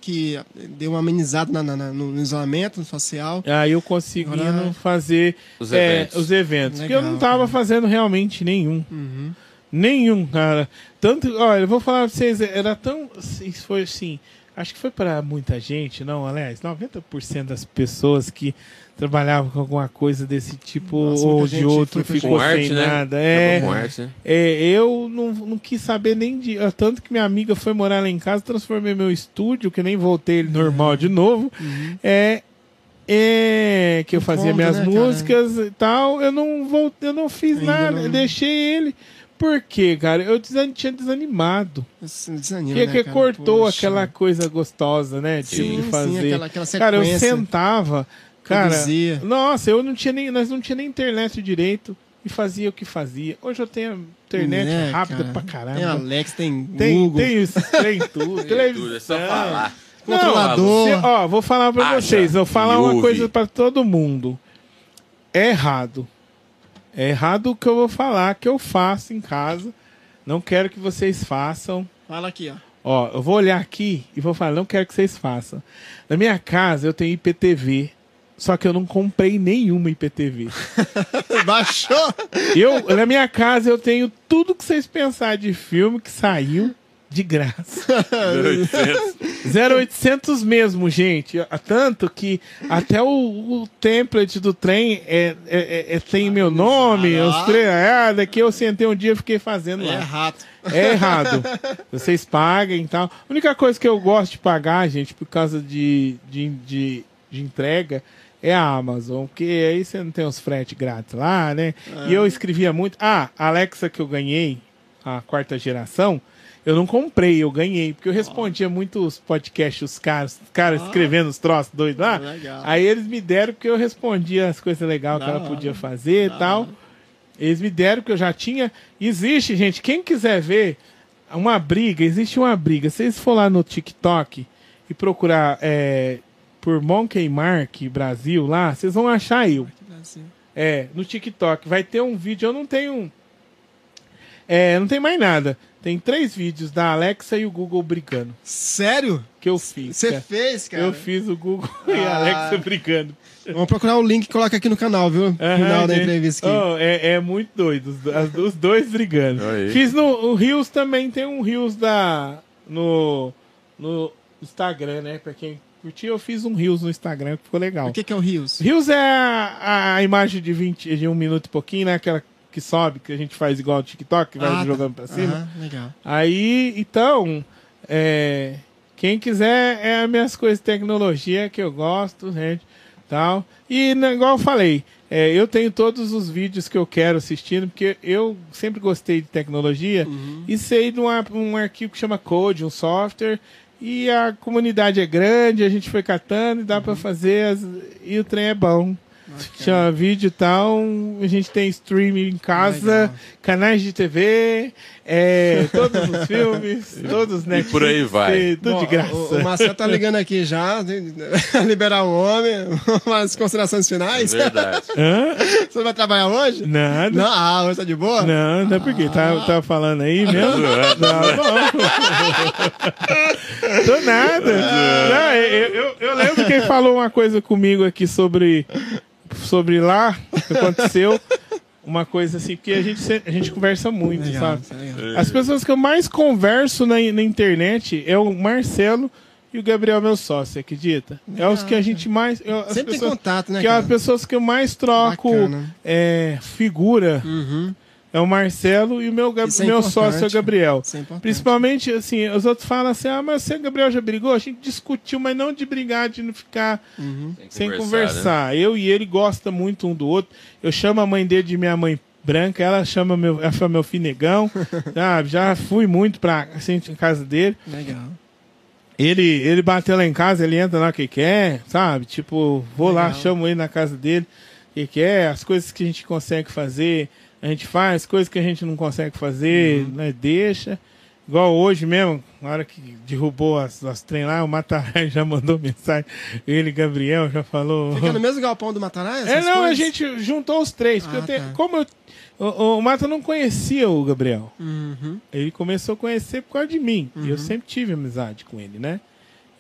que deu uma amenizada na- na- na- no, no isolamento social. Aí eu conseguindo Agora- fazer Os é, eventos. os eventos. Porque eu Legal, não tava cara. fazendo realmente nenhum. Uhum. Nenhum, cara. Tanto, olha, eu vou falar pra vocês, era tão. assim, Foi assim. Acho que foi pra muita gente, não, aliás, 90% das pessoas que trabalhavam com alguma coisa desse tipo Nossa, ou de outro ficou Com arte, sem né? nada. É, Com arte, né? é, eu não, não quis saber nem de. Tanto que minha amiga foi morar lá em casa, transformei meu estúdio, que nem voltei ele normal de novo. É. é, que eu fazia minhas né, cara? músicas e tal, eu não vou, eu não fiz Ainda nada, não- deixei ele. Por quê, cara? Eu desan- tinha desanimado. Desanima, Porque né, que cara? cortou Poxa. aquela coisa gostosa, né? De, Sim, de sim, fazer. aquela- aquela cara, eu sentava. Cara, Produzia. nossa, eu não tinha nem. Nós não tinha nem internet direito. e fazia o que fazia. Hoje eu tenho internet É, rápida cara. pra caramba. Tem Alex, tem Tem, Google. tem isso, tem tudo. Tudo, televisão. é só falar. Controlador. Cê- ó, vou falar pra Acha vocês, vou falar uma ouve. coisa pra todo mundo. É errado. É errado o que eu vou falar, que eu faço em casa. Não quero que vocês façam. Fala aqui, ó. Ó, eu vou olhar aqui e vou falar, não quero que vocês façam. Na minha casa eu tenho IPTV, só que eu não comprei nenhuma IPTV. Baixou? Eu, na minha casa eu tenho tudo que vocês pensarem de filme que saiu de graça. 0800. 0800 mesmo, gente. Tanto que até o, o template do trem é, é, é- é- tem meu nome, Ah, os trem, ah, daqui eu sentei um dia e fiquei fazendo É lá. rato. É errado. Vocês paguem e tal. A única coisa que eu gosto de pagar, gente, por causa de, de, de, de entrega, é a Amazon. Porque aí você não tem os fretes grátis lá, né? E eu escrevia muito. Ah, a Alexa que eu ganhei, a quarta geração, eu não comprei, eu ganhei. Porque eu respondia muitos podcasts, os caras, os caras escrevendo os troços doidos lá. Legal. Aí eles me deram porque eu respondia as coisas legais que ela podia fazer e tal. Eles me deram que eu já tinha. Existe, gente, quem quiser ver uma briga, existe uma briga. Se vocês for lá no TikTok e procurar é, por Monkey Mark Brasil lá, vocês vão achar eu. É, no TikTok. Vai ter um vídeo, eu não tenho. É, não tem mais nada. Tem três vídeos da Alexa e o Google brigando. Sério? Que eu fiz. Você fez, cara? Eu fiz o Google e Ah. a Alexa brigando. Vamos procurar o link e coloca aqui no canal, viu? Final da entrevista aqui. Oh, é, é muito doido. Os, as- os dois brigando. Aí. Fiz no o Rios também, tem um Rios da. No, no Instagram, né? Pra quem curtiu, eu fiz um Rios no Instagram que ficou legal. O que, que é o Rios? Rios é a, a imagem de 20, de um minuto e pouquinho, né? Aquela que sobe, que a gente faz igual o TikTok, que vai Ah, tá. jogando pra cima. Legal. Aí, então, é, quem quiser é as minhas coisas de tecnologia que eu gosto, gente, tal. E, né, igual eu falei, é, eu tenho todos os vídeos que eu quero assistindo, porque eu sempre gostei de tecnologia e sei de um arquivo que chama Code, um software, e a comunidade é grande, a gente foi catando e dá pra fazer, as- e o trem é bom. Chama vídeo e tal, a gente tem streaming em casa, Legal. canais de TV, é, todos os filmes, todos né? por aí vai. Tudo Bom, de graça. O, o Marcelo tá ligando aqui já, liberar o homem, umas considerações finais. Verdade. Hã? Você vai trabalhar hoje? Nada. Não, ah, hoje tá de boa? Não, não é porque tá, tá falando aí mesmo. Não, não. Tô nada. Não, eu, eu, eu lembro que ele falou uma coisa comigo aqui sobre, sobre lá, que aconteceu. Uma coisa assim, porque a gente, a gente conversa muito, Legal, sabe? é legal. As pessoas que eu mais converso na, na internet é o Marcelo e o Gabriel, meu sócio, acredita? É os que a gente mais. eu- as Sempre tem pessoas- contato, né, Que é as pessoas que eu mais troco é, figura Uhum. É o Marcelo e o meu, Gab- é meu sócio é o Gabriel. É. Principalmente, assim, os outros falam assim: ah, mas você e o Gabriel já brigou? A gente discutiu, mas não de brigar, de não ficar sem conversar. né? Eu e ele gosta muito um do outro. Eu chamo a mãe dele de minha mãe branca, ela chama meu, ela chama meu finegão. sabe? Já fui muito pra assim, em casa dele. Legal. Ele, ele bateu lá em casa, ele entra lá o que quer, sabe? Tipo, vou lá, Legal. chamo ele na casa dele, o que quer, as coisas que a gente consegue fazer, a gente faz, coisas que a gente não consegue fazer, Uhum. né, deixa. Igual hoje mesmo, na hora que derrubou as, as trem lá, o Matarai já mandou mensagem, ele, Gabriel, já falou... Fica no mesmo galpão do Matarai? É, não, a coisas? gente juntou os três, Ah, tenho, tá. como eu, o, o Mata não conhecia o Gabriel. Uhum. Ele começou a conhecer por causa de mim. E eu sempre tive amizade com ele, né?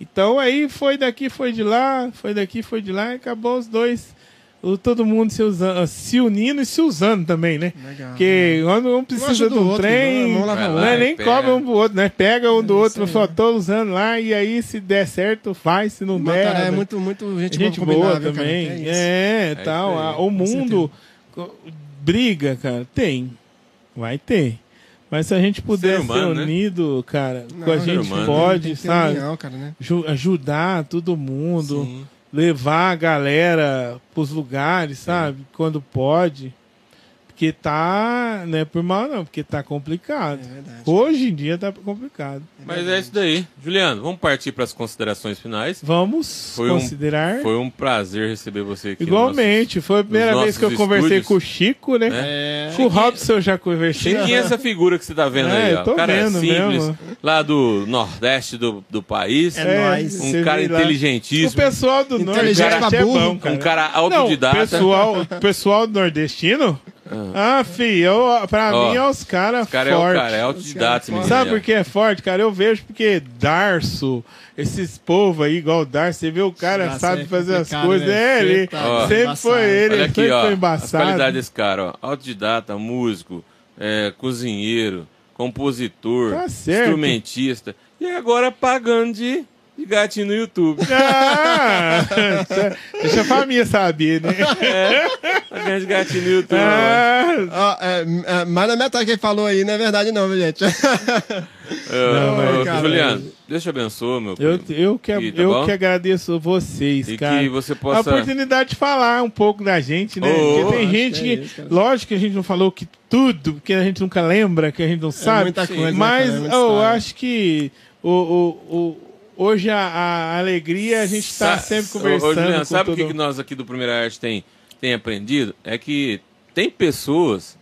Então aí foi daqui, foi de lá, foi daqui, foi de lá, e acabou os dois. O- todo mundo se, usando, se unindo e se usando também, né? Legal. Porque quando um precisa de um outro, trem, né? Mão lava a não mão. é nem Pega. cobra um pro outro, né? Pega um do É outro, só tô usando lá, e aí se der certo, faz, se não O der. É né? muito, muito gente, gente boa, cara? também. Que é isso. É, É tal. a- o mundo briga, cara. Tem. Vai ter. Mas se a gente puder humano, ser né? unido, cara, Não, com a ser gente humano, pode, sabe? união, cara, né? Ju- ajudar todo mundo, Sim. Levar a galera pros lugares, sabe? Quando pode. Porque tá. Não é por mal, não, porque tá complicado. É verdade. Hoje em dia tá complicado. Mas é isso daí. Juliano, vamos partir para as considerações finais. Vamos Foi um- considerar. Foi um prazer receber você aqui. no Igualmente, foi a primeira vez que eu nossos conversei estúdios. com o Chico, né? É. Com o Robson eu já conversei. é essa figura que você tá vendo É, aí? Ó? tô Um cara vendo simples, mesmo. lá do nordeste do, do país. É nóis. Um cara inteligentíssimo. O pessoal do norte Inteligente cara, é burro. Um cara Não, autodidata. pessoal, pessoal nordestino? Ah, fi, eu, pra Ó, mim é os caras cara é o fortes. cara, é autodidata. esse menino Sabe por que é forte, cara? Eu vejo porque Darso, esses povos aí, igual o Darso, você vê o cara sabe é fazer as coisas. né? É, ele Eita, sempre embaçado. foi ele, Olha aqui, sempre ó. foi embaçado. qualidades desse cara, ó. Autodidata, músico, é, cozinheiro, compositor, Tá instrumentista. E agora pagando de, de gatinho no YouTube. Ah, deixa a família saber, né? de gatinho no YouTube. Ah, Ó, é, é, mais da metade que ele falou aí não é verdade, não, viu, gente? Ô, mas, ô, cara, Juliano, Deus te abençoe, meu eu, primo. eu, que, E tá eu bom? que agradeço vocês, E cara. que você A possa... oportunidade de falar um pouco da gente, né? Oh, porque tem gente que é que, isso, cara. lógico que a gente não falou que tudo, porque a gente nunca lembra, que a gente não sabe. muita Sim. coisa, né, mas cara? É muita eu acho que o, o, o- hoje a, a alegria a gente está Sa- sempre Ô, ô, conversando. Juliano, com sabe o que, que nós aqui do Primeira Arte tem, tem aprendido? É que tem pessoas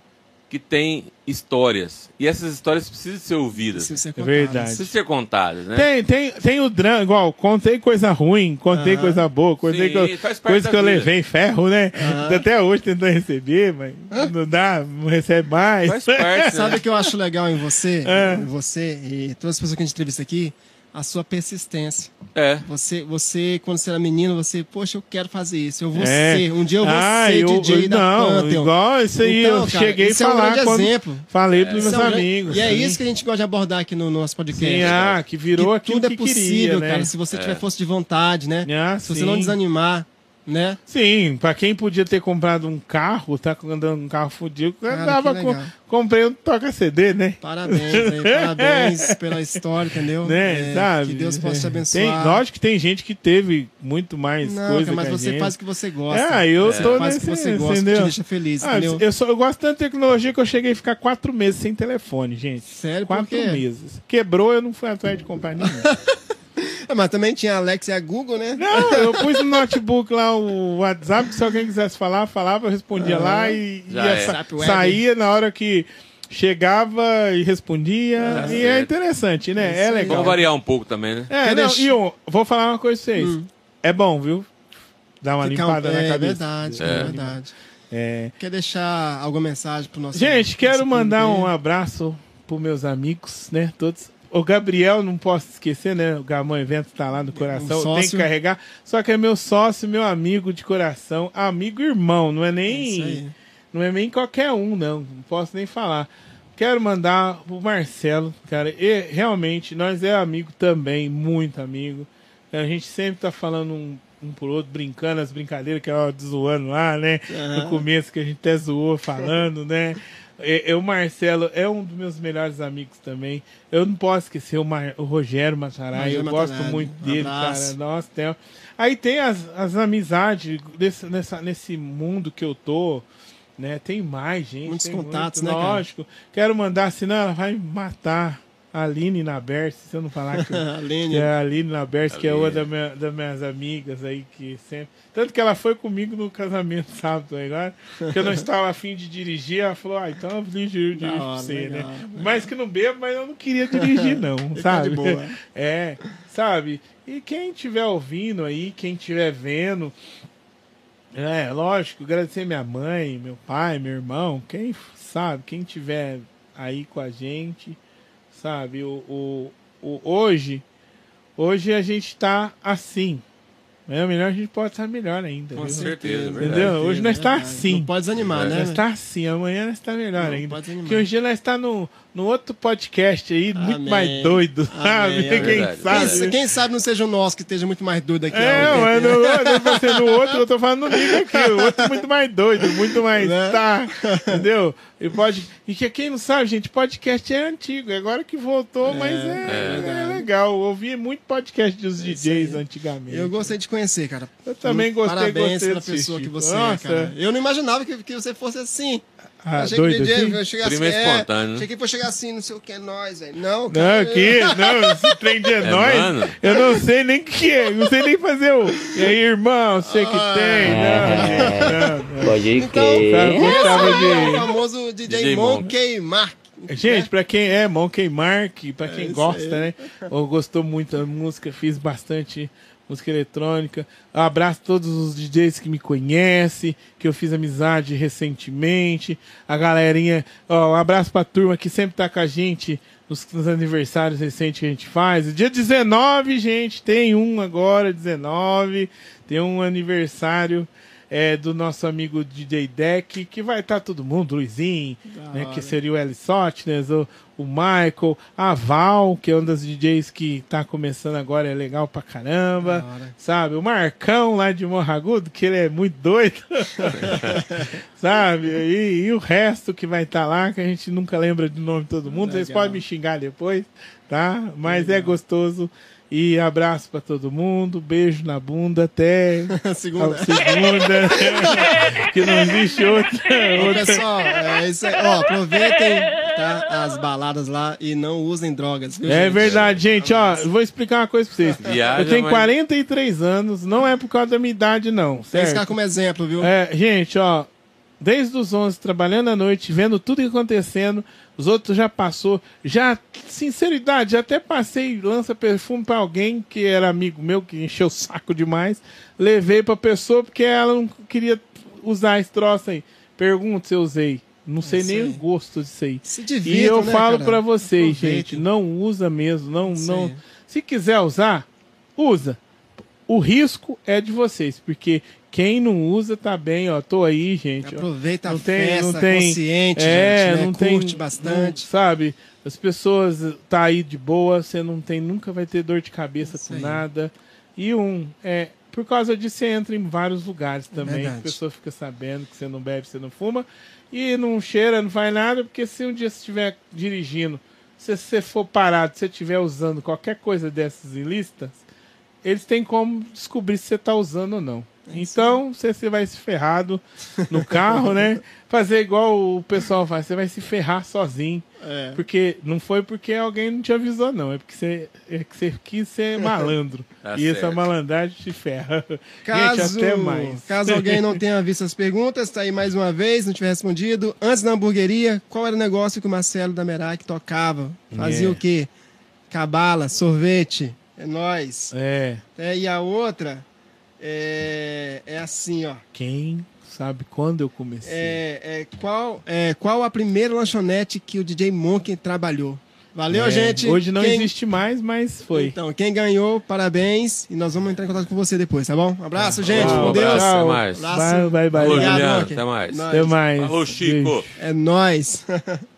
que têm histórias. E essas histórias precisam ser ouvidas. Precisa ser É verdade. Precisam ser contadas, né? Tem, tem, tem o drama, igual, contei coisa ruim, contei coisa boa, contei Sim, eu- parte coisa que eu vida. levei em ferro, né? Até hoje tentando receber, mas não dá, não recebe mais. Faz parte, Sabe né? o que eu acho legal em você, em você e todas as pessoas que a gente entrevista aqui? A sua persistência. É. Você, você, quando você era menino, você, poxa, eu quero fazer isso, eu vou É. ser, um dia eu vou Ah, ser eu- DJ da não, Pantheon. igual isso aí, Então, eu cara, cheguei a é um falar grande quando exemplo. falei pros meus Isso é um grande- amigos. E é isso que a gente gosta de abordar aqui no nosso podcast. Sim, ah, que virou que aquilo tudo que é possível, queria, né? cara, se você tiver força de vontade, né? Ah, se você sim. não desanimar, né? Sim, pra quem podia ter comprado um carro, tá andando um carro fudido, Cara, dava que com, comprei um toca-CD, né? Parabéns, aí, parabéns pela história, entendeu? Né, É, sabe? Que Deus possa te Tem, abençoar. lógico que tem gente que teve muito mais Não, coisa mas que você gente. faz o que você gosta. É, eu você tô faz o que nesse- você gosta, que entendeu? te deixa feliz, Ah, entendeu? eu, só, eu gosto tanto de tecnologia que eu cheguei a ficar quatro meses sem telefone, gente. Sério, Quatro meses. Quebrou, eu não fui atrás de comprar nenhum. Ah, mas também tinha a Alex e a Google, né? Não, eu pus no notebook lá o WhatsApp, que se alguém quisesse falar, falava, eu respondia lá e ia é. sa- web. saía na hora que chegava e respondia. Ah, e é certo. interessante, né? É legal. Vamos variar um pouco também, né? É, não, e eu vou falar uma coisa pra vocês. É bom, viu? Dar uma Ficar um- limpada é, na cabeça. verdade, é, É. verdade. É. Quer deixar alguma mensagem pro nosso Gente, quero nosso mandar um abraço pros meus amigos, né? Todos. O Gabriel, não posso esquecer, né? O Gamão Evento tá lá no coração, Um tem que carregar. Só que é meu sócio, meu amigo de coração, amigo irmão, não é nem. aí. Não é nem qualquer um, não. Não posso nem falar. Quero mandar pro Marcelo, cara. E realmente, nós é amigo também, muito amigo. A gente sempre tá falando um, um por outro, brincando as brincadeiras que é ó, zoando lá, né? No começo que a gente até zoou falando, né? E, e o Marcelo é um dos meus melhores amigos também. Eu não posso esquecer o, Mar- o Rogério Matarai. Eu gosto muito um dele, abraço. cara. Nossa, tem... Aí tem as, as amizades desse, nessa, nesse mundo que eu tô, né? Tem mais gente. Muitos tem contatos, muito, né, cara? Lógico. Quero mandar, senão ela vai me matar. Aline Naberce, se eu não falar que, Aline. que é a Aline Naberce, que é uma da minha- das minhas amigas aí, que sempre. Tanto que ela foi comigo no casamento sábado agora, que eu não estava afim de dirigir, ela falou, ah, então eu dirijo, dirijo pra você, legal, né? Mas que não bebo, mas eu não queria dirigir, não, sabe? É, sabe? E quem estiver ouvindo aí, quem estiver vendo, é, lógico, agradecer minha mãe, meu pai, meu irmão, quem sabe, quem tiver aí com a gente, sabe, o, o, o- hoje, hoje a gente tá assim. É melhor a gente pode estar melhor ainda. Com viu? certeza, é verdade. Entendeu? Hoje nós tá verdade. assim. Não pode desanimar, É. né? Nós tá assim, amanhã nós tá melhor Não, ainda. pode desanimar. Porque hoje nós está no, no outro podcast aí, muito Amém. mais doido, sabe? Amém, é Quem verdade, sabe? Quem, quem sabe não seja o nosso que esteja muito mais doido aqui. É, mas não, não vai ser no outro, eu tô falando no nível aqui. O outro é muito mais doido, muito mais. Né? Tá, entendeu? E, pode, e que quem não sabe, gente, podcast é antigo, agora que voltou, mas é, é legal. Eu ouvi muito podcast dos DJs antigamente. Eu gostei de te conhecer, cara. Eu também gostei, Parabéns gostei pela pessoa que você Nossa. é, cara. Eu não imaginava que, que você fosse assim. Ah, Achei doido que assim? vai chegar assim. espontâneo, né? Achei que foi chegar assim, não sei o que é nós, velho. Não, Não, cara. que, não, esse trem de é É, nóis, mano. eu não sei nem o que é, não sei nem fazer o. E aí, irmão, sei que Ah, tem, não, gente, não, não. Pode Então, crer. Cara, esse gostava é o de. famoso DJ, DJ Monkey Mark. Gente, pra quem é Monkey Mark, pra quem gosta, né? Ou gostou muito da música, fiz bastante música eletrônica. Abraço a todos os DJs que me conhecem, que eu fiz amizade recentemente. A galerinha, ó, um abraço pra turma que sempre tá com a gente nos, nos aniversários recentes que a gente faz. Dia 19, gente, tem um agora, 19. Tem um aniversário é, do nosso amigo DJ Deck, que vai estar todo mundo, Luizinho, né, que seria o Eli Sotnes, o, o Michael, a Val, que é um das DJs que tá começando agora, é legal pra caramba, sabe? O Marcão lá de Morragudo, que ele é muito doido, sabe? E, e o resto que vai estar lá, que a gente nunca lembra do nome de todo mundo, vocês Legal. podem me xingar depois, tá? Mas é gostoso. E abraço pra todo mundo, beijo na bunda até Segunda. a segunda, que não existe outra. Ô, outra. pessoal, é isso aí. Ó, aproveitem tá, as baladas lá e não usem drogas. Viu, É gente? verdade, gente, ó, vou explicar uma coisa pra vocês. Viaja, eu tenho mas- 43 anos, não é por causa da minha idade, não, Tem que ficar certo? como exemplo, viu? É, gente, ó, desde os 11, trabalhando à noite, vendo tudo que acontecendo, os outros já passou, já, sinceridade, já até passei lança perfume pra alguém que era amigo meu, que encheu o saco demais, levei pra pessoa porque ela não queria usar esse troço aí. Pergunta se eu usei. Não sei isso nem o gosto disso aí. Se E divirtam, eu né, falo pra vocês, gente, não usa mesmo, não, não. Se quiser usar, usa. O risco é de vocês, porque quem não usa tá bem, ó. Tô aí, gente. Aproveita Não a tem- festa, não tem- consciente, é, gente, né? não Curte tem, bastante. não- sabe? As pessoas tá aí de boa, você não tem, nunca vai ter dor de cabeça Isso com aí. nada. E um, é, por causa disso você entra em vários lugares também. Verdade. A pessoa fica sabendo que você não bebe, você não fuma e não cheira, não faz nada, porque se um dia você estiver dirigindo, se você for parado, se você estiver usando qualquer coisa dessas ilícitas, eles têm como descobrir se você está usando ou não. Então, você, você vai se ferrado no carro, né? Fazer igual o pessoal faz, você vai se ferrar sozinho. É. Porque não foi porque alguém não te avisou, não. É porque você, é que você quis ser malandro. Tá e essa certo. malandragem te ferra. Caso, Gente, até mais. caso alguém não tenha visto as perguntas, tá aí mais uma vez, não tiver respondido. Antes da hamburgueria, qual era o negócio que o Marcelo da Merak tocava? Fazia É. o quê? Cabala, sorvete, é nóis. É, É, e a outra é, é assim, ó. quem sabe quando eu comecei? É, é, qual, é, qual a primeira lanchonete que o DJ Monkey trabalhou? Valeu, É, gente. Hoje não Quem- existe mais, mas foi. Então, quem ganhou, parabéns. E nós vamos entrar em contato com você depois, tá bom? Um abraço, gente. Tchau, com Deus. abraço, até mais. Abraço. Bye, bye, bye. Alô, Obrigado, Juliano, até mais. Nós. Até mais. Alô, Chico. Beijo. É nóis.